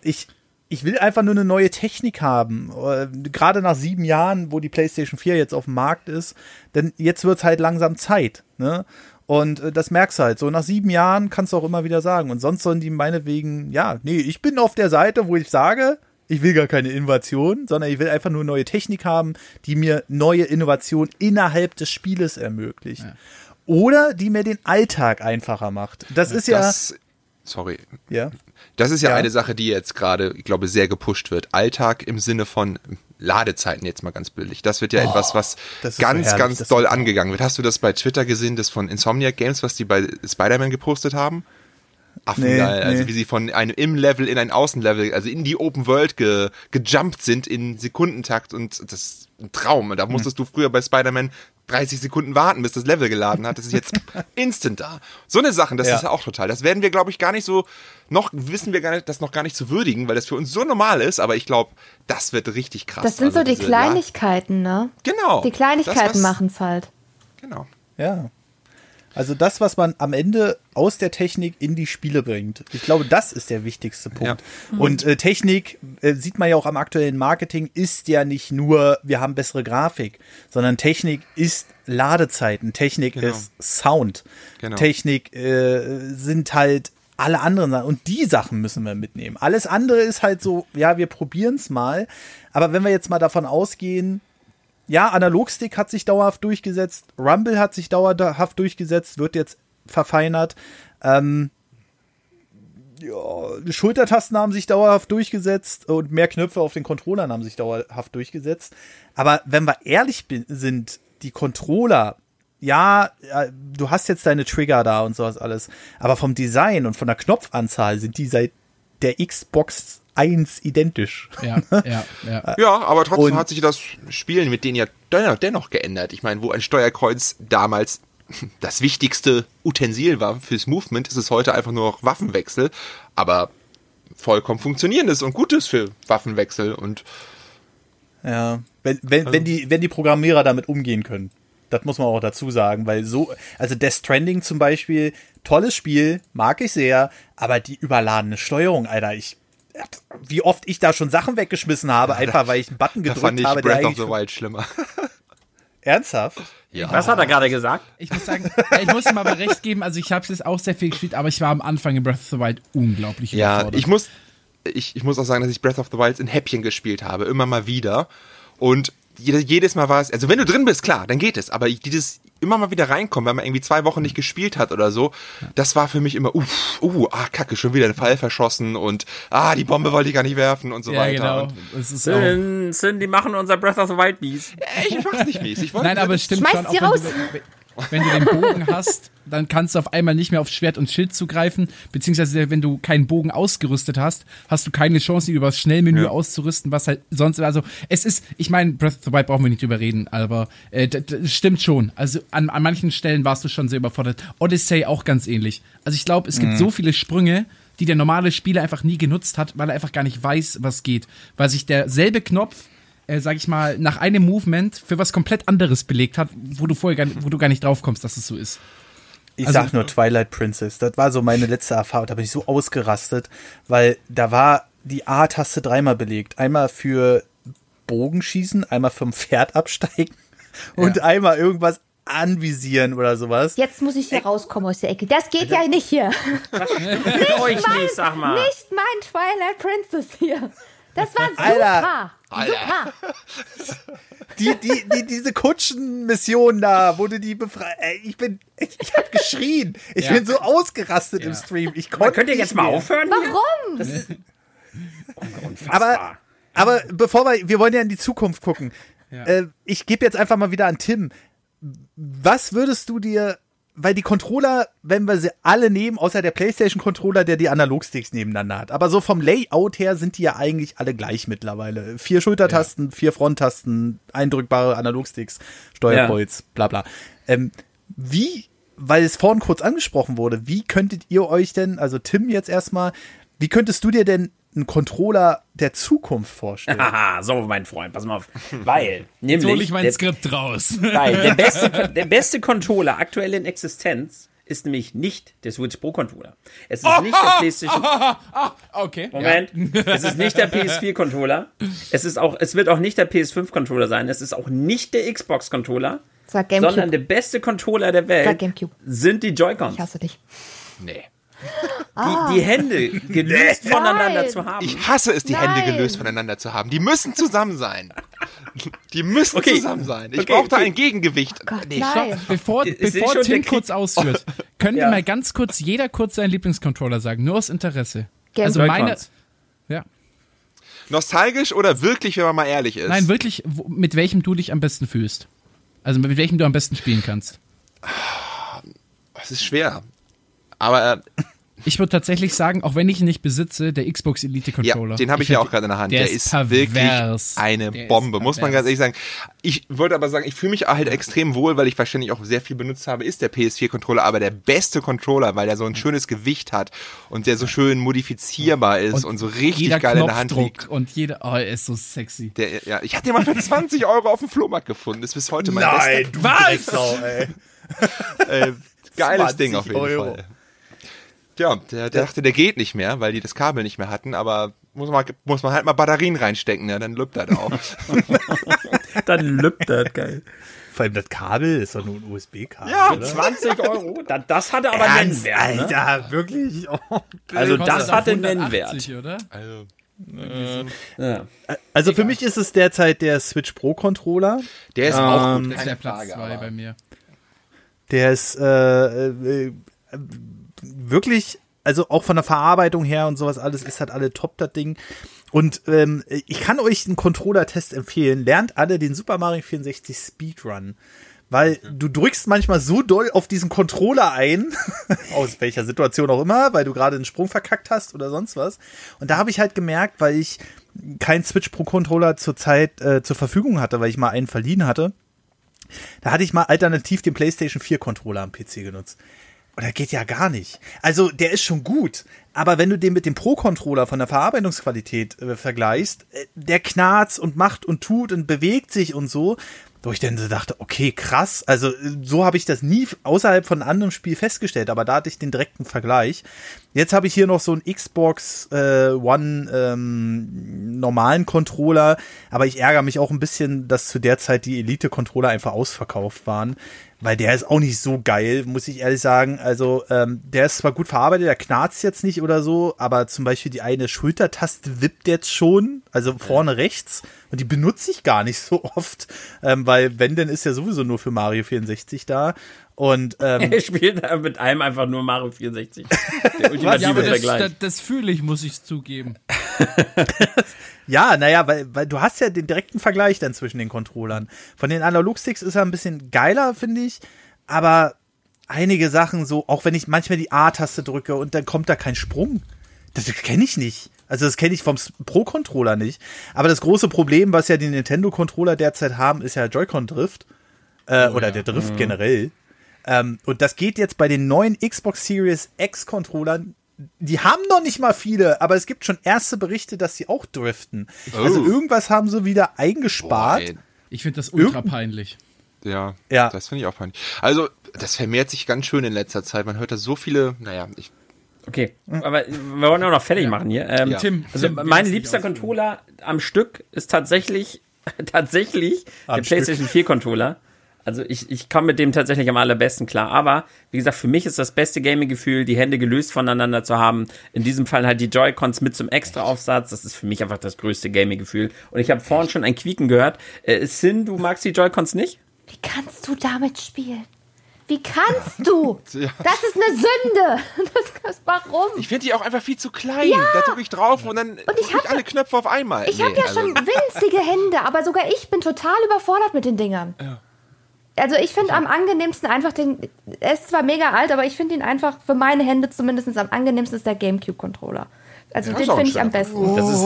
S1: ich, ich will einfach nur eine neue Technik haben. Äh, Gerade nach sieben Jahren, wo die PlayStation 4 jetzt auf dem Markt ist. Denn jetzt wird's halt langsam Zeit. Ne? Und äh, das merkst du halt. So nach sieben Jahren kannst du auch immer wieder sagen. Und sonst sollen die meinetwegen, ja, nee, ich bin auf der Seite, wo ich sage, ich will gar keine Innovation, sondern ich will einfach nur neue Technik haben, die mir neue Innovation innerhalb des Spieles ermöglicht. Oder die mir den Alltag einfacher macht. Das ist ja,
S5: Das, sorry.
S1: ja.
S5: Das ist ja,
S1: Ja.
S5: eine Sache, die jetzt gerade, ich glaube, sehr gepusht wird. Alltag im Sinne von Ladezeiten jetzt mal ganz billig. Das wird ja etwas, was
S1: Oh, das ist
S5: ganz,
S1: so
S5: ganz
S1: das
S5: doll angegangen wird. Hast du das bei Twitter gesehen, das von Insomniac Games, was die bei Spider-Man gepostet haben? Affengeil.
S1: Nee,
S5: Also
S1: nee.
S5: wie sie von einem Im-Level in ein Außenlevel, also in die Open World ge, gejumpt sind in Sekundentakt und das ist ein Traum. Da musstest du früher bei Spider-Man 30 Sekunden warten, bis das Level geladen hat. Das ist jetzt [laughs] instant da. So eine Sachen, das
S1: Ja.
S5: ist ja auch total. Das werden wir, glaube ich, gar nicht so, noch wissen wir gar nicht, das noch gar nicht zu würdigen, weil das für uns so normal ist, aber ich glaube, das wird richtig krass.
S3: Das sind
S5: Also
S3: so die
S5: diese-
S3: Kleinigkeiten, ne?
S5: Genau.
S3: Die Kleinigkeiten
S5: was-
S3: machen's halt.
S5: Genau.
S1: Ja. Also das, was man am Ende aus der Technik in die Spiele bringt. Ich glaube, das ist der wichtigste Punkt. Und äh, Technik, äh, sieht man ja auch am aktuellen Marketing, ist ja nicht nur, wir haben bessere Grafik, sondern Technik ist Ladezeiten, Technik
S5: Genau.
S1: ist Sound,
S5: Genau.
S1: Technik äh, sind halt alle anderen Sachen. Und die Sachen müssen wir mitnehmen. Alles andere ist halt so, ja, wir probieren es mal. Aber wenn wir jetzt mal davon ausgehen, ja, Analogstick hat sich dauerhaft durchgesetzt, Rumble hat sich dauerhaft durchgesetzt, wird jetzt verfeinert. Ähm, ja, Schultertasten haben sich dauerhaft durchgesetzt und mehr Knöpfe auf den Controllern haben sich dauerhaft durchgesetzt. Aber wenn wir ehrlich sind, die Controller, ja, ja, du hast jetzt deine Trigger da und sowas alles, aber vom Design und von der Knopfanzahl sind die seit der Xbox 1 identisch.
S4: Ja, ja, ja. [laughs]
S5: Ja, aber trotzdem
S1: Und-
S5: hat sich das Spielen mit denen ja dennoch, dennoch geändert. Ich meine, wo ein Steuerkreuz damals [laughs] das wichtigste Utensil war fürs Movement, ist es heute einfach nur noch Waffenwechsel, aber vollkommen funktionierendes und gutes für Waffenwechsel und
S1: Ja, wenn, wenn, wenn, die, wenn die Programmierer damit umgehen können. Das muss man auch dazu sagen, weil so, also Death Stranding zum Beispiel, tolles Spiel, mag ich sehr, aber die überladene Steuerung, Alter, ich, wie oft ich da schon Sachen weggeschmissen habe, [laughs] einfach weil ich einen Button
S5: da
S1: gedrückt
S5: fand ich
S1: habe, der
S5: Breath of the Wild schlimmer. [laughs]
S1: ernsthaft.
S5: Ja.
S2: Was hat er gerade gesagt?
S4: Ich muss sagen, ich muss ihm aber recht geben, also ich habe es jetzt auch sehr viel gespielt, aber ich war am Anfang in Breath of the Wild unglaublich
S5: Ja,
S4: überfordert.
S5: ich muss, ich, ich muss auch sagen, dass ich Breath of the Wild in Häppchen gespielt habe, immer mal wieder. Und jede- jedes Mal war es, also wenn du drin bist, klar, dann geht es. Aber dieses immer mal wieder reinkommen, wenn man irgendwie zwei Wochen nicht gespielt hat oder so, das war für mich immer, uff, uh, ah, kacke, schon wieder ein Pfeil verschossen und ah, die Bombe wollte ich gar nicht werfen und so
S4: ja,
S5: weiter.
S4: genau.
S5: Und,
S4: Es ist auch,
S2: Sin, Sin, die machen unser Breath of the Wild mies.
S5: ey, ich mach's nicht mies. Ich wollte
S4: Nein, aber es stimmt
S3: Schmeiß
S4: schon.
S3: sie raus.
S4: wenn, du, wenn du den Bogen [laughs] hast, dann kannst du auf einmal nicht mehr auf Schwert und Schild zugreifen, beziehungsweise wenn du keinen Bogen ausgerüstet hast, hast du keine Chance, ihn über das Schnellmenü auszurüsten, was halt sonst, also es ist, ich meine, Breath of the Wild brauchen wir nicht drüber reden, aber äh, das, das stimmt schon. Also an, an manchen Stellen warst du schon sehr überfordert. Odyssey auch ganz ähnlich. Also ich glaube, es gibt so viele Sprünge, die der normale Spieler einfach nie genutzt hat, weil er einfach gar nicht weiß, was geht. Weil sich derselbe Knopf äh, sag ich mal, nach einem Movement für was komplett anderes belegt hat, wo du vorher gar, nicht- wo du gar nicht drauf kommst, dass es so ist.
S1: Ich
S4: Also-
S1: sag nur Twilight Princess. Das war so meine letzte Erfahrung. Da bin ich so ausgerastet, weil da war die A-Taste dreimal belegt. Einmal für Bogenschießen, einmal vom Pferd absteigen [laughs] und einmal irgendwas anvisieren oder sowas.
S3: Jetzt muss ich hier rauskommen aus der Ecke. Das geht ja nicht hier. [laughs]
S2: Mit euch nicht, sag mal.
S3: Nicht mein Twilight Princess hier. Das war super.
S1: Alter.
S3: Super.
S1: Die, die, die, diese Kutschenmission da, wo du die befreist. Ich bin, ich, ich hab geschrien. Ich
S4: Ja.
S1: bin so ausgerastet im
S4: Ja.
S1: Stream. Ich konnte
S2: könnt ihr jetzt mal aufhören?
S3: Warum?
S1: Aber, aber bevor wir, wir wollen ja in die Zukunft gucken. Äh, ich gebe jetzt einfach mal wieder an Tim. Was würdest du dir, weil die Controller, wenn wir sie alle nehmen, außer der PlayStation-Controller, der die Analogsticks nebeneinander hat, aber so vom Layout her sind die ja eigentlich alle gleich mittlerweile. Vier Schultertasten, vier Fronttasten, eindrückbare Analogsticks, Steuerkreuz, bla bla. Ähm, wie, weil es vorhin kurz angesprochen wurde, wie könntet ihr euch denn, also Tim jetzt erstmal, wie könntest du dir denn einen Controller der Zukunft vorstellen? [laughs]
S2: Haha, so, mein Freund, pass mal auf. Weil, [laughs] nämlich,
S4: So hol ich mein
S2: der,
S4: Skript raus. [laughs]
S2: weil der, beste, der beste Controller aktuell in Existenz ist nämlich nicht der Switch Pro Controller. Es ist nicht der PlayStation.
S4: okay.
S2: Moment. Es ist nicht der PS4 Controller. Es ist auch, es wird auch nicht der PS5 Controller sein. Es ist auch nicht der Xbox Controller.
S3: Sag
S2: Sondern der beste Controller der
S3: Sag
S2: Welt
S3: Gamecube.
S2: sind die Joy-Cons.
S3: Ich hasse dich.
S5: Nee.
S2: Die, die Hände gelöst voneinander zu haben.
S5: Ich hasse es, die Hände
S3: Nein.
S5: gelöst voneinander zu haben. Die müssen zusammen sein. Die müssen
S2: Okay.
S5: zusammen sein. Ich
S2: Okay,
S5: brauche da
S2: okay.
S5: ein Gegengewicht.
S3: Gott,
S5: nee.
S4: Bevor, bevor Tim kurz ausführt, [laughs] können
S2: Ja.
S4: wir mal ganz kurz, jeder kurz seinen Lieblingscontroller sagen, nur aus Interesse.
S3: Game
S4: also meine, ja.
S5: Nostalgisch oder wirklich, wenn man mal ehrlich ist?
S4: Nein, wirklich, mit welchem du dich am besten fühlst. Also mit welchem du am besten spielen kannst.
S5: Es ist schwer. Aber äh,
S4: Ich würde tatsächlich sagen, auch wenn ich ihn nicht besitze, der Xbox Elite
S5: ja,
S4: Controller.
S5: den habe ich, ja auch gerade in der Hand.
S4: der
S5: Der,
S4: ist pervers.
S5: wirklich eine
S4: Der
S5: Bombe, muss man ganz ehrlich sagen. Ich wollte aber sagen, ich fühle mich halt extrem wohl, weil ich wahrscheinlich auch sehr viel benutzt habe, ist der PS4-Controller, aber der beste Controller, weil der so ein schönes Gewicht hat und der so schön modifizierbar ist und, so richtig
S4: jeder
S5: geil in der Hand liegt.
S4: und jeder, oh, er ist so sexy.
S5: Der, ja, ich hatte den mal für [laughs] 20 Euro auf dem Flohmarkt gefunden. Ist bis heute mein
S1: Nein,
S5: bester.
S1: du Drecksau, [laughs] ey.
S5: Äh, geiles
S1: 20
S5: Ding auf jeden
S1: Euro.
S5: Fall. Ja, der, der dachte, der geht nicht mehr, weil die das Kabel nicht mehr hatten, aber muss man, muss man halt mal Batterien reinstecken, ja, dann lübt er da auch. [laughs]
S2: Dann lübt das, geil.
S1: Vor allem das Kabel ist doch nur ein USB-Kabel.
S5: Ja,
S1: oder?
S2: 20 Euro? [laughs] Da- Das hatte aber
S1: Ernst,
S2: Nennwert. Ne?
S1: Alter, wirklich? Oh.
S2: Also das hatte
S4: 180,
S2: Nennwert.
S4: oder?
S5: Also,
S2: Ja.
S1: Also für mich ist es derzeit der Switch Pro Controller.
S5: der ist auch
S1: Ähm,
S5: gut,
S4: Das ist der Platz
S5: Frage,
S4: 2
S5: aber
S4: bei mir.
S1: Der ist äh, äh, äh, wirklich also auch von der Verarbeitung her und sowas alles ist halt alle top, das Ding. Und ähm, ich kann euch einen Controller-Test empfehlen. Lernt alle den Super Mario 64 Speedrun. Weil du drückst manchmal so doll auf diesen Controller ein, [laughs] aus welcher Situation auch immer, weil du gerade einen Sprung verkackt hast oder sonst was. Und da habe ich halt gemerkt, weil ich keinen Switch Pro Controller zur Zeit äh, zur Verfügung hatte, weil ich mal einen verliehen hatte, da hatte ich mal alternativ den PlayStation 4 Controller am PC genutzt. Und der geht ja gar nicht. Also der ist schon gut, aber wenn du den mit dem Pro-Controller von der Verarbeitungsqualität äh, vergleichst, äh, der knarzt und macht und tut und bewegt sich und so, wo ich dann so dachte, okay, krass. Also so habe ich das nie außerhalb von einem anderen Spiel festgestellt, aber da hatte ich den direkten Vergleich. Jetzt habe ich hier noch so einen Xbox äh, One ähm, normalen Controller, aber ich ärgere mich auch ein bisschen, dass zu der Zeit die Elite-Controller einfach ausverkauft waren weil der ist auch nicht so geil, muss ich ehrlich sagen. Also, ähm, der ist zwar gut verarbeitet, der knarzt jetzt nicht oder so, aber zum Beispiel die eine Schultertaste wippt jetzt schon, also vorne rechts, und die benutze ich gar nicht so oft, ähm, weil wenn, dann ist ja sowieso nur für Mario 64 da. Und ähm, [laughs]
S2: Er spielt da mit einem einfach nur Mario 64. Der [laughs] ultimative
S4: Ja, aber das,
S2: Vergleich.
S4: das, das fühle ich, muss ich zugeben. [laughs]
S1: Ja, naja, weil, weil du hast ja den direkten Vergleich dann zwischen den Controllern. Von den Analogsticks ist er ein bisschen geiler, finde ich, aber einige Sachen so, auch wenn ich manchmal die A-Taste drücke und dann kommt da kein Sprung. Das kenne ich nicht. Also das kenne ich vom Pro-Controller nicht. Aber das große Problem, was ja die Nintendo-Controller derzeit haben, ist ja Joy-Con-Drift. Äh, oder der Drift generell. Ähm, und das geht jetzt bei den neuen Xbox Series X-Controllern die haben noch nicht mal viele, aber es gibt schon erste Berichte, dass sie auch driften. Also
S5: Oh.
S1: irgendwas haben sie wieder eingespart.
S5: Boah.
S4: Ich finde das ultra
S1: Irgend-
S4: peinlich.
S5: Ja,
S1: Ja.
S5: das finde ich auch peinlich. Also, das vermehrt sich ganz schön in letzter Zeit. Man hört da so viele, naja, ich,
S2: Okay, aber wir wollen auch noch fertig machen hier. Ähm,
S5: Ja.
S4: Tim,
S2: also
S4: Tim,
S2: mein liebster. Controller am Stück ist tatsächlich, [laughs] tatsächlich
S1: Am
S2: der
S1: Stück.
S2: PlayStation 4 Controller. Also ich, ich komme mit dem tatsächlich am allerbesten klar. Aber wie gesagt, für mich ist das beste Gaming-Gefühl, die Hände gelöst voneinander zu haben. In diesem Fall halt die Joy-Cons mit zum Extra-Aufsatz. Das ist für mich einfach das größte Gaming-Gefühl. Und ich habe vorhin schon ein Quieken gehört. Äh, Sin, du magst die Joy-Cons nicht?
S3: Wie kannst du damit spielen? Wie kannst du? [laughs]
S5: Ja.
S3: Das ist eine Sünde. [laughs] Das, warum?
S5: ich finde die auch einfach viel zu klein. Da drücke ich drauf und dann drücke ich
S3: hab-
S5: alle Knöpfe auf einmal.
S3: Ich
S5: Nee,
S3: habe ja
S5: also-
S3: schon winzige Hände, aber sogar ich bin total überfordert mit den Dingern. Also ich finde am angenehmsten einfach den, er ist zwar mega alt, aber ich finde ihn einfach für meine Hände zumindest am angenehmsten ist der Gamecube-Controller. Also
S5: Ja,
S3: den finde ich am besten.
S2: Das ist,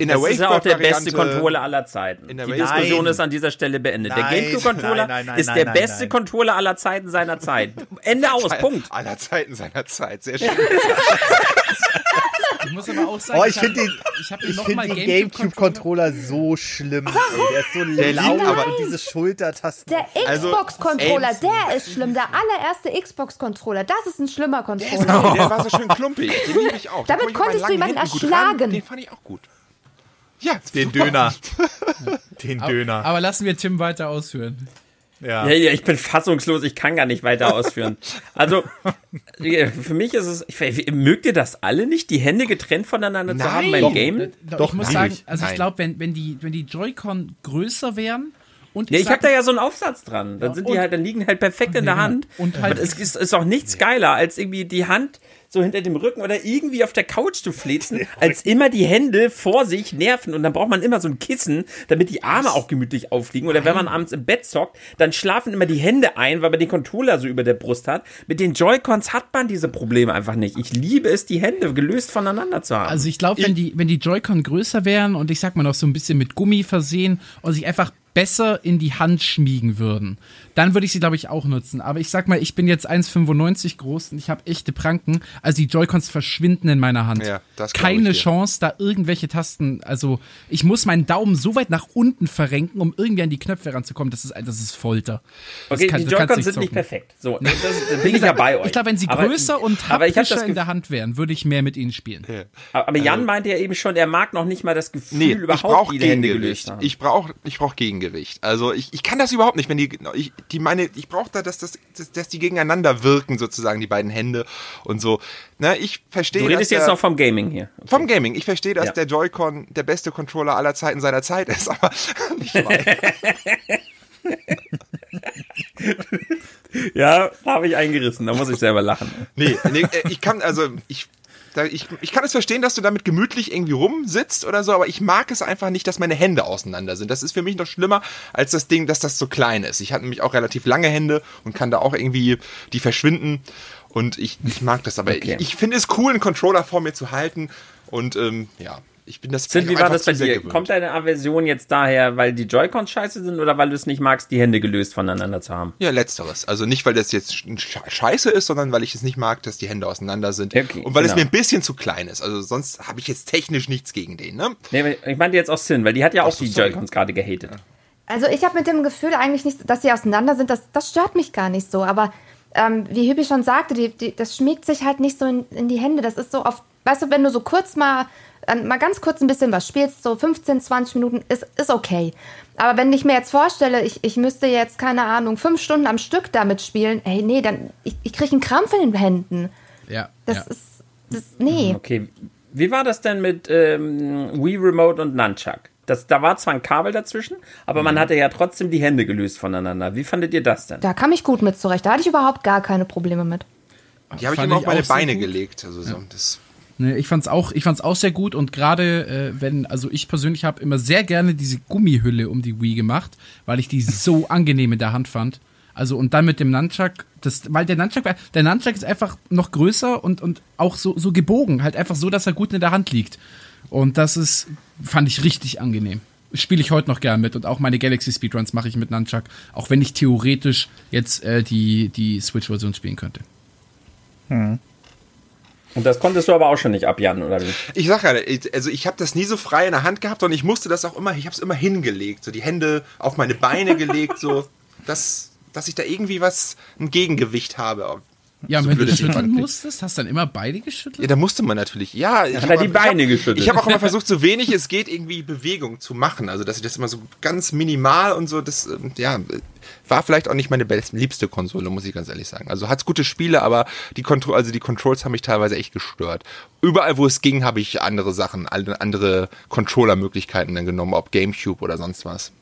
S5: in der
S2: das ist ja auch der beste Controller aller Zeiten.
S5: in der
S2: Die
S5: Wave-
S2: Diskussion
S1: Nein.
S2: ist an dieser Stelle beendet.
S1: Nein,
S2: der GameCube-Controller ist der
S1: nein,
S2: beste
S1: nein.
S2: Controller aller Zeiten seiner Zeit. [laughs] Ende aus, Punkt.
S5: Aller Zeiten seiner Zeit. Sehr [laughs] schön.
S4: Ich muss aber auch sagen,
S1: Oh, ich finde den,
S4: ich
S1: ich find den
S4: GameCube-Controller.
S1: GameCube-Controller so schlimm. Ey. Der ist so
S5: liegt
S1: laut
S5: aber-
S1: und diese Schultertasten.
S3: Der
S5: Also,
S3: Xbox-Controller,
S5: ey,
S3: der ist schlimm. Der allererste Xbox-Controller, das ist ein schlimmer
S5: Der, ist,
S3: Controller.
S5: der [laughs] war so schön klumpig. Den liebe ich auch. Da
S3: Damit konntest du jemanden erschlagen.
S5: Den fand ich auch gut. Ja,
S1: Den
S5: super.
S1: Döner. [laughs] Den Döner.
S4: Aber lassen wir Tim weiter ausführen.
S1: Ja.
S2: Ja, ja, ich bin fassungslos, ich kann gar nicht weiter ausführen. [laughs] Also, für mich ist es, ich, mögt ihr das alle nicht, die Hände getrennt voneinander zu haben beim
S5: Nein.
S2: Game?
S4: Doch,
S1: Doch,
S4: ich muss sagen, also
S5: Nein.
S4: ich glaube, wenn, wenn die, wenn die Joy-Con größer wären und
S2: Ja, ich habe da ja so einen Aufsatz dran. Dann sind die halt, dann liegen halt perfekt in der Hand.
S4: und halt-
S2: Aber es ist, ist auch nichts geiler, als irgendwie die Hand so hinter dem Rücken oder irgendwie auf der Couch zu flitzen, [laughs] als immer die Hände vor sich nerven und dann braucht man immer so ein Kissen, damit die Arme auch gemütlich aufliegen. Oder wenn man abends im Bett zockt, dann schlafen immer die Hände ein, weil man den Controller so über der Brust hat. Mit den Joy-Cons hat man diese Probleme einfach nicht. Ich liebe es, die Hände gelöst voneinander zu haben.
S4: Also ich glaube, wenn die, wenn die Joy-Con größer wären und ich sag mal noch so ein bisschen mit Gummi versehen und sich einfach besser in die Hand schmiegen würden, dann würde ich sie, glaube ich, auch nutzen. Aber ich sag mal, ich bin jetzt 1,95 groß und ich habe echte Pranken. Also die Joy-Cons verschwinden in meiner Hand.
S5: Ja,
S4: Keine
S5: ich.
S4: Chance, da irgendwelche Tasten. Also ich muss meinen Daumen so weit nach unten verrenken, um irgendwie an die Knöpfe ranzukommen. Das ist, das ist Folter. Das
S2: Okay,
S4: kann-
S2: die Joy-Cons sind nicht perfekt. So, das, das bin ich ja bei euch.
S4: Ich glaube, wenn sie
S2: Aber-
S4: größer und
S2: ich
S4: haptischer in der Hand wären, würde ich mehr mit ihnen spielen.
S2: Aber Jan meinte ja eben schon, er mag noch nicht mal das Gefühl,
S5: Nee, ich
S2: überhaupt Hände gelöst
S5: Gegengewicht.
S2: haben.
S5: Ich brauche ich brauch Gegengewicht. Also ich, ich kann das überhaupt nicht, wenn die, ich, die meine, ich brauche da, dass, das, dass, dass die gegeneinander wirken, sozusagen, die beiden Hände und so. Na, ich verstehe
S2: du redest
S5: dass
S2: jetzt
S5: der-
S2: noch vom Gaming hier.
S5: vom Gaming. Ich verstehe, dass
S2: Ja.
S5: der Joy-Con der beste Controller aller Zeiten seiner Zeit ist, [laughs] aber nicht weit. [laughs]
S2: Ja, habe ich eingerissen, da muss ich selber lachen.
S5: Nee, nee, äh, ich kann, also, ich Da, ich, ich kann es verstehen, dass du damit gemütlich irgendwie rumsitzt oder so, aber ich mag es einfach nicht, dass meine Hände auseinander sind. Das ist für mich noch schlimmer als das Ding, dass das so klein ist. Ich hatte nämlich auch relativ lange Hände und kann da auch irgendwie die verschwinden. Und ich, ich mag das, aber
S2: Okay.
S5: ich, ich finde es cool, einen Controller vor mir zu halten. Und ähm, ja, ich bin das
S2: Sid, wie war das bei dir?
S5: gewöhnt.
S2: Kommt deine Aversion jetzt daher, weil die Joy-Cons scheiße sind oder weil du es nicht magst, die Hände gelöst voneinander zu haben?
S5: Ja, letzteres. Also nicht, weil das jetzt sch- scheiße ist, sondern weil ich es nicht mag, dass die Hände auseinander sind.
S2: Okay,
S5: und weil es
S2: genau.
S5: mir ein bisschen zu klein ist. Also sonst habe ich jetzt technisch nichts gegen den, ne?
S2: Nee, aber ich meinte jetzt auch Sin, weil die hat ja auch
S5: so,
S2: die. Joy-Cons gerade gehatet.
S3: Also ich habe mit dem Gefühl eigentlich nicht, dass sie auseinander sind. Das, das stört mich gar nicht so. Aber ähm, wie Hübi schon sagte, die, die, das schmiegt sich halt nicht so in, in die Hände. Das ist so oft, weißt du, wenn du so kurz mal, ähm, mal ganz kurz ein bisschen was spielst, so 15, 20 Minuten, ist, ist okay. Aber wenn ich mir jetzt vorstelle, ich, ich müsste jetzt, keine Ahnung, fünf Stunden am Stück damit spielen, ey, nee, dann, ich, ich kriege einen Krampf in den Händen.
S4: Ja.
S3: Das
S4: ja.
S3: ist, das, nee.
S2: Okay, wie war das denn mit ähm, Wii Remote und Nunchuck? Das, da war zwar ein Kabel dazwischen, aber
S5: Mhm.
S2: man hatte ja trotzdem die Hände gelöst voneinander. Wie fandet ihr das denn?
S3: Da kam ich gut mit zurecht. Da hatte ich überhaupt gar keine Probleme mit.
S5: Die habe ich immer auf meine Beine
S4: gut.
S5: gelegt. Also so, das
S4: Ne, ich fand's auch, ich fand's auch sehr gut und gerade äh, wenn, also ich persönlich habe immer sehr gerne diese Gummihülle um die Wii gemacht, weil ich die so [laughs] angenehm in der Hand fand. Also und dann mit dem Nunchuck, das, weil der Nunchuck, war- der Nunchuck ist einfach noch größer und und auch so so gebogen, halt einfach so, dass er gut in der Hand liegt. Und das ist, fand ich richtig angenehm. Spiele ich heute noch gern mit und auch meine Galaxy Speedruns mache ich mit Nunchuck, auch wenn ich theoretisch jetzt äh, die die Switch-Version spielen könnte.
S2: Und das konntest du aber auch schon nicht ab, Jan, oder wie?
S5: Ich sag ja, ich- also ich habe das nie so frei in der Hand gehabt und ich musste das auch immer, ich habe es immer hingelegt, so die Hände auf meine Beine gelegt, so [laughs] dass, dass ich da irgendwie was, ein Gegengewicht habe.
S4: Ja,
S5: So
S4: wenn du schütteln musstest, hast du dann immer beide geschüttelt?
S5: Ja, da musste man natürlich. Ja, ich
S2: hat
S5: hab
S2: er die Beine
S5: ich hab,
S2: geschüttelt.
S5: Ich habe auch immer [laughs] versucht, so wenig es geht, irgendwie Bewegung zu machen. Also, dass ich das immer so ganz minimal und so, das, ähm, ja, war vielleicht auch nicht meine best- liebste Konsole, muss ich ganz ehrlich sagen. Also hat's gute Spiele, aber die Kontro also die Controls haben mich teilweise echt gestört. Überall, wo es ging, habe ich andere Sachen, alle- andere Controller-Möglichkeiten dann genommen, ob Gamecube oder sonst was.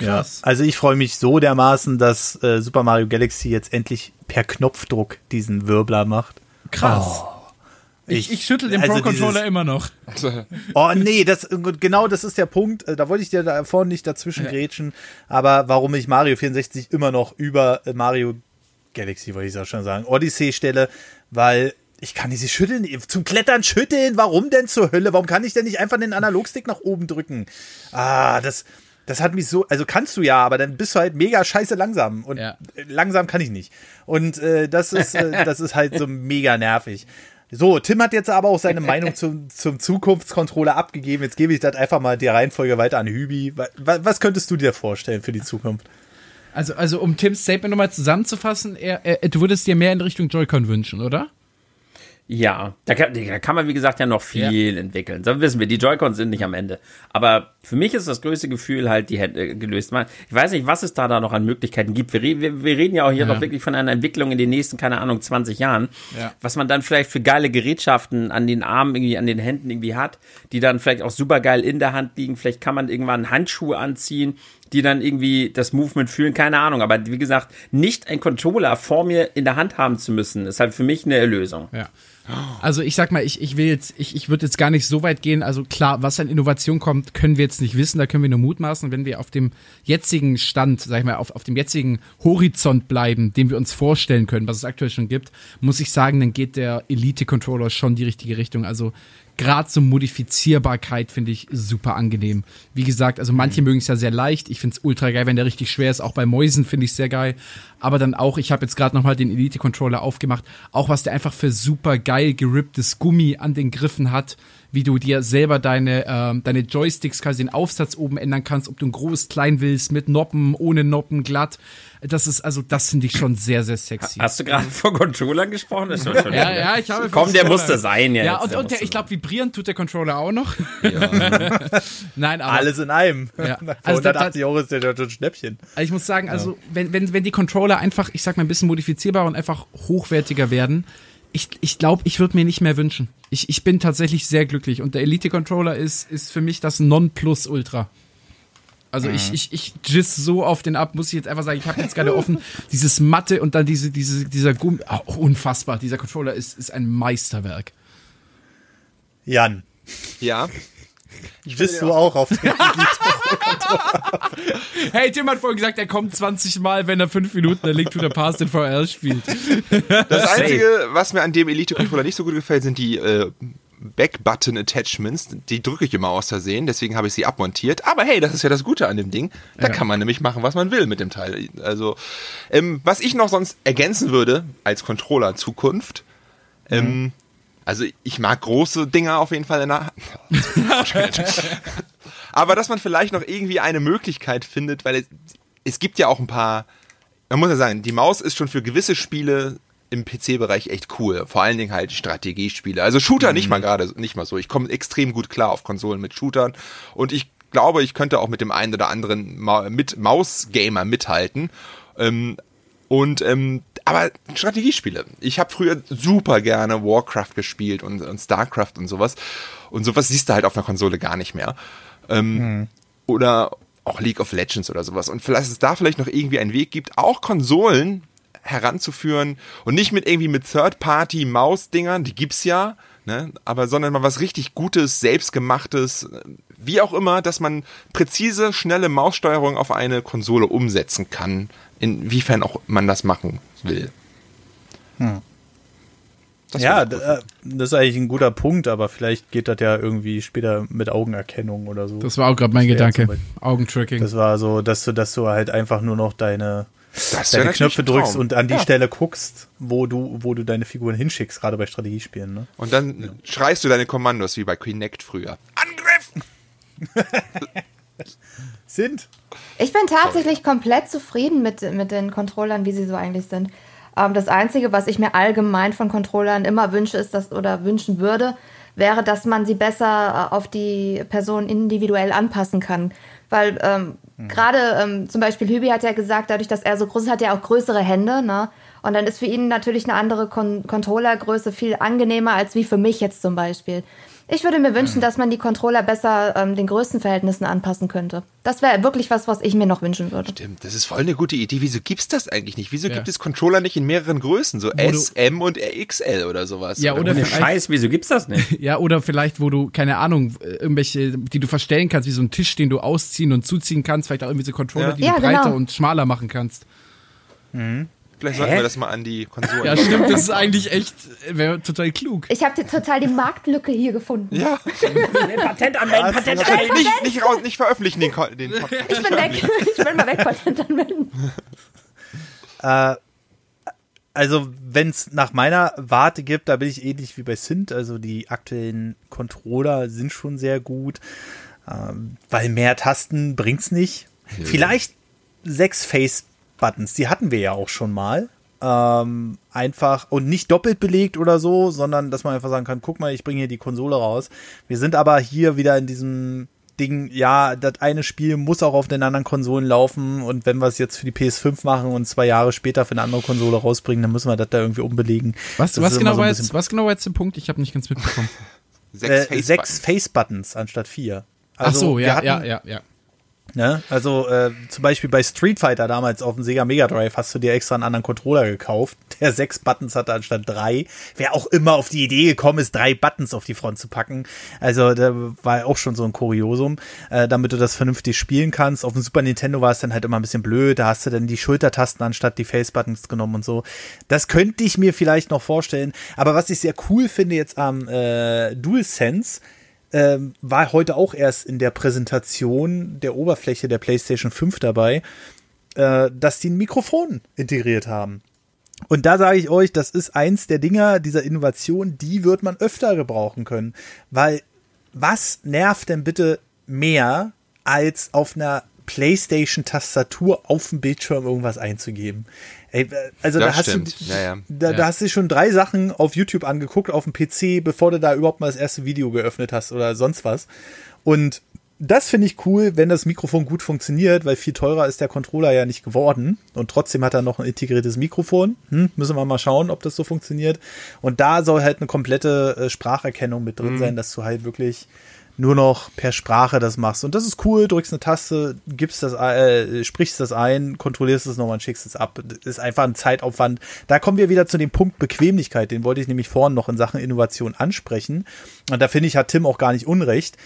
S1: Ja,
S4: Krass.
S1: also ich freue mich so dermaßen, dass äh, Super Mario Galaxy jetzt endlich per Knopfdruck diesen Wirbler macht.
S4: Krass. ich, ich schüttel den
S1: also
S4: Pro-Controller
S1: dieses-
S4: immer noch. [laughs]
S1: Oh nee, das genau das ist der Punkt. Äh, Da wollte ich dir da vorhin nicht dazwischen grätschen, aber warum ich Mario 64 immer noch über äh, Mario Galaxy, wollte ich auch schon sagen, Odyssey stelle, weil ich kann diese schütteln, zum Klettern schütteln, warum denn zur Hölle? Warum kann ich denn nicht einfach den Analogstick nach oben drücken? Ah, das das hat mich so, also kannst du ja, aber dann bist du halt mega scheiße langsam und
S4: Ja.
S1: langsam kann ich nicht. Und äh, das ist äh, [laughs] das ist halt so mega nervig. So, Tim hat jetzt aber auch seine Meinung zum, zum Zukunftscontroller abgegeben. Jetzt gebe ich das einfach mal die Reihenfolge weiter an Hübi. Wa- wa- Was könntest du dir vorstellen für die Zukunft?
S4: Also, also um Tims Statement nochmal zusammenzufassen, er, er, du würdest dir mehr in Richtung Joy-Con wünschen, oder?
S2: Ja, da kann, da kann man, wie gesagt, ja noch viel entwickeln. Das wissen wir, die Joy-Cons sind nicht am Ende. Aber für mich ist das größte Gefühl halt die Hände gelöst. Man, ich weiß nicht, was es da, da noch an Möglichkeiten gibt. Wir, wir, wir reden ja auch hier
S4: Ja.
S2: noch wirklich von einer Entwicklung in den nächsten, keine Ahnung, 20 Jahren.
S4: Ja.
S2: Was man dann vielleicht für geile Gerätschaften an den Armen, irgendwie an den Händen irgendwie hat, die dann vielleicht auch super geil in der Hand liegen. Vielleicht kann man irgendwann Handschuhe anziehen, die dann irgendwie das Movement fühlen, keine Ahnung. Aber wie gesagt, nicht ein Controller vor mir in der Hand haben zu müssen, ist halt für mich eine Erlösung.
S4: Ja. Also ich sag mal, ich, ich will jetzt, ich, ich würde jetzt gar nicht so weit gehen. Also klar, was an Innovation kommt, können wir jetzt nicht wissen, da können wir nur mutmaßen. Wenn wir auf dem jetzigen Stand, sag ich mal, auf, auf dem jetzigen Horizont bleiben, den wir uns vorstellen können, was es aktuell schon gibt, muss ich sagen, dann geht der Elite-Controller schon die richtige Richtung. Also gerade so Modifizierbarkeit finde ich super angenehm. Wie gesagt, also manche mögen es ja sehr leicht. Ich finde es ultra geil, wenn der richtig schwer ist. Auch bei Mäusen finde ich es sehr geil. Aber dann auch, ich habe jetzt gerade nochmal den Elite-Controller aufgemacht, auch was der einfach für super geil geripptes Gummi an den Griffen hat, wie du dir selber deine, ähm, deine Joysticks quasi den Aufsatz oben ändern kannst, ob du ein groß, klein willst, mit Noppen, ohne Noppen, glatt. Das ist, also das finde ich schon sehr, sehr sexy.
S2: Hast du gerade von Controllern gesprochen? Das schon
S4: Ja, ja, ich habe.
S2: Komm, der musste sein
S4: Ja,
S2: jetzt.
S4: und,
S2: Der
S4: und der, ich glaube, vibrieren tut der Controller auch noch. [laughs] Nein, aber
S1: Alles in einem.
S4: Ja. [laughs] Also da-
S1: 180 Euro ist der schon ein Schnäppchen.
S4: Also ich muss sagen, also wenn, wenn, wenn die Controller einfach, ich sag mal, ein bisschen modifizierbar und einfach hochwertiger werden, ich, ich glaube, ich würde mir nicht mehr wünschen. Ich, ich bin tatsächlich sehr glücklich und der Elite-Controller ist, ist für mich das Nonplusultra. Also ich, ich, ich jizz so auf den ab, muss ich jetzt einfach sagen, ich habe jetzt gerade offen, [laughs] dieses Matte und dann diese, diese, dieser Gummi, oh, unfassbar, dieser Controller ist, ist ein Meisterwerk.
S1: Jan,
S5: Ja. Ich
S1: bist du auch auf dem [laughs] [laughs]
S4: Hey, Tim hat vorhin gesagt, er kommt 20 Mal, wenn er 5 Minuten der Link to the Past in VR spielt.
S5: Das [laughs] Einzige, was mir an dem Elite-Controller nicht so gut gefällt, sind die äh, Back-Button-Attachments. Die drücke ich immer aus Versehen, deswegen habe ich sie abmontiert. Aber hey, das ist ja das Gute an dem Ding. Da
S4: Ja.
S5: kann man nämlich machen, was man will mit dem Teil. Also, ähm, was ich noch sonst ergänzen würde als Controller-Zukunft, ähm, also ich mag große Dinger auf jeden Fall in der Hand. [laughs] Aber dass man vielleicht noch irgendwie eine Möglichkeit findet, weil es, es gibt ja auch ein paar, man muss ja sagen, die Maus ist schon für gewisse Spiele im PC-Bereich echt cool. Vor allen Dingen halt Strategiespiele. Also Shooter nicht mal gerade, nicht mal so. Ich komme extrem gut klar auf Konsolen mit Shootern und ich glaube, ich könnte auch mit dem einen oder anderen Ma mit Maus-Gamer mithalten. Ähm, und ähm, aber Strategiespiele. Ich habe früher super gerne Warcraft gespielt und, und Starcraft und sowas. Und sowas siehst du halt auf einer Konsole gar nicht mehr. Ähm, Oder auch League of Legends oder sowas. Und vielleicht, es da vielleicht noch irgendwie einen Weg gibt, auch Konsolen heranzuführen und nicht mit irgendwie mit Third-Party-Maus-Dingern, die gibt's ja, ne, aber sondern mal was richtig Gutes, selbstgemachtes, wie auch immer, dass man präzise, schnelle Maussteuerung auf eine Konsole umsetzen kann, inwiefern auch man das machen will. Das
S1: Ja, äh, das ist eigentlich ein guter Punkt, aber vielleicht geht das ja irgendwie später mit Augenerkennung oder so.
S4: Das war auch gerade mein Gedanke. Augentracking.
S1: Das war so, dass du, dass du halt einfach nur noch deine,
S5: Das
S1: deine Knöpfe drückst und an die
S5: Ja.
S1: Stelle guckst, wo du, wo du deine Figuren hinschickst, gerade bei Strategiespielen. Ne?
S5: Und dann schreist du deine Kommandos wie bei Kinect früher. Angriff! [laughs]
S1: Sind.
S3: Ich bin tatsächlich komplett zufrieden mit, mit den Controllern, wie sie so eigentlich sind. Ähm, das Einzige, was ich mir allgemein von Controllern immer wünsche, ist das oder wünschen würde, wäre, dass man sie besser äh, auf die Person individuell anpassen kann. Weil ähm, gerade ähm, zum Beispiel Hübi hat ja gesagt, dadurch, dass er so groß ist, hat er auch größere Hände, ne? Und dann ist für ihn natürlich eine andere Kon Controllergröße viel angenehmer als wie für mich jetzt zum Beispiel. Ich würde mir wünschen, dass man die Controller besser ähm, den Größenverhältnissen anpassen könnte. Das wäre wirklich was, was ich mir noch wünschen würde.
S5: Stimmt, das ist voll eine gute Idee. Wieso gibt's das eigentlich nicht? Wieso
S4: Ja.
S5: gibt es Controller nicht in mehreren Größen? So S, M und XL oder sowas.
S4: Ja, oder
S2: Ohne
S4: vielleicht-
S2: Scheiß, wieso gibt's das nicht? [laughs]
S4: Ja, oder vielleicht, wo du, keine Ahnung, äh, irgendwelche, die du verstellen kannst, wie so ein Tisch, den du ausziehen und zuziehen kannst, vielleicht auch irgendwie so Controller,
S5: Ja.
S4: die
S3: Ja,
S4: du breiter
S3: genau.
S4: und schmaler machen kannst.
S5: Vielleicht sollten
S2: Hä?
S5: wir das mal an die Konsolen.
S4: Ja, stimmt, das ist eigentlich echt, wäre total klug.
S3: Ich habe total die Marktlücke hier gefunden.
S5: Ja,
S2: Patent anmelden, Patent
S5: Nein, nicht, nicht, raus, nicht veröffentlichen den, den Podcast.
S3: Ich bin weg. Ich will mal weg Patent anmelden.
S1: Äh, also, wenn es nach meiner Warte gibt, da bin ich ähnlich wie bei Sint. Also, die aktuellen Controller sind schon sehr gut, ähm, weil mehr Tasten bringt's nicht. Vielleicht sechs Face-Buttons, die hatten wir ja auch schon mal. Ähm, einfach und nicht doppelt belegt oder so, sondern dass man einfach sagen kann, guck mal, ich bringe hier die Konsole raus. Wir sind aber hier wieder in diesem Ding, ja, das eine Spiel muss auch auf den anderen Konsolen laufen und wenn wir es jetzt für die PS5 machen und zwei Jahre später für eine andere Konsole rausbringen, dann müssen wir das da irgendwie umbelegen.
S4: Was, was,
S1: ist
S4: genau
S1: so
S4: war jetzt, was genau war jetzt der Punkt? Ich habe nicht ganz mitbekommen. [laughs]
S5: Sechs,
S1: äh,
S5: Face-Buttons.
S1: sechs Face-Buttons anstatt vier.
S4: Ach
S1: Also,
S4: so,
S1: wir
S4: ja,
S1: hatten-
S4: ja, ja, ja.
S1: Ne? Also äh, zum Beispiel bei Street Fighter damals auf dem Sega Mega Drive hast du dir extra einen anderen Controller gekauft, [laughs] der sechs Buttons hatte anstatt drei. Wer auch immer auf die Idee gekommen ist, drei Buttons auf die Front zu packen. Also da war auch schon so ein Kuriosum, äh, damit du das vernünftig spielen kannst. Auf dem Super Nintendo war es dann halt immer ein bisschen blöd. Da hast du dann die Schultertasten anstatt die Face-Buttons genommen und so. Das könnte ich mir vielleicht noch vorstellen. Aber was ich sehr cool finde jetzt am äh, DualSense, ähm, war heute auch erst in der Präsentation der Oberfläche der PlayStation 5 dabei, äh, dass die ein Mikrofon integriert haben. Und da sage ich euch, das ist eins der Dinger dieser Innovation, die wird man öfter gebrauchen können. Weil was nervt denn bitte mehr, als auf einer PlayStation-Tastatur auf dem Bildschirm irgendwas einzugeben? Ey, äh, also
S5: Das
S1: da hast
S5: stimmt.
S1: du,
S5: Ja, ja.
S1: Da,
S4: Ja.
S1: da hast du schon drei Sachen auf YouTube angeguckt, auf dem PC, bevor du da überhaupt mal das erste Video geöffnet hast oder sonst was. Und das finde ich cool, wenn das Mikrofon gut funktioniert, weil viel teurer ist der Controller ja nicht geworden. Und trotzdem hat er noch ein integriertes Mikrofon. Hm, müssen wir mal schauen, ob das so funktioniert. Und da soll halt eine komplette äh, Spracherkennung mit drin sein, dass du halt wirklich nur noch per Sprache das machst. Und das ist cool, drückst eine Taste, gibst das, äh, sprichst das ein, kontrollierst es nochmal und schickst es ab. Das ist einfach ein Zeitaufwand. Da kommen wir wieder zu dem Punkt Bequemlichkeit. Den wollte ich nämlich vorhin noch in Sachen Innovation ansprechen. Und da finde ich, hat Tim auch gar nicht unrecht.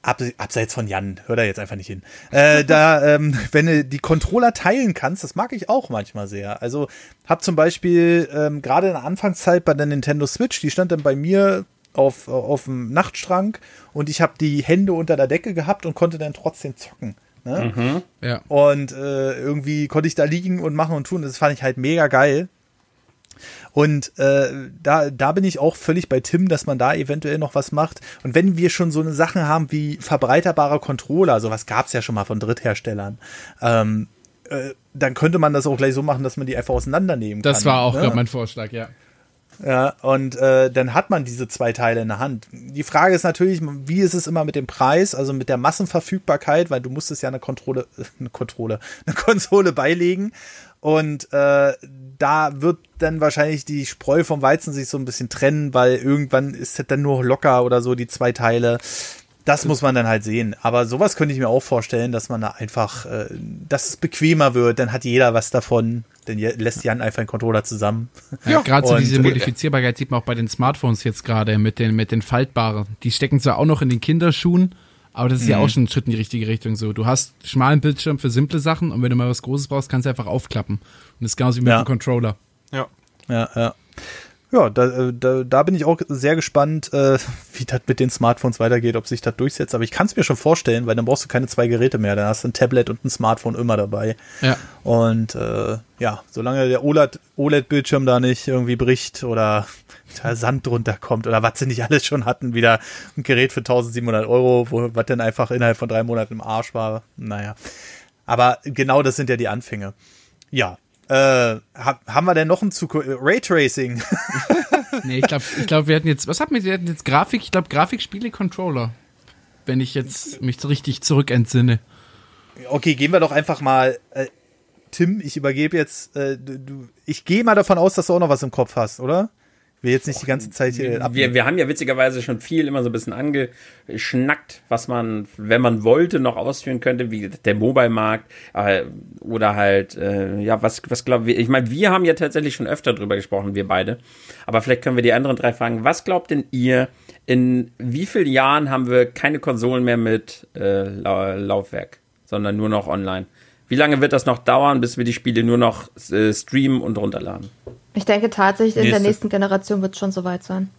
S1: Ab, abseits von Jan, hör da jetzt einfach nicht hin. Äh, da, [laughs] ähm, wenn du die Controller teilen kannst, das mag ich auch manchmal sehr. Also hab zum Beispiel ähm, gerade in der Anfangszeit bei der Nintendo Switch, die stand dann bei mir auf, auf dem Nachtschrank und ich habe die Hände unter der Decke gehabt und konnte dann trotzdem zocken. Ne?
S2: Mhm.
S4: Ja.
S1: Und äh, irgendwie konnte ich da liegen und machen und tun. Das fand ich halt mega geil. Und äh, da, da bin ich auch völlig bei Tim, dass man da eventuell noch was macht. Und wenn wir schon so eine Sache haben wie verbreiterbare Controller, sowas gab es ja schon mal von Drittherstellern, ähm, äh, dann könnte man das auch gleich so machen, dass man die einfach auseinandernehmen
S4: Das
S1: kann.
S4: war auch
S1: ne?
S4: mein Vorschlag, ja.
S1: Ja, und äh, dann hat man diese zwei Teile in der Hand. Die Frage ist natürlich, wie ist es immer mit dem Preis, also mit der Massenverfügbarkeit, weil du musstest ja eine Kontrolle, [laughs] eine Kontrolle, eine Konsole beilegen. Und äh, da wird dann wahrscheinlich die Spreu vom Weizen sich so ein bisschen trennen, weil irgendwann ist das dann nur locker oder so, die zwei Teile. Das muss man dann halt sehen. Aber sowas könnte ich mir auch vorstellen, dass man da einfach, äh, dass es bequemer wird, dann hat jeder was davon. Dann lässt Jan einfach einen Controller zusammen.
S4: Ja, gerade so diese Modifizierbarkeit sieht man auch bei den Smartphones jetzt gerade mit den, mit den faltbaren. Die stecken zwar auch noch in den Kinderschuhen, aber das ist ja auch schon ein Schritt in die richtige Richtung so. Du hast schmalen Bildschirm für simple Sachen und wenn du mal was Großes brauchst, kannst du einfach aufklappen. Und das ist genauso wie mit
S1: Ja.
S4: dem Controller.
S5: Ja.
S1: Ja, ja. Ja, da, äh, da, da bin ich auch sehr gespannt, äh, [laughs] wie das mit den Smartphones weitergeht, ob sich das durchsetzt. Aber ich kann es mir schon vorstellen, weil dann brauchst du keine zwei Geräte mehr. Dann hast du ein Tablet und ein Smartphone immer dabei.
S4: Ja.
S1: Und äh, ja, solange der OLED OLED-Bildschirm da nicht irgendwie bricht oder da Sand drunter kommt oder was sie nicht alles schon hatten, wieder ein Gerät für 1700 Euro, wo was dann einfach innerhalb von drei Monaten im Arsch war. Naja. Aber genau das sind ja die Anfänge. Ja. Äh, hab, haben wir denn noch ein Zuku Raytracing? [laughs]
S4: Nee, ich glaube, ich glaub, wir hatten jetzt, was hatten wir, wir hatten jetzt Grafik, ich glaube Grafikspiele, Controller. Wenn ich jetzt mich so richtig zurückentsinne.
S1: Okay, gehen wir doch einfach mal. Äh, Tim, ich übergebe jetzt. Äh, du, du, ich gehe mal davon aus, dass du auch noch was im Kopf hast, oder? Will jetzt nicht die ganze Zeit hier ab.
S2: Wir, wir haben ja witzigerweise schon viel immer so ein bisschen angeschnackt, was man, wenn man wollte, noch ausführen könnte, wie der Mobile-Markt äh, oder halt, äh, ja, was, was glaubt ihr? Ich meine, wir haben ja tatsächlich schon öfter drüber gesprochen, wir beide. Aber vielleicht können wir die anderen drei fragen. Was glaubt denn ihr, in wie vielen Jahren haben wir keine Konsolen mehr mit äh, Lau Laufwerk, sondern nur noch online? Wie lange wird das noch dauern, bis wir die Spiele nur noch äh, streamen und runterladen?
S3: Ich denke tatsächlich, in der
S1: Nächste.
S3: nächsten Generation wird es schon soweit sein.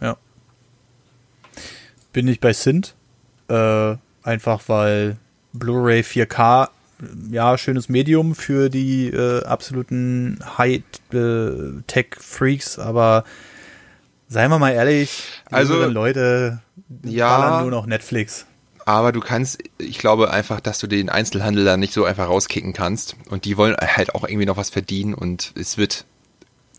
S1: Ja. Bin ich bei Sint. Äh, einfach weil Blu-ray 4K, ja, schönes Medium für die äh, absoluten High-Tech-Freaks, aber seien wir mal ehrlich,
S5: Also,
S1: Leute
S5: ja.
S1: nur noch Netflix.
S5: Aber du kannst, ich glaube einfach, dass du den Einzelhandel da nicht so einfach rauskicken kannst. Und die wollen halt auch irgendwie noch was verdienen. Und es wird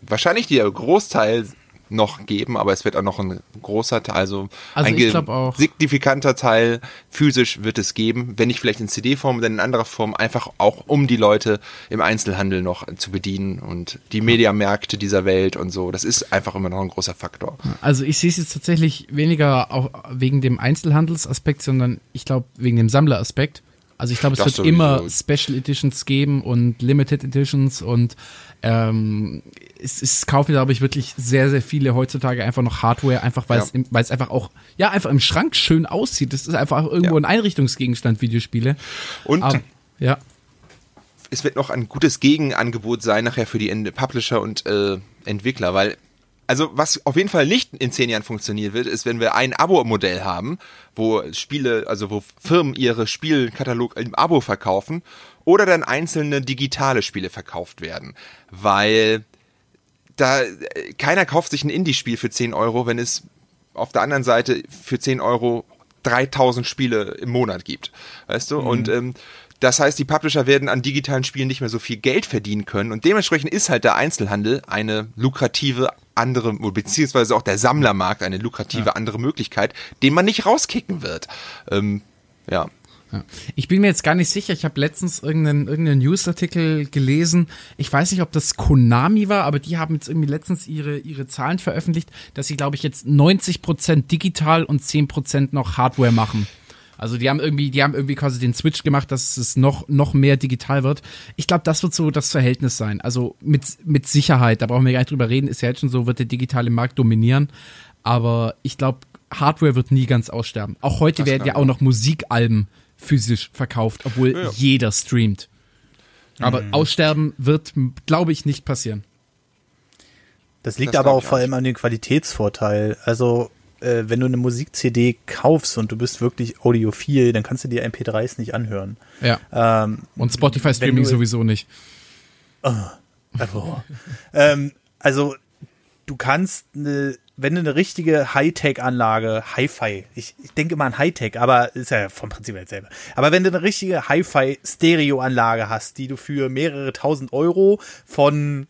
S5: wahrscheinlich der Großteil noch geben, aber es wird auch noch ein großer Teil, also,
S4: Also
S5: ein signifikanter Teil physisch wird es geben, wenn nicht vielleicht in CD-Form, dann in anderer Form, einfach auch um die Leute im Einzelhandel noch zu bedienen und die Mediamärkte dieser Welt und so. Das ist einfach immer noch ein großer Faktor.
S4: Also ich sehe es jetzt tatsächlich weniger auch wegen dem Einzelhandelsaspekt, sondern ich glaube wegen dem Sammleraspekt. Also ich glaube, es
S5: Das
S4: wird
S5: sowieso.
S4: immer Special Editions geben und Limited Editions und ähm, es, es kaufen, glaube ich, wirklich sehr, sehr viele heutzutage einfach noch Hardware, einfach weil
S5: Ja.
S4: es im- weil es einfach auch, ja, einfach im Schrank schön aussieht. Das ist einfach auch irgendwo
S5: Ja.
S4: ein Einrichtungsgegenstand, Videospiele.
S5: Und
S4: Aber, ja.
S5: es wird noch ein gutes Gegenangebot sein nachher für die Publisher und äh, Entwickler, weil also was auf jeden Fall nicht in zehn Jahren funktionieren wird, ist, wenn wir ein Abo-Modell haben, wo Spiele, also wo Firmen ihre Spielkatalog im Abo verkaufen oder dann einzelne digitale Spiele verkauft werden, weil da keiner kauft sich ein Indie-Spiel für 10 Euro, wenn es auf der anderen Seite für 10 Euro 3000 Spiele im Monat gibt. Weißt du? Und ähm, das heißt, die Publisher werden an digitalen Spielen nicht mehr so viel Geld verdienen können. Und dementsprechend ist halt der Einzelhandel eine lukrative andere, beziehungsweise auch der Sammlermarkt eine lukrative andere Möglichkeit, den man nicht rauskicken wird. Ähm, ja.
S4: Ja. Ich bin mir jetzt gar nicht sicher. Ich habe letztens irgendeinen, irgendeinen Newsartikel gelesen. Ich weiß nicht, ob das Konami war, aber die haben jetzt irgendwie letztens ihre, ihre Zahlen veröffentlicht, dass sie, glaube ich, jetzt 90% digital und 10% noch Hardware machen. Also die haben irgendwie, die haben irgendwie quasi den Switch gemacht, dass es noch, noch mehr digital wird. Ich glaube, das wird so das Verhältnis sein. Also mit, mit Sicherheit, da brauchen wir gar nicht drüber reden, ist ja jetzt schon so, wird der digitale Markt dominieren. Aber ich glaube, Hardware wird nie ganz aussterben. Auch heute
S5: Das
S4: werden ja auch noch Musikalben physisch verkauft, obwohl
S5: Ja,
S4: jeder streamt. Aber
S1: Mhm.
S4: aussterben wird, glaube ich, nicht passieren.
S1: Das liegt
S5: Das
S1: aber auch vor allem an dem Qualitätsvorteil. Also, äh, wenn du eine Musik-CD kaufst und du bist wirklich audiophil, dann kannst du dir MP3s nicht anhören.
S4: Ja.
S1: Ähm,
S4: Und Spotify
S1: wenn
S4: Streaming
S1: du-
S4: sowieso nicht.
S1: Also, [laughs] ähm, also du kannst, eine, wenn du eine richtige Hightech-Anlage, Hi-Fi, ich, ich denke immer an Hightech, aber ist ja vom Prinzip her dasselbe. Aber wenn du eine richtige Hi-Fi-Stereo-Anlage hast, die du für mehrere tausend Euro von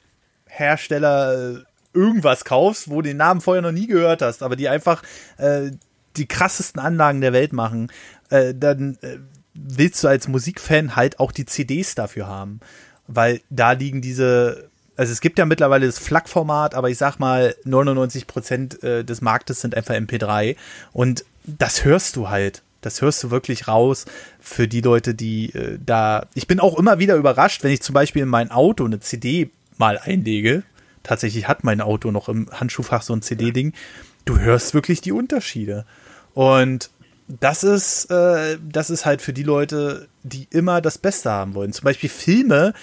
S1: Hersteller äh, irgendwas kaufst, wo du den Namen vorher noch nie gehört hast, aber die einfach äh, die krassesten Anlagen der Welt machen, äh, dann äh, willst du als Musikfan halt auch die CDs dafür haben. Weil da liegen diese, also es gibt ja mittlerweile das FLAC-Format, aber ich sag mal, 99 Prozent äh, des Marktes sind einfach MP3 und das hörst du halt. Das hörst du wirklich raus für die Leute, die äh, da. Ich bin auch immer wieder überrascht, wenn ich zum Beispiel in mein Auto eine CD mal einlege. Tatsächlich hat mein Auto noch im Handschuhfach so ein CD-Ding. Du hörst wirklich die Unterschiede. Und das ist, äh, das ist halt für die Leute, die immer das Beste haben wollen. Zum Beispiel Filme,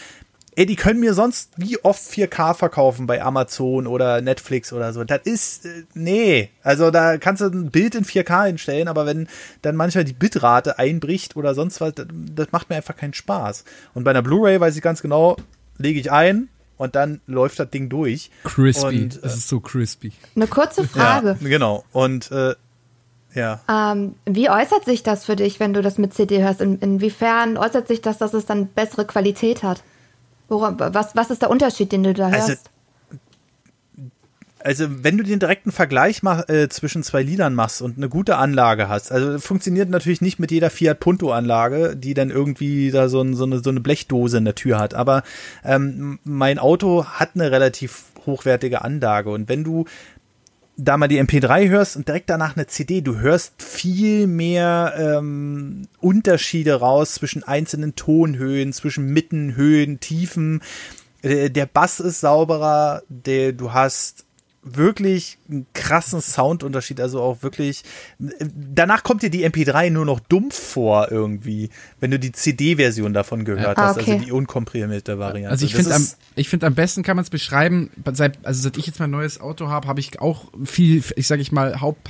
S1: ey, die können mir sonst wie oft 4K verkaufen bei Amazon oder Netflix oder so. Das ist, äh, nee. Also da kannst du ein Bild in 4K hinstellen, aber wenn dann manchmal die Bitrate einbricht oder sonst was, das, das macht mir einfach keinen Spaß. Und bei einer Blu-ray weiß ich ganz genau, lege ich ein und dann läuft das Ding durch.
S4: Crispy.
S1: Und, äh,
S4: es ist so crispy.
S3: Eine kurze Frage.
S1: Ja, genau. Und äh, ja.
S3: Ähm, wie äußert sich das für dich, wenn du das mit CD hörst? In, inwiefern äußert sich das, dass es dann bessere Qualität hat? Woran, was, was ist der Unterschied, den du da
S1: Also,
S3: hörst?
S1: also wenn du den direkten Vergleich mach, äh, zwischen zwei Liedern machst und eine gute Anlage hast, also funktioniert natürlich nicht mit jeder Fiat Punto Anlage, die dann irgendwie da so, ein, so, eine, so eine Blechdose in der Tür hat. Aber ähm, mein Auto hat eine relativ hochwertige Anlage und wenn du da mal die MP3 hörst und direkt danach eine CD, du hörst viel mehr ähm, Unterschiede raus zwischen einzelnen Tonhöhen, zwischen Mitten, Höhen, Tiefen. Äh, Der Bass ist sauberer, der, du hast wirklich einen krassen Soundunterschied, also auch wirklich. Danach kommt dir die MP3 nur noch dumpf vor irgendwie, wenn du die CD-Version davon gehört
S3: Ah,
S1: hast,
S3: okay.
S1: also die unkomprimierte Variante.
S4: Also ich finde am, ich finde am besten kann man es beschreiben, seit, also seit ich jetzt mein neues Auto habe, habe ich auch viel, ich sage ich mal, Haupt,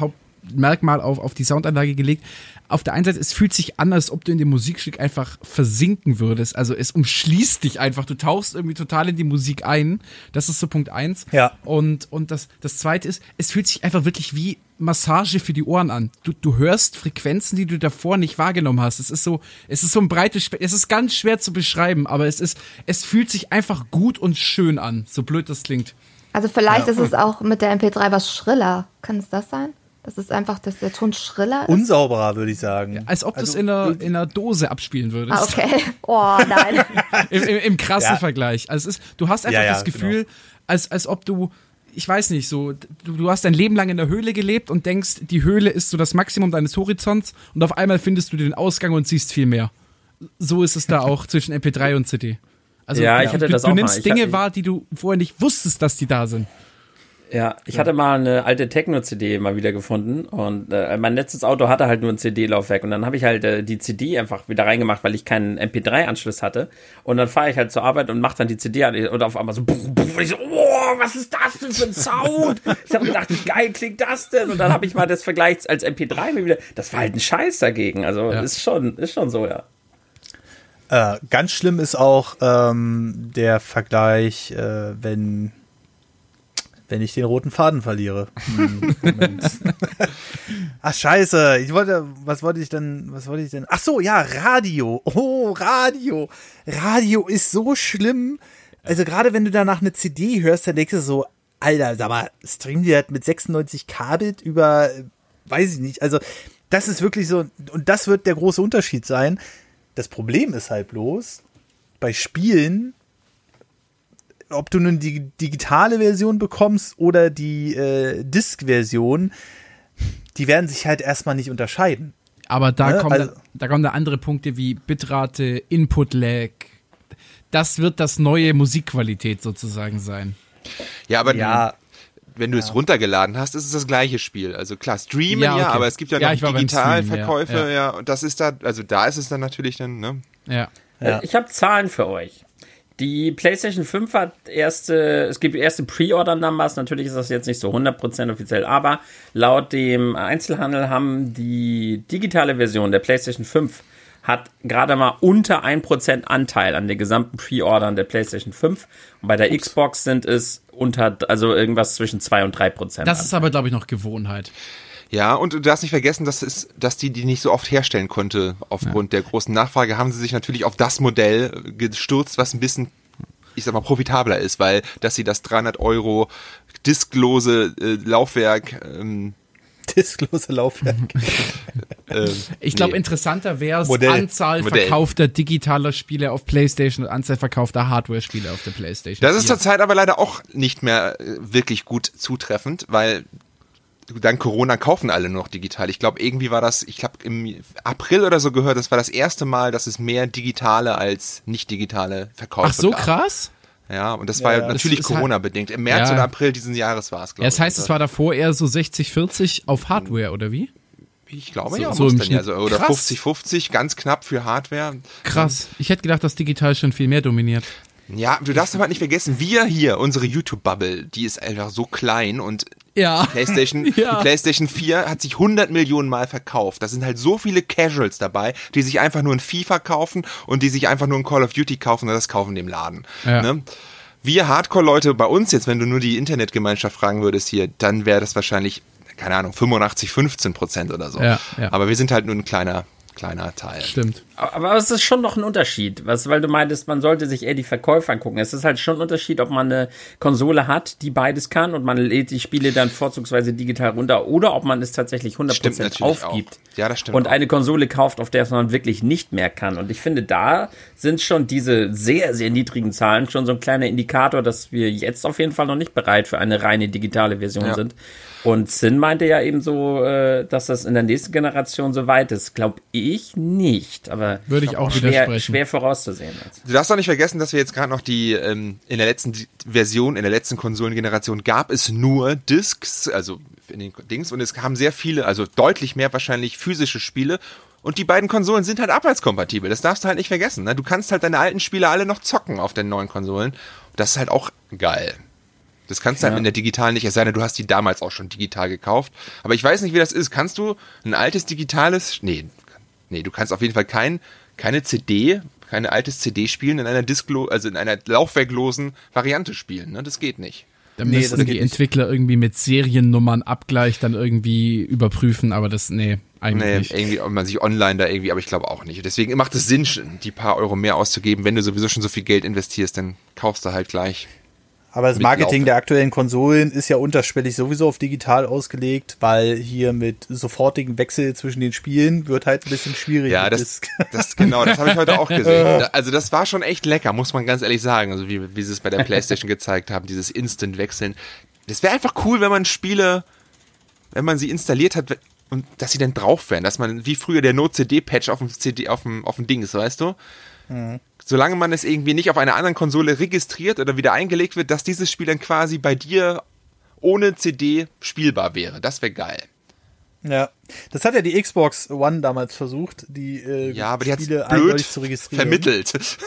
S4: Hauptmerkmal auf, auf die Soundanlage gelegt. Auf der einen Seite, es fühlt sich an, als ob du in dem Musikstück einfach versinken würdest. Also es umschließt dich einfach. Du tauchst irgendwie total in die Musik ein. Das ist so Punkt eins.
S1: Ja.
S4: Und, und das, das zweite ist, es fühlt sich einfach wirklich wie Massage für die Ohren an. Du, du hörst Frequenzen, die du davor nicht wahrgenommen hast. Es ist so, es ist so ein breites, Spe es ist ganz schwer zu beschreiben, aber es ist, es fühlt sich einfach gut und schön an, so blöd das klingt.
S3: Also vielleicht ist es auch mit der MP3 was schriller. Kann es das sein? Das ist einfach, dass der Ton schriller ist?
S1: unsauberer, würde ich sagen.
S4: Als ob du es
S1: Also,
S4: in einer, in einer Dose abspielen würdest.
S3: Ah, okay. Oh, nein. [laughs]
S4: Im, im, im krassen
S1: Ja.
S4: Vergleich. Also es ist, du hast einfach
S1: Ja, ja,
S4: das Gefühl, als, als ob du, ich weiß nicht, so, du, du hast dein Leben lang in der Höhle gelebt und denkst, die Höhle ist so das Maximum deines Horizonts und auf einmal findest du den Ausgang und siehst viel mehr. So ist es da [laughs] auch zwischen MP3 und CD. Also
S2: Ja,
S4: du,
S2: ich hatte
S4: du,
S2: das
S4: du
S2: auch mal.
S4: nimmst
S2: Ich
S4: Dinge
S2: hatte-
S4: wahr, die du vorher nicht wusstest, dass die da sind.
S2: Ja, ich hatte mal eine alte Techno-CD mal wieder gefunden und äh, mein letztes Auto hatte halt nur ein CD-Laufwerk und dann habe ich halt äh, die CD einfach wieder reingemacht, weil ich keinen MP3-Anschluss hatte und dann fahre ich halt zur Arbeit und mache dann die CD an und auf einmal so buff, buff, und ich so, oh, was ist das denn für ein Sound? Ich habe gedacht, wie geil klingt das denn? Und dann habe ich mal das Vergleich als MP3 mir wieder, das war halt ein Scheiß dagegen, also
S4: Ja.
S2: ist schon, ist schon so, ja.
S1: Äh, ganz schlimm ist auch ähm, der Vergleich, äh, wenn, wenn ich den roten Faden verliere. Hm. [laughs] Ach scheiße, ich wollte, was wollte ich denn, was wollte ich denn? Ach so, ja, Radio. Oh, Radio. Radio ist so schlimm. Also gerade wenn du danach eine CD hörst, dann denkst du so, Alter, sag mal, streamen die das mit 96 Kabel über, äh, weiß ich nicht, also das ist wirklich so, und das wird der große Unterschied sein. Das Problem ist halt bloß, bei Spielen, ob du nun die digitale Version bekommst oder die äh, Disk-Version, die werden sich halt erstmal nicht unterscheiden.
S4: Aber da,
S1: Ne?
S4: kommen,
S1: Also-
S4: da, da kommen da andere Punkte wie Bitrate, Input-Lag. Das wird das neue Musikqualität sozusagen sein.
S5: Ja, aber
S1: Ja,
S5: wenn du es runtergeladen hast, ist es das gleiche Spiel. Also klar, streamen
S4: Ja,
S5: ja,
S4: okay.
S5: aber es gibt ja
S4: Ja,
S5: noch
S4: beim
S5: Digitalverkäufe, ja,
S4: ja,
S5: und das ist da, also da ist es dann natürlich dann, ne?
S4: Ja.
S1: Ja.
S2: Ich habe Zahlen für euch. Die PlayStation 5 hat erste, es gibt erste Pre-Order-Numbers, natürlich ist das jetzt nicht so 100% offiziell, aber laut dem Einzelhandel haben die digitale Version der PlayStation 5 hat gerade mal unter 1% Anteil an den gesamten Pre-Ordern der PlayStation 5 und bei der Xbox sind es unter, also irgendwas zwischen 2 und 3%.
S4: Das ist aber, glaube ich, noch Gewohnheit.
S5: Ja, und du darfst nicht vergessen, dass, es, dass die die nicht so oft herstellen konnte. Aufgrund der großen Nachfrage haben sie sich natürlich auf das Modell gestürzt, was ein bisschen, ich sag mal, profitabler ist, weil dass sie das 300 Euro disklose äh, Laufwerk ähm,
S1: disklose Laufwerk. [laughs]
S5: ähm,
S4: Ich glaube,
S5: nee.
S4: interessanter wäre es. Anzahl
S5: Modell.
S4: verkaufter digitaler Spiele auf PlayStation und Anzahl verkaufter Hardware-Spiele auf der PlayStation.
S5: Das ist
S4: 4.
S5: zurzeit aber leider auch nicht mehr äh, wirklich gut zutreffend, weil dank Corona kaufen alle nur noch digital. Ich glaube, irgendwie war das, ich glaube, im April oder so gehört, das war das erste Mal, dass es mehr digitale als nicht digitale Verkäufe
S4: Ach so
S5: gab.
S4: krass?
S5: Ja, und das war
S1: Ja,
S5: ja,
S1: ja.
S5: natürlich
S4: halt-
S5: Corona-bedingt. Im März
S4: Ja.
S5: oder April diesen Jahres war es,
S4: Ja,
S5: glaube ich.
S4: das heißt, es war davor eher so 60-40 auf Hardware, oder wie?
S5: Ich glaube
S4: so-
S5: ja,
S4: so
S5: muss
S4: im
S5: dann ja
S4: Schnitt.
S5: so. Oder
S4: Krass.
S5: 50-50, ganz knapp für Hardware.
S4: Krass. Ich hätte gedacht, dass digital schon viel mehr dominiert.
S5: Ja, du darfst aber nicht vergessen, wir hier, unsere YouTube-Bubble, die ist einfach so klein und
S4: Ja.
S5: PlayStation,
S4: Ja.
S5: die PlayStation [laughs] 4 hat sich 100 Millionen Mal verkauft. Da sind halt so viele Casuals dabei, die sich einfach nur ein FIFA kaufen und die sich einfach nur ein Call of Duty kaufen und das kaufen dem Laden.
S4: Ja.
S5: Ne? Wir Hardcore-Leute bei uns jetzt, wenn du nur die Internetgemeinschaft fragen würdest hier, dann wäre das wahrscheinlich, keine Ahnung, 85, 15 Prozent oder so.
S4: Ja, ja.
S5: Aber wir sind halt nur ein kleiner, kleiner Teil.
S4: Stimmt.
S2: Aber es ist schon noch ein Unterschied, was, weil du meintest, man sollte sich eher die Verkäufe angucken. Es ist halt schon ein Unterschied, ob man eine Konsole hat, die beides kann und man lädt die Spiele dann vorzugsweise digital runter oder ob man es tatsächlich 100%
S5: Stimmt natürlich
S2: aufgibt.
S5: auch. Ja, das stimmt
S2: Und
S5: auch.
S2: eine Konsole kauft, auf der es man wirklich nicht mehr kann. Und ich finde, da sind schon diese sehr, sehr niedrigen Zahlen schon so ein kleiner Indikator, dass wir jetzt auf jeden Fall noch nicht bereit für eine reine digitale Version
S5: Ja.
S2: sind. Und Sin meinte ja eben so, äh, dass das in der nächsten Generation so weit ist. Glaube ich nicht. Aber
S4: Würde ich auch
S2: schwer,
S4: widersprechen.
S2: schwer vorauszusehen.
S5: Du darfst doch nicht vergessen, dass wir jetzt gerade noch die, ähm, in der letzten Version, in der letzten Konsolengeneration gab es nur Discs, also in den Dings, und es haben sehr viele, also deutlich mehr wahrscheinlich physische Spiele. Und die beiden Konsolen sind halt abwärtskompatibel. Das darfst du halt nicht vergessen. Ne? Du kannst halt deine alten Spiele alle noch zocken auf den neuen Konsolen. Das ist halt auch geil. Das kannst du halt in der digitalen nicht, es sei denn, du hast die damals auch schon digital gekauft. Aber ich weiß nicht, wie das ist. Kannst du ein altes digitales, nee, nee, du kannst auf jeden Fall kein, keine CD, kein altes CD spielen in einer Disklo, also in einer laufwerklosen Variante spielen. Ne? Das geht nicht.
S4: Da
S1: Nee,
S4: müssen die
S1: geht nicht.
S4: Entwickler irgendwie mit Seriennummern Abgleich dann irgendwie überprüfen, aber das, nee, eigentlich
S5: Nee,
S4: nicht.
S5: irgendwie, ob man sich online da irgendwie, aber ich glaube auch nicht. Deswegen macht es Sinn, die paar Euro mehr auszugeben. Wenn du sowieso schon so viel Geld investierst, dann kaufst du halt gleich.
S1: Aber das Marketing der aktuellen Konsolen ist ja unterschwellig sowieso auf digital ausgelegt, weil hier mit sofortigen Wechsel zwischen den Spielen wird halt ein bisschen schwierig.
S5: Ja, das, [laughs] das genau, das habe ich heute auch gesehen. [laughs] Also das war schon echt lecker, muss man ganz ehrlich sagen. Also wie, wie sie es bei der PlayStation gezeigt haben, dieses Instant-Wechseln. Das wäre einfach cool, wenn man Spiele, wenn man sie installiert hat und dass sie dann drauf wären, dass man wie früher der No-CD-Patch auf dem CD, auf dem, auf dem Dings, weißt du? Solange man es irgendwie nicht auf einer anderen Konsole registriert oder wieder eingelegt wird, dass dieses Spiel dann quasi bei dir ohne CD spielbar wäre. Das wäre geil.
S1: Ja, das hat ja die Xbox One damals versucht, die äh,
S5: Ja, aber die hat
S1: Spiele
S5: blöd
S1: eindeutig zu registrieren.
S5: vermittelt.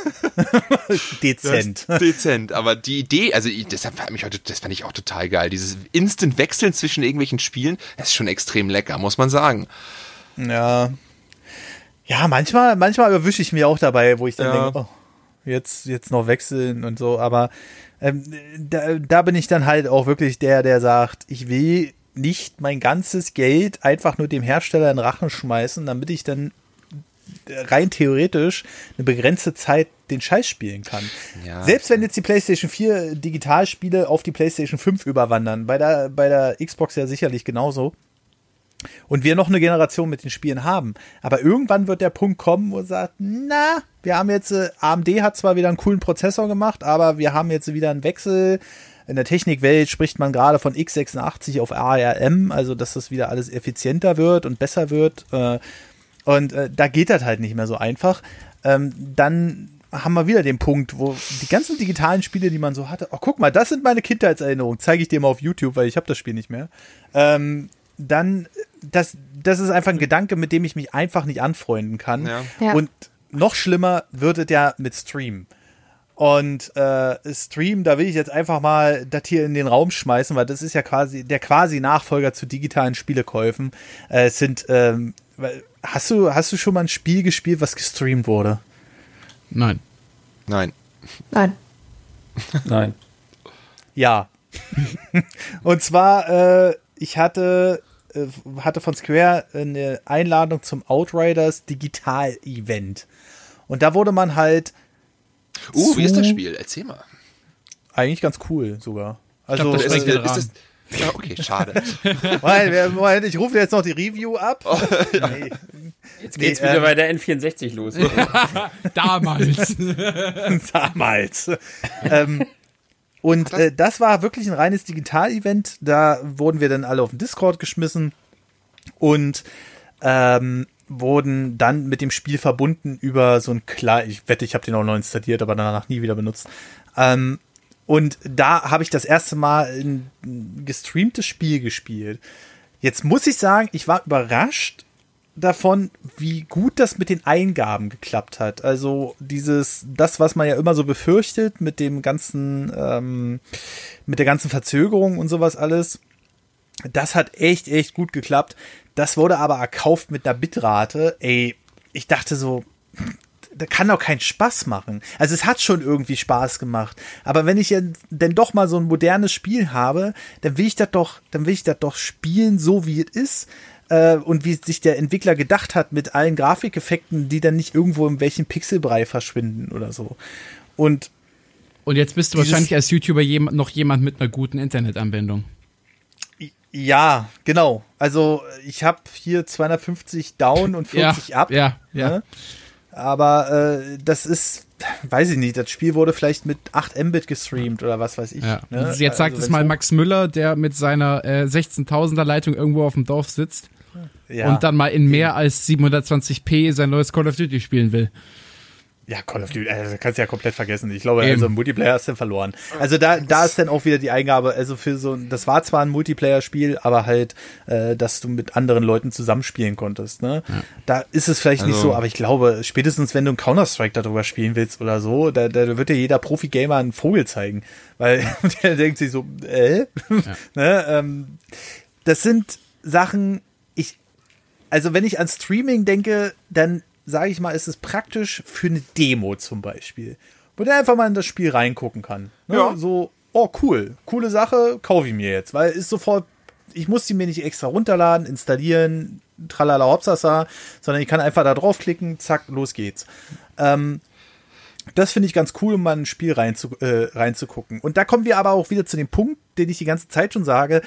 S5: [laughs]
S1: Dezent.
S5: Dezent, aber die Idee, also deshalb fand mich heute, das fand ich auch total geil. Dieses Instant Wechseln zwischen irgendwelchen Spielen, das ist schon extrem lecker, muss man sagen.
S1: Ja. Ja, manchmal, manchmal erwische ich mir auch dabei, wo ich dann
S5: Ja.
S1: denke, oh, jetzt, jetzt noch wechseln und so, aber ähm, da, da bin ich dann halt auch wirklich der, der sagt, ich will nicht mein ganzes Geld einfach nur dem Hersteller in Rachen schmeißen, damit ich dann rein theoretisch eine begrenzte Zeit den Scheiß spielen kann.
S5: Ja.
S1: Selbst wenn jetzt die PlayStation 4 Digitalspiele auf die PlayStation 5 überwandern, bei der, bei der Xbox ja sicherlich genauso. Und wir noch eine Generation mit den Spielen haben. Aber irgendwann wird der Punkt kommen, wo sagt, na, wir haben jetzt, äh, AMD hat zwar wieder einen coolen Prozessor gemacht, aber wir haben jetzt wieder einen Wechsel. In der Technikwelt spricht man gerade von x86 auf ARM, also dass das wieder alles effizienter wird und besser wird. Äh, und äh, da geht das halt nicht mehr so einfach. Ähm, dann haben wir wieder den Punkt, wo die ganzen digitalen Spiele, die man so hatte, oh guck mal, das sind meine Kindheitserinnerungen, zeige ich dir mal auf YouTube, weil ich habe das Spiel nicht mehr. Ähm, dann, das, das ist einfach ein Gedanke, mit dem ich mich einfach nicht anfreunden kann.
S5: Ja.
S3: Ja.
S1: Und noch schlimmer wird es ja mit Stream. Und äh, Stream, da will ich jetzt einfach mal das hier in den Raum schmeißen, weil das ist ja quasi der quasi Nachfolger zu digitalen Spielekäufen. Äh, es sind, ähm, hast du, hast du schon mal ein Spiel gespielt, was gestreamt wurde?
S4: Nein.
S5: Nein.
S3: Nein. [laughs]
S2: Nein.
S1: Ja. [laughs] Und zwar, äh, ich hatte, hatte von Square eine Einladung zum Outriders Digital Event. Und da wurde man halt
S5: Uh, wie ist das Spiel? Erzähl mal.
S1: eigentlich ganz cool sogar. Also,
S4: glaub, das
S5: Ist,
S4: sprengt
S5: ist, ist
S4: Rahmen.
S5: das, ja, okay, schade. [laughs]
S1: Moment, Moment, ich rufe jetzt noch die Review ab. [laughs] nee.
S2: Jetzt
S1: Nee,
S2: geht's wieder
S1: ähm,
S2: bei der N64 los. [laughs]
S4: Damals.
S1: damals. ähm, und äh, das war wirklich ein reines Digital-Event. Da wurden wir dann alle auf den Discord geschmissen und ähm, wurden dann mit dem Spiel verbunden über so ein klar, ich wette, ich habe den auch noch installiert, aber danach nie wieder benutzt. Ähm, und da habe ich das erste Mal ein gestreamtes Spiel gespielt. Jetzt muss ich sagen, ich war überrascht davon, wie gut das mit den Eingaben geklappt hat. Also dieses, das, was man ja immer so befürchtet mit dem ganzen, ähm, mit der ganzen Verzögerung und sowas alles, das hat echt, echt gut geklappt. Das wurde aber erkauft mit einer Bitrate. Ey, ich dachte so, da kann doch keinen Spaß machen. Also es hat schon irgendwie Spaß gemacht. Aber wenn ich jetzt denn doch mal so ein modernes Spiel habe, dann will ich das doch, dann will ich das doch spielen, so wie es ist. Äh, und wie sich der Entwickler gedacht hat mit allen Grafikeffekten, die dann nicht irgendwo in welchen Pixelbrei verschwinden oder so. Und
S4: Und jetzt bist du wahrscheinlich als YouTuber noch jemand mit einer guten Internetanbindung.
S1: ja, genau. Also ich habe hier 250 down und 40
S4: ja,
S1: up.
S4: Ja, ja.
S1: Ne? Aber äh, das ist, weiß ich nicht, das Spiel wurde vielleicht mit 8 Mbit gestreamt oder was weiß ich.
S4: ja.
S1: Ne?
S4: Jetzt sagt
S1: Also
S4: es mal Max Müller, der mit seiner äh, 16.000er Leitung irgendwo auf dem Dorf sitzt
S1: ja.
S4: und dann mal in mehr als 720p sein neues Call of Duty spielen will.
S1: Ja, Call of Duty, also kannst du ja komplett vergessen. Ich glaube,
S4: Eben.
S1: also im Multiplayer hast du verloren. Also da, da ist dann auch wieder die Eingabe, also für so, ein- das war zwar ein Multiplayer-Spiel, aber halt, äh, dass du mit anderen Leuten zusammenspielen konntest. Ne? Da ist es vielleicht nicht
S5: Also-
S1: so, aber ich glaube, spätestens wenn du ein Counter-Strike darüber spielen willst oder so, da, da wird dir jeder Profi-Gamer einen Vogel zeigen. [laughs] Weil der denkt sich so, äh? [laughs] ne? ähm, das sind Sachen, also wenn ich an Streaming denke, dann sage ich mal, ist es praktisch für eine Demo zum Beispiel, wo der einfach mal in das Spiel reingucken kann. Ne?
S5: Ja.
S1: So, oh cool, coole Sache, kaufe ich mir jetzt, weil ist sofort, ich muss die mir nicht extra runterladen, installieren, tralala hopsasa, sondern ich kann einfach da draufklicken, zack, los geht's. Ähm, das finde ich ganz cool, um mal in ein Spiel reinzu, äh, reinzugucken. Und da kommen wir aber auch wieder zu dem Punkt, den ich die ganze Zeit schon sage.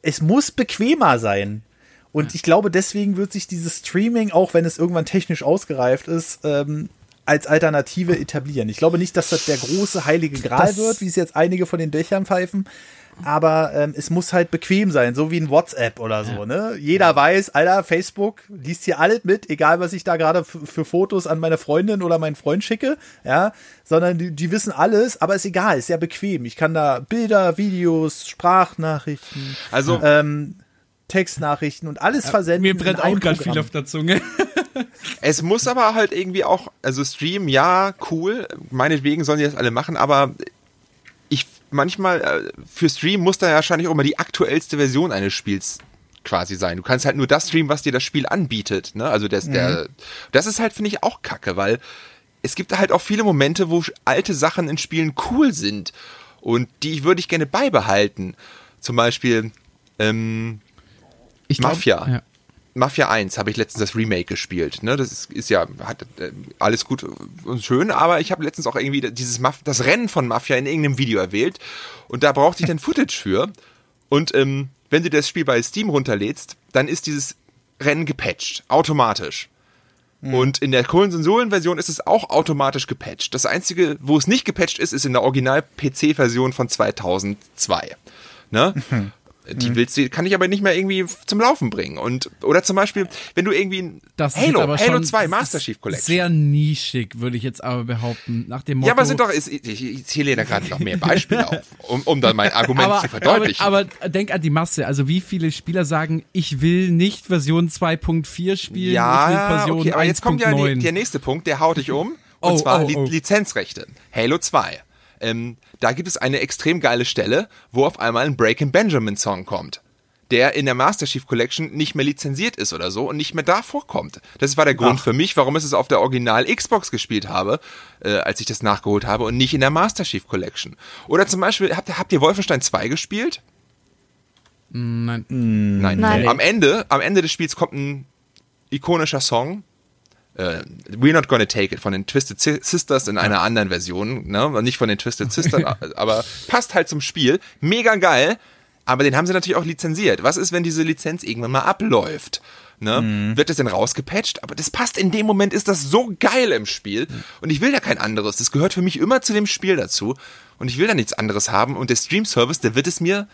S1: Es muss bequemer sein. Und ich glaube, deswegen wird sich dieses Streaming, auch wenn es irgendwann technisch ausgereift ist, ähm, als Alternative etablieren. Ich glaube nicht, dass das der große heilige Gral
S2: Das-
S1: wird, wie es jetzt einige von den Dächern pfeifen. Aber ähm, es muss halt bequem sein, so wie ein WhatsApp oder so. Ne? Jeder weiß, Alter, Facebook liest hier alles mit, egal was ich da gerade für Fotos an meine Freundin oder meinen Freund schicke, ja, sondern die, die wissen alles, aber ist egal, ist sehr bequem. Ich kann da Bilder, Videos, Sprachnachrichten,
S5: Also,
S1: ähm, Textnachrichten und alles versenden.
S4: Mir brennt auch gerade viel auf der Zunge. [laughs]
S5: es muss aber halt irgendwie auch, also Stream, ja, cool, meinetwegen sollen die das alle machen, aber ich manchmal, äh, für Stream muss da ja wahrscheinlich auch immer die aktuellste Version eines Spiels quasi sein. Du kannst halt nur das streamen, was dir das Spiel anbietet. Ne? Also das, der, das ist halt, finde ich, auch kacke, weil es gibt halt auch viele Momente, wo alte Sachen in Spielen cool sind und die würde ich gerne beibehalten. Zum Beispiel, ähm,
S4: Ich glaub-
S5: Mafia.
S4: Ja.
S5: Mafia 1 habe ich letztens das Remake gespielt. Ne? Das ist, ist ja hat, äh, alles gut und schön, aber ich habe letztens auch irgendwie dieses Maf das Rennen von Mafia in irgendeinem Video erwählt und da brauchte ich dann [laughs] Footage für. Und ähm, wenn du das Spiel bei Steam runterlädst, dann ist dieses Rennen gepatcht, automatisch. Und in der Konsolenversion ist es auch automatisch gepatcht. Das einzige, wo es nicht gepatcht ist, ist in der Original-PC-Version von 2002. Ne? Die willst du, kann ich aber nicht mehr irgendwie zum Laufen bringen. Und, oder zum Beispiel, wenn du irgendwie ein
S4: Das
S5: Halo, Halo
S4: schon
S5: 2 Master Chief Collection.
S4: Sehr nischig, würde ich jetzt aber behaupten. Nach dem Motto.
S5: ja, aber sind doch, ich, ich, zähle da gerade noch mehr Beispiele [laughs] auf, um, um dann mein Argument
S4: aber,
S5: zu verdeutlichen.
S4: Aber, aber denk an die Masse. Also wie viele Spieler sagen, ich will nicht Version 2.4 spielen, ich will
S5: Ja, okay, aber jetzt kommt ja
S4: 1.9.
S5: die, der nächste Punkt, der haut dich um. Und
S4: Oh,
S5: zwar
S4: oh, oh.
S5: Lizenzrechte. Halo 2. Ähm, da gibt es eine extrem geile Stelle, wo auf einmal ein Breaking Benjamin Song kommt. Der in der Master Chief Collection nicht mehr lizenziert ist oder so und nicht mehr da vorkommt. Das war der Grund für mich, warum ich es auf der Original Xbox gespielt habe, äh, als ich das nachgeholt habe und nicht in der Master Chief Collection. Oder zum Beispiel, habt ihr, habt ihr Wolfenstein 2 gespielt?
S4: Nein.
S5: Nein.
S3: Nein.
S5: Am Ende, am Ende des Spiels kommt ein ikonischer Song. Äh, We're Not Gonna Take It von den Twisted Si- Sisters in einer anderen Version, ne? Nicht von den Twisted Sisters, [laughs] aber passt halt zum Spiel. Mega geil. Aber den haben sie natürlich auch lizenziert. Was ist, wenn diese Lizenz irgendwann mal abläuft? Ne? Wird das denn rausgepatcht? Aber das passt in dem Moment, ist das so geil im Spiel. Und ich will da kein anderes. Das gehört für mich immer zu dem Spiel dazu. Und ich will da nichts anderes haben. Und der Stream-Service, der wird es mir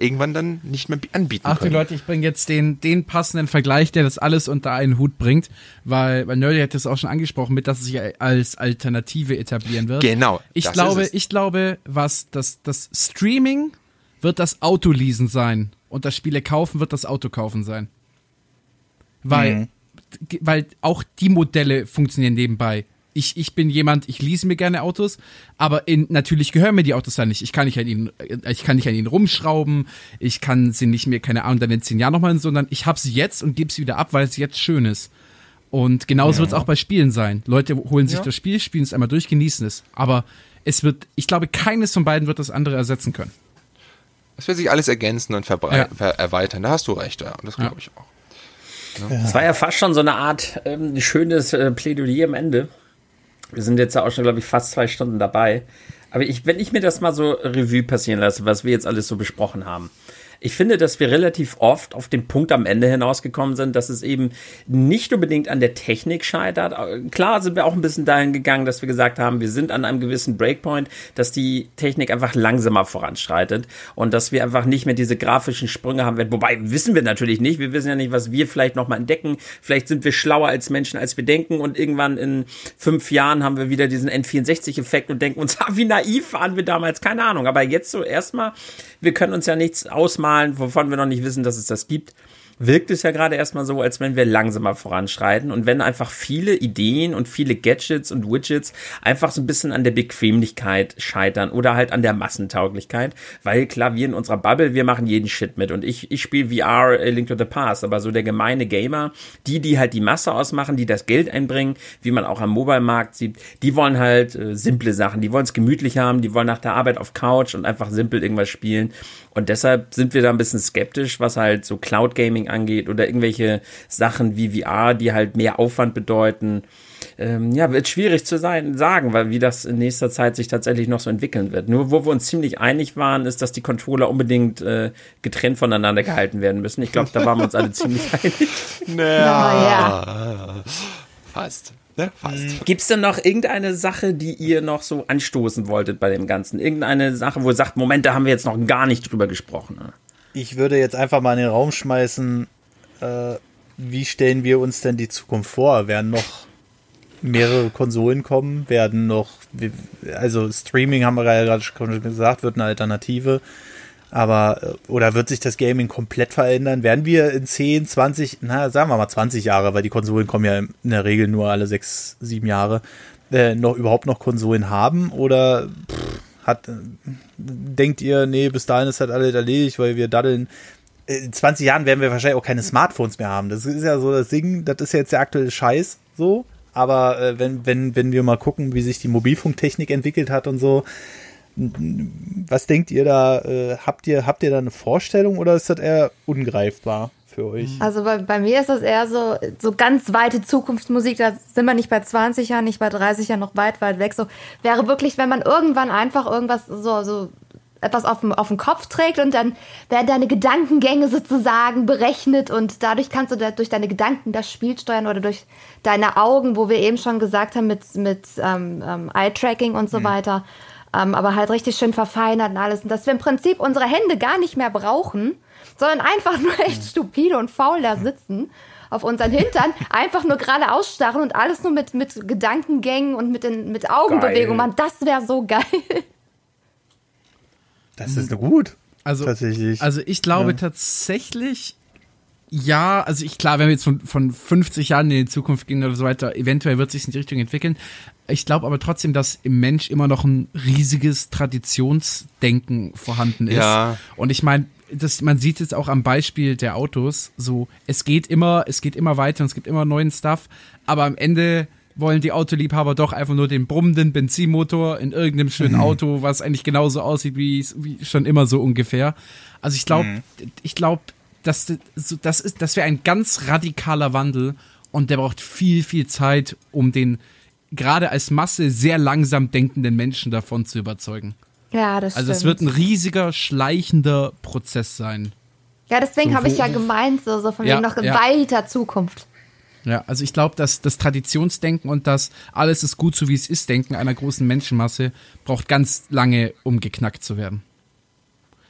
S5: irgendwann dann nicht mehr anbieten
S4: Achtung
S5: können.
S4: Leute, ich bringe jetzt den, den passenden Vergleich, der das alles unter einen Hut bringt, weil, weil Nerdy hat das auch schon angesprochen, mit dass es sich als Alternative etablieren wird.
S5: Genau,
S4: Ich
S5: das
S4: glaube,
S5: ist es.
S4: ich glaube, was das, das Streaming wird das Autoleasen sein und das Spiele kaufen wird das Auto kaufen sein. Weil, weil auch die Modelle funktionieren nebenbei. Ich, ich bin jemand, ich lease mir gerne Autos, aber in, natürlich gehören mir die Autos dann nicht. Ich kann nicht an ihnen, ich kann nicht an ihnen rumschrauben, ich kann sie nicht mehr, keine Ahnung, dann in zehn Jahren nochmal, sondern ich habe sie jetzt und gebe sie wieder ab, weil es jetzt schön ist. Und genauso wird es auch bei Spielen sein. Leute holen sich das Spiel, spielen es einmal durch, genießen es. Aber es wird, ich glaube, keines von beiden wird das andere ersetzen können.
S5: Das wird sich alles ergänzen und
S4: Ja.
S5: erweitern. Da hast du recht, ja. Das glaube ich auch.
S2: Es war ja fast schon so eine Art ähm, schönes äh, Plädoyer am Ende. Wir sind jetzt ja auch schon, glaube ich, fast zwei Stunden dabei. Aber ich, wenn ich mir das mal so Revue passieren lasse, was wir jetzt alles so besprochen haben. Ich finde, dass wir relativ oft auf den Punkt am Ende hinausgekommen sind, dass es eben nicht unbedingt an der Technik scheitert. Klar sind wir auch ein bisschen dahin gegangen, dass wir gesagt haben, wir sind an einem gewissen Breakpoint, dass die Technik einfach langsamer voranschreitet und dass wir einfach nicht mehr diese grafischen Sprünge haben werden. Wobei wissen wir natürlich nicht. Wir wissen ja nicht, was wir vielleicht nochmal entdecken. Vielleicht sind wir schlauer als Menschen, als wir denken und irgendwann in fünf Jahren haben wir wieder diesen N64-Effekt und denken uns, [laughs] ah, wie naiv waren wir damals, keine Ahnung. Aber jetzt so erstmal, wir können uns ja nichts ausmalen, wovon wir noch nicht wissen, dass es das gibt wirkt es ja gerade erstmal so, als wenn wir langsamer voranschreiten und wenn einfach viele Ideen und viele Gadgets und Widgets einfach so ein bisschen an der Bequemlichkeit scheitern oder halt an der Massentauglichkeit, weil klar, wir in unserer Bubble, wir machen jeden Shit mit und ich, ich spiele VR A Link to the Past, aber so der gemeine Gamer, die, die halt die Masse ausmachen, die das Geld einbringen, wie man auch am Mobile-Markt sieht, die wollen halt äh, simple Sachen, die wollen es gemütlich haben, die wollen nach der Arbeit auf Couch und einfach simpel irgendwas spielen und deshalb sind wir da ein bisschen skeptisch, was halt so Cloud Gaming angeht oder irgendwelche Sachen wie VR, die halt mehr Aufwand bedeuten. Ähm, ja, wird schwierig zu sein, sagen, weil wie das in nächster Zeit sich tatsächlich noch so entwickeln wird. Nur wo wir uns ziemlich einig waren, ist, dass die Controller unbedingt äh, getrennt voneinander gehalten werden müssen. Ich glaube, da waren wir uns alle [laughs] ziemlich einig.
S3: Naja.
S5: Fast. Ne? Fast.
S2: Gibt es denn noch irgendeine Sache, die ihr noch so anstoßen wolltet bei dem Ganzen? Irgendeine Sache, wo ihr sagt, Moment, da haben wir jetzt noch gar nicht drüber gesprochen. Ne?
S1: Ich würde jetzt einfach mal in den Raum schmeißen, äh, wie stellen wir uns denn die Zukunft vor? Werden noch mehrere Konsolen kommen? Werden noch, also Streaming haben wir ja gerade schon gesagt, wird eine Alternative. Aber, äh, oder wird sich das Gaming komplett verändern? Werden wir in 10, 20, na, sagen wir mal 20 Jahre, weil die Konsolen kommen ja in der Regel nur alle 6, 7 Jahre, äh, noch überhaupt noch Konsolen haben? Oder pff, hat, äh, denkt ihr, nee, bis dahin ist halt alles erledigt, weil wir daddeln. In 20 Jahren werden wir wahrscheinlich auch keine Smartphones mehr haben. Das ist ja so das Ding, das ist jetzt der aktuelle Scheiß so. Aber äh, wenn, wenn, wenn wir mal gucken, wie sich die Mobilfunktechnik entwickelt hat und so, was denkt ihr da? Äh, habt, ihr, habt ihr da eine Vorstellung oder ist das eher ungreifbar für euch?
S3: Also bei, bei mir ist das eher so, so ganz weite Zukunftsmusik. Da sind wir nicht bei 20 Jahren, nicht bei 30 Jahren, noch weit, weit weg. So wäre wirklich, wenn man irgendwann einfach irgendwas so, so etwas auf dem, auf dem Kopf trägt und dann werden deine Gedankengänge sozusagen berechnet und dadurch kannst du da, durch deine Gedanken das Spiel steuern oder durch deine Augen, wo wir eben schon gesagt haben mit, mit ähm, ähm, Eye-Tracking und so mhm. weiter, ähm, aber halt richtig schön verfeinert und alles. Und dass wir im Prinzip unsere Hände gar nicht mehr brauchen, sondern einfach [laughs] nur echt mhm. stupide und faul da sitzen auf unseren Hintern, [laughs] einfach nur gerade ausstarren und alles nur mit, mit Gedankengängen und mit, den, mit Augenbewegungen machen. Das wäre so geil.
S1: Das ist gut.
S4: Also, tatsächlich. Also ich glaube ja. tatsächlich, ja, also ich, klar, wenn wir jetzt von, von 50 Jahren in die Zukunft gehen oder so weiter, eventuell wird sich in die Richtung entwickeln. Ich glaube aber trotzdem, dass im Mensch immer noch ein riesiges Traditionsdenken vorhanden ist. Ja. Und ich meine, das, man sieht jetzt auch am Beispiel der Autos, so, es geht immer, es geht immer weiter und es gibt immer neuen Stuff, aber am Ende wollen die Autoliebhaber doch einfach nur den brummenden Benzinmotor in irgendeinem schönen mhm. Auto, was eigentlich genauso aussieht wie, wie schon immer so ungefähr. Also ich glaube, mhm. ich glaube, das, das ist, das wäre ein ganz radikaler Wandel und der braucht viel, viel Zeit, um den gerade als Masse sehr langsam denkenden Menschen davon zu überzeugen.
S3: Ja, das
S4: Also es wird ein riesiger, schleichender Prozess sein.
S3: Ja, deswegen so, habe ich ja gemeint, so, so von ja, wegen noch ja. weiter Zukunft.
S4: Ja, also ich glaube, dass das Traditionsdenken und das alles ist gut so wie es ist Denken einer großen Menschenmasse braucht ganz lange, um geknackt zu werden.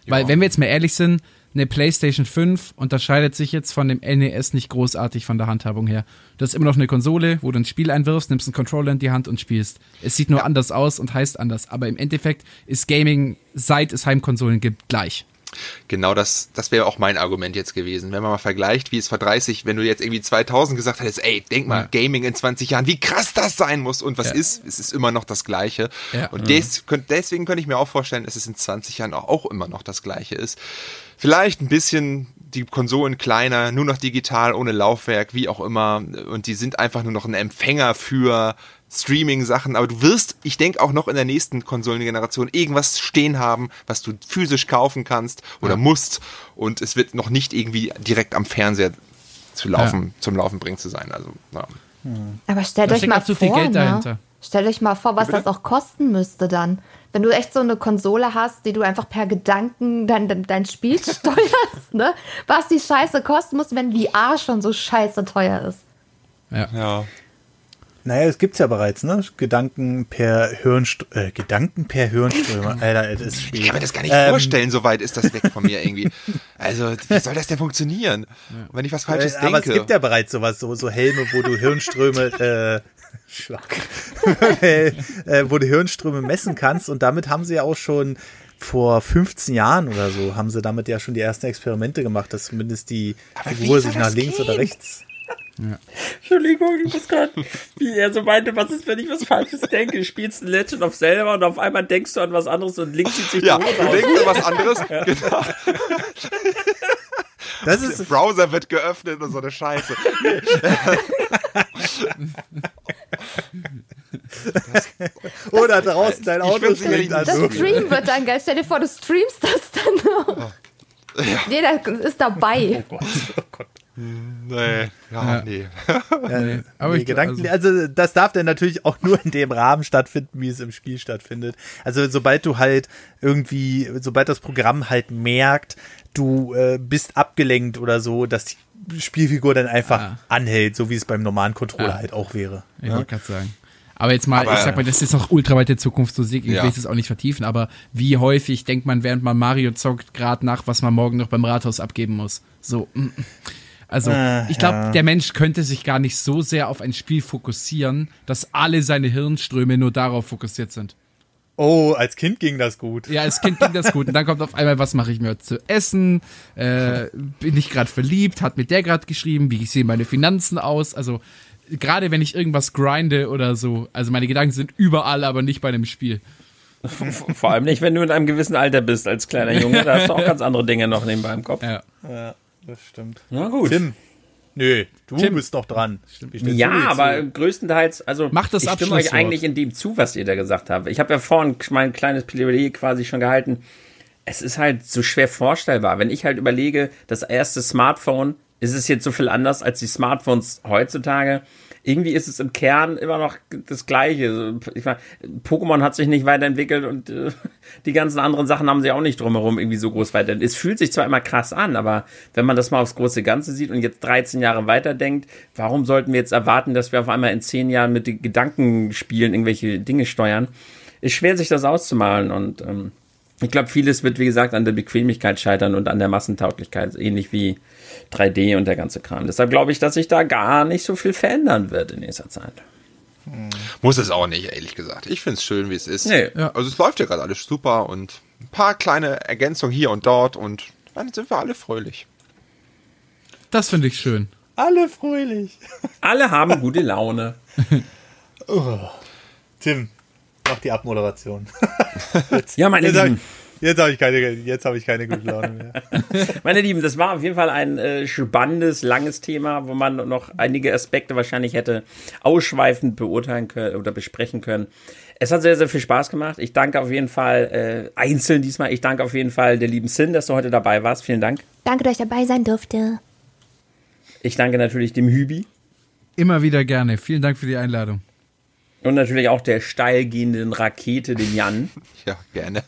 S4: Ja. Weil, wenn wir jetzt mal ehrlich sind, eine PlayStation 5 unterscheidet sich jetzt von dem NES nicht großartig von der Handhabung her. Du hast immer noch eine Konsole, wo du ein Spiel einwirfst, nimmst einen Controller in die Hand und spielst. Es sieht nur ja. anders aus und heißt anders, aber im Endeffekt ist Gaming, seit es Heimkonsolen gibt, gleich.
S5: Genau das, das wäre auch mein Argument jetzt gewesen. Wenn man mal vergleicht, wie es vor 30, wenn du jetzt irgendwie 2000 gesagt hättest, ey, denk mal, ja. Gaming in 20 Jahren, wie krass das sein muss und was ja. ist, es ist immer noch das Gleiche. Ja. Und mhm. des, deswegen könnte ich mir auch vorstellen, dass es in 20 Jahren auch, auch immer noch das Gleiche ist. Vielleicht ein bisschen die Konsolen kleiner, nur noch digital, ohne Laufwerk, wie auch immer. Und die sind einfach nur noch ein Empfänger für Streaming-Sachen. Aber du wirst, ich denke, auch noch in der nächsten Konsolengeneration irgendwas stehen haben, was du physisch kaufen kannst oder ja. musst. Und es wird noch nicht irgendwie direkt am Fernseher zu laufen, ja. zum Laufen bringen zu sein. Also, ja.
S3: Aber stellt euch mal vor, ne? stellt euch mal vor, was das auch kosten müsste dann wenn du echt so eine Konsole hast, die du einfach per Gedanken dein, dein, dein Spiel [laughs] steuerst, ne? Was die Scheiße kosten muss, wenn VR schon so scheiße teuer ist.
S1: Ja. ja. Naja, es gibt's ja bereits, ne? Gedanken per Hirnst äh, Gedanken per Hirnströme. [laughs] Alter, es ist.
S5: Ich kann mir das gar nicht ähm, vorstellen, so weit ist das weg von mir irgendwie. [laughs] Also, wie soll das denn funktionieren? Wenn ich was Falsches äh,
S1: aber denke. Aber es gibt ja bereits sowas, so, so Helme, wo du Hirnströme äh, Schlag. [laughs] äh, wo du Hirnströme messen kannst. Und damit haben sie ja auch schon vor 15 Jahren oder so, haben sie damit ja schon die ersten Experimente gemacht, dass zumindest die Figur sich nach links gehen? oder rechts.
S2: Ja. Entschuldigung, ich muss gerade, wie er so meinte, was ist, wenn ich was Falsches denke? Du spielst ein Legend of Zelda und auf einmal denkst du an was anderes und links sieht sich
S5: ja, du denkst an was anderes, ja. genau. [laughs]
S1: Das ist
S5: Der Browser wird geöffnet und so eine Scheiße. [laughs]
S1: Oder draußen dein Auto
S3: springt an. Das Stream wird dann geil. Stell dir vor, du streamst das dann noch. Ja. Jeder ist dabei. Oh Gott. Oh Gott.
S5: Nee, ja, ja. nee.
S1: Ja, nee. Aber nee, Gedanken, also, also das darf dann natürlich auch nur in dem Rahmen stattfinden, wie es im Spiel stattfindet. Also sobald du halt irgendwie, sobald das Programm halt merkt, du äh, bist abgelenkt oder so, dass die Spielfigur dann einfach ah. anhält, so wie es beim normalen Controller ah. halt auch wäre.
S4: Ich wollte gerade sagen. Aber jetzt mal, aber, ich sag mal, das ist noch ultra weite Zukunft, so ich ja. will es auch nicht vertiefen, aber wie häufig denkt man, während man Mario zockt, gerade nach, was man morgen noch beim Rathaus abgeben muss? So. Mm, mm. Also, äh, ich glaube, ja. der Mensch könnte sich gar nicht so sehr auf ein Spiel fokussieren, dass alle seine Hirnströme nur darauf fokussiert sind.
S1: Oh, als Kind ging das gut.
S4: Ja, als Kind ging das gut. Und dann kommt auf einmal, was mache ich mir zu essen? Äh, bin ich gerade verliebt? Hat mit der gerade geschrieben? Wie sehen meine Finanzen aus? Also, gerade wenn ich irgendwas grinde oder so, also meine Gedanken sind überall, aber nicht bei einem Spiel.
S2: Vor allem nicht, wenn du in einem gewissen Alter bist als kleiner Junge. Da hast du auch [laughs] ganz andere Dinge noch nebenbei im Kopf.
S1: Ja, ja das stimmt. Na gut. Tim, Nö, du Tim. bist doch dran.
S2: Ja, aber größtenteils, also
S4: Macht das
S2: ich stimme euch eigentlich in dem zu, was ihr da gesagt habt. Ich habe ja vorhin mein kleines Plädoyer quasi schon gehalten. Es ist halt so schwer vorstellbar. Wenn ich halt überlege, das erste Smartphone, ist es jetzt so viel anders als die Smartphones heutzutage. Irgendwie ist es im Kern immer noch das Gleiche. Ich meine, Pokémon hat sich nicht weiterentwickelt und äh, [laughs] die ganzen anderen Sachen haben sie auch nicht drumherum irgendwie so groß weiterentwickelt. Es fühlt sich zwar immer krass an, aber wenn man das mal aufs große Ganze sieht und jetzt 13 Jahre weiterdenkt, warum sollten wir jetzt erwarten, dass wir auf einmal in 10 Jahren mit den Gedankenspielen irgendwelche Dinge steuern? Ist schwer, sich das auszumalen und ähm, ich glaube, vieles wird, wie gesagt, an der Bequemlichkeit scheitern und an der Massentauglichkeit, ähnlich wie 3D und der ganze Kram. Deshalb glaube ich, dass sich da gar nicht so viel verändern wird in nächster Zeit.
S5: Muss es auch nicht, ehrlich gesagt. Ich finde es schön, wie es ist.
S2: Nee.
S4: Ja.
S5: Also es läuft ja gerade alles super und ein paar kleine Ergänzungen hier und dort und dann sind wir alle fröhlich.
S4: Das finde ich schön.
S1: Alle fröhlich. [laughs]
S2: Alle haben gute Laune.
S1: Tim, mach die Abmoderation.
S2: Ja, meine Lieben.
S1: Jetzt hab ich keine, jetzt hab ich keine gute Laune mehr. [laughs]
S2: Meine Lieben, das war auf jeden Fall ein äh, spannendes, langes Thema, wo man noch einige Aspekte wahrscheinlich hätte ausschweifend beurteilen können oder besprechen können. Es hat sehr, sehr viel Spaß gemacht. Ich danke auf jeden Fall äh, einzeln diesmal. Ich danke auf jeden Fall der lieben Sin, dass du heute dabei warst. Vielen Dank.
S3: Danke, dass ich dabei sein durfte.
S2: Ich danke natürlich dem Hübi
S4: Immer wieder gerne. Vielen Dank für die Einladung.
S2: Und natürlich auch der steil gehenden Rakete, dem Jan. [laughs]
S5: Ja, gerne.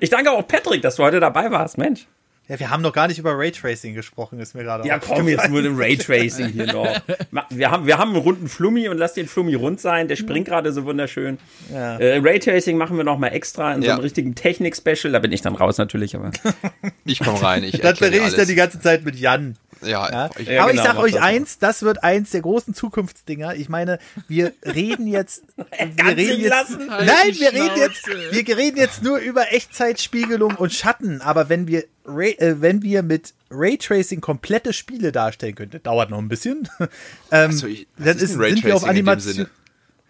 S2: Ich danke auch Patrick, dass du heute dabei warst, Mensch.
S1: Ja, wir haben noch gar nicht über Raytracing gesprochen, ist mir gerade
S2: Ja, komm, jetzt nur im Raytracing hier noch. [laughs] Wir haben, wir haben einen runden Flummi und lass den Flummi rund sein. Der springt gerade so wunderschön.
S1: Ja.
S2: Äh, Raytracing machen wir noch mal extra in so
S5: Ja.
S2: einem richtigen Technik-Special. Da bin ich dann raus natürlich, aber. [laughs]
S5: Ich komme rein. Ich
S1: Das
S5: erkläre
S1: berede ich dann die ganze Zeit mit Jan.
S5: Ja,
S1: Ja?
S5: ich,
S2: Ja,
S1: Aber
S2: genau,
S1: ich sag euch
S2: das
S1: eins, das wird eins der großen Zukunftsdinger. Ich meine, wir reden jetzt, [laughs] wir reden jetzt,
S2: lassen?
S1: nein,
S4: Halt die
S1: wir reden jetzt, wir reden jetzt nur über Echtzeitspiegelung und Schatten. Aber wenn wir, Ray, äh, wenn wir mit Raytracing komplette Spiele darstellen könnten, dauert noch ein bisschen. [laughs] ähm,
S5: Achso, ich,
S1: dann
S5: ist
S1: sind wir auf Animation?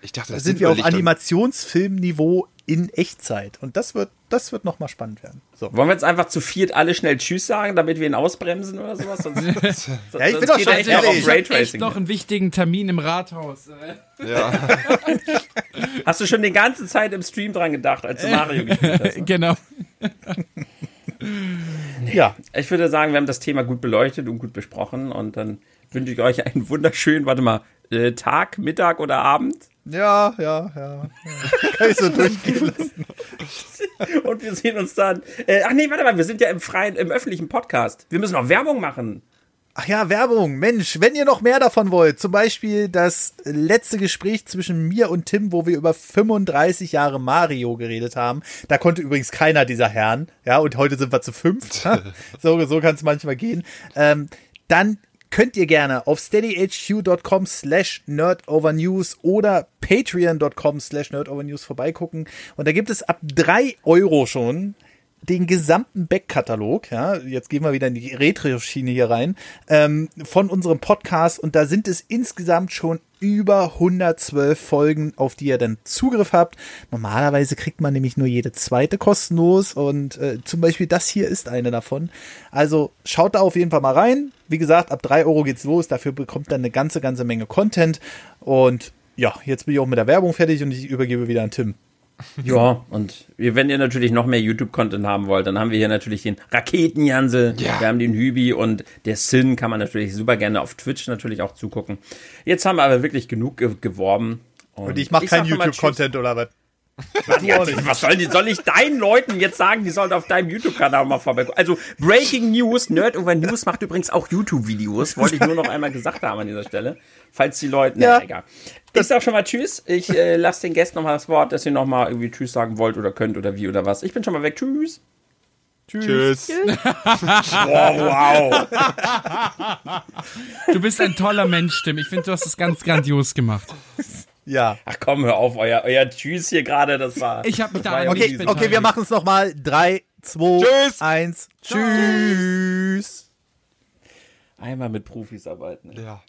S5: Ich dachte, das
S1: sind wir auf Animationsfilmniveau in Echtzeit. Und das wird, das wird noch mal spannend werden. So.
S2: Wollen wir jetzt einfach zu viert alle schnell Tschüss sagen, damit wir ihn ausbremsen oder sowas? Sonst, [laughs]
S1: Ja, ich bin doch schon
S2: echt auf
S1: Ich
S4: habe echt noch einen wichtigen Termin im Rathaus. [laughs]
S5: Ja. [laughs]
S2: Hast du schon die ganze Zeit im Stream dran gedacht, als du Mario gespielt hast? ne?
S4: Genau.
S1: Ja,
S2: Ich würde sagen, wir haben das Thema gut beleuchtet und gut besprochen und dann wünsche ich euch einen wunderschönen, warte mal, äh, Tag, Mittag oder Abend.
S1: Ja, ja, ja. ja. [laughs] Kann ich so durchgehen lassen. [laughs]
S2: Und wir sehen uns dann. Äh, ach nee, warte mal, wir sind ja im freien, im öffentlichen Podcast. Wir müssen auch Werbung machen.
S1: Ach ja, Werbung. Mensch, wenn ihr noch mehr davon wollt, zum Beispiel das letzte Gespräch zwischen mir und Tim, wo wir über 35 Jahre Mario geredet haben. Da konnte übrigens keiner dieser Herren. Ja, und heute sind wir zu fünft. [laughs] so so kann es manchmal gehen. Ähm, dann könnt ihr gerne auf steadyhq.com slash nerdovernews oder patreon.com slash nerdovernews vorbeigucken. Und da gibt es ab drei Euro schon den gesamten Backkatalog, ja, jetzt gehen wir wieder in die Retro-Schiene hier rein, ähm, von unserem Podcast und da sind es insgesamt schon über 112 Folgen, auf die ihr dann Zugriff habt. Normalerweise kriegt man nämlich nur jede zweite kostenlos und äh, zum Beispiel das hier ist eine davon. Also schaut da auf jeden Fall mal rein. Wie gesagt, ab drei Euro geht's los. Dafür bekommt ihr eine ganze, ganze Menge Content. Und ja, jetzt bin ich auch mit der Werbung fertig und ich übergebe wieder an Tim.
S2: Ja, und wenn ihr natürlich noch mehr YouTube-Content haben wollt, dann haben wir hier natürlich den Raketenjansel,
S5: Ja.
S2: wir haben den Hübi und der Sin kann man natürlich super gerne auf Twitch natürlich auch zugucken. Jetzt haben wir aber wirklich genug ge geworben.
S1: Und ich mache keinen YouTube-Content oder was?
S2: Tschüss. Ja, was soll, die, soll ich deinen Leuten jetzt sagen, die sollen auf deinem YouTube-Kanal mal vorbeikommen? Also, Breaking News, Nerd Over News macht übrigens auch YouTube-Videos. Wollte ich nur noch einmal gesagt haben an dieser Stelle. Falls die Leute,
S1: Ja.
S2: na, egal. Ich sag schon mal Tschüss. Ich äh, lasse den Gästen noch mal das Wort, dass ihr noch mal irgendwie Tschüss sagen wollt oder könnt oder wie oder was. Ich bin schon mal weg. Tschüss.
S5: Tschüss.
S2: Wow, wow.
S4: Du bist ein toller Mensch, Tim. Ich finde, du hast es ganz grandios gemacht.
S1: Ja.
S2: Ach komm, hör auf, euer, euer Tschüss hier gerade, das war.
S4: Ich hab mich da
S1: Okay,
S4: beteiligt.
S1: okay, wir machen es nochmal. Drei, zwei,
S5: Tschüss.
S1: eins. Tschüss.
S2: Einmal mit Profis arbeiten.
S5: Ja.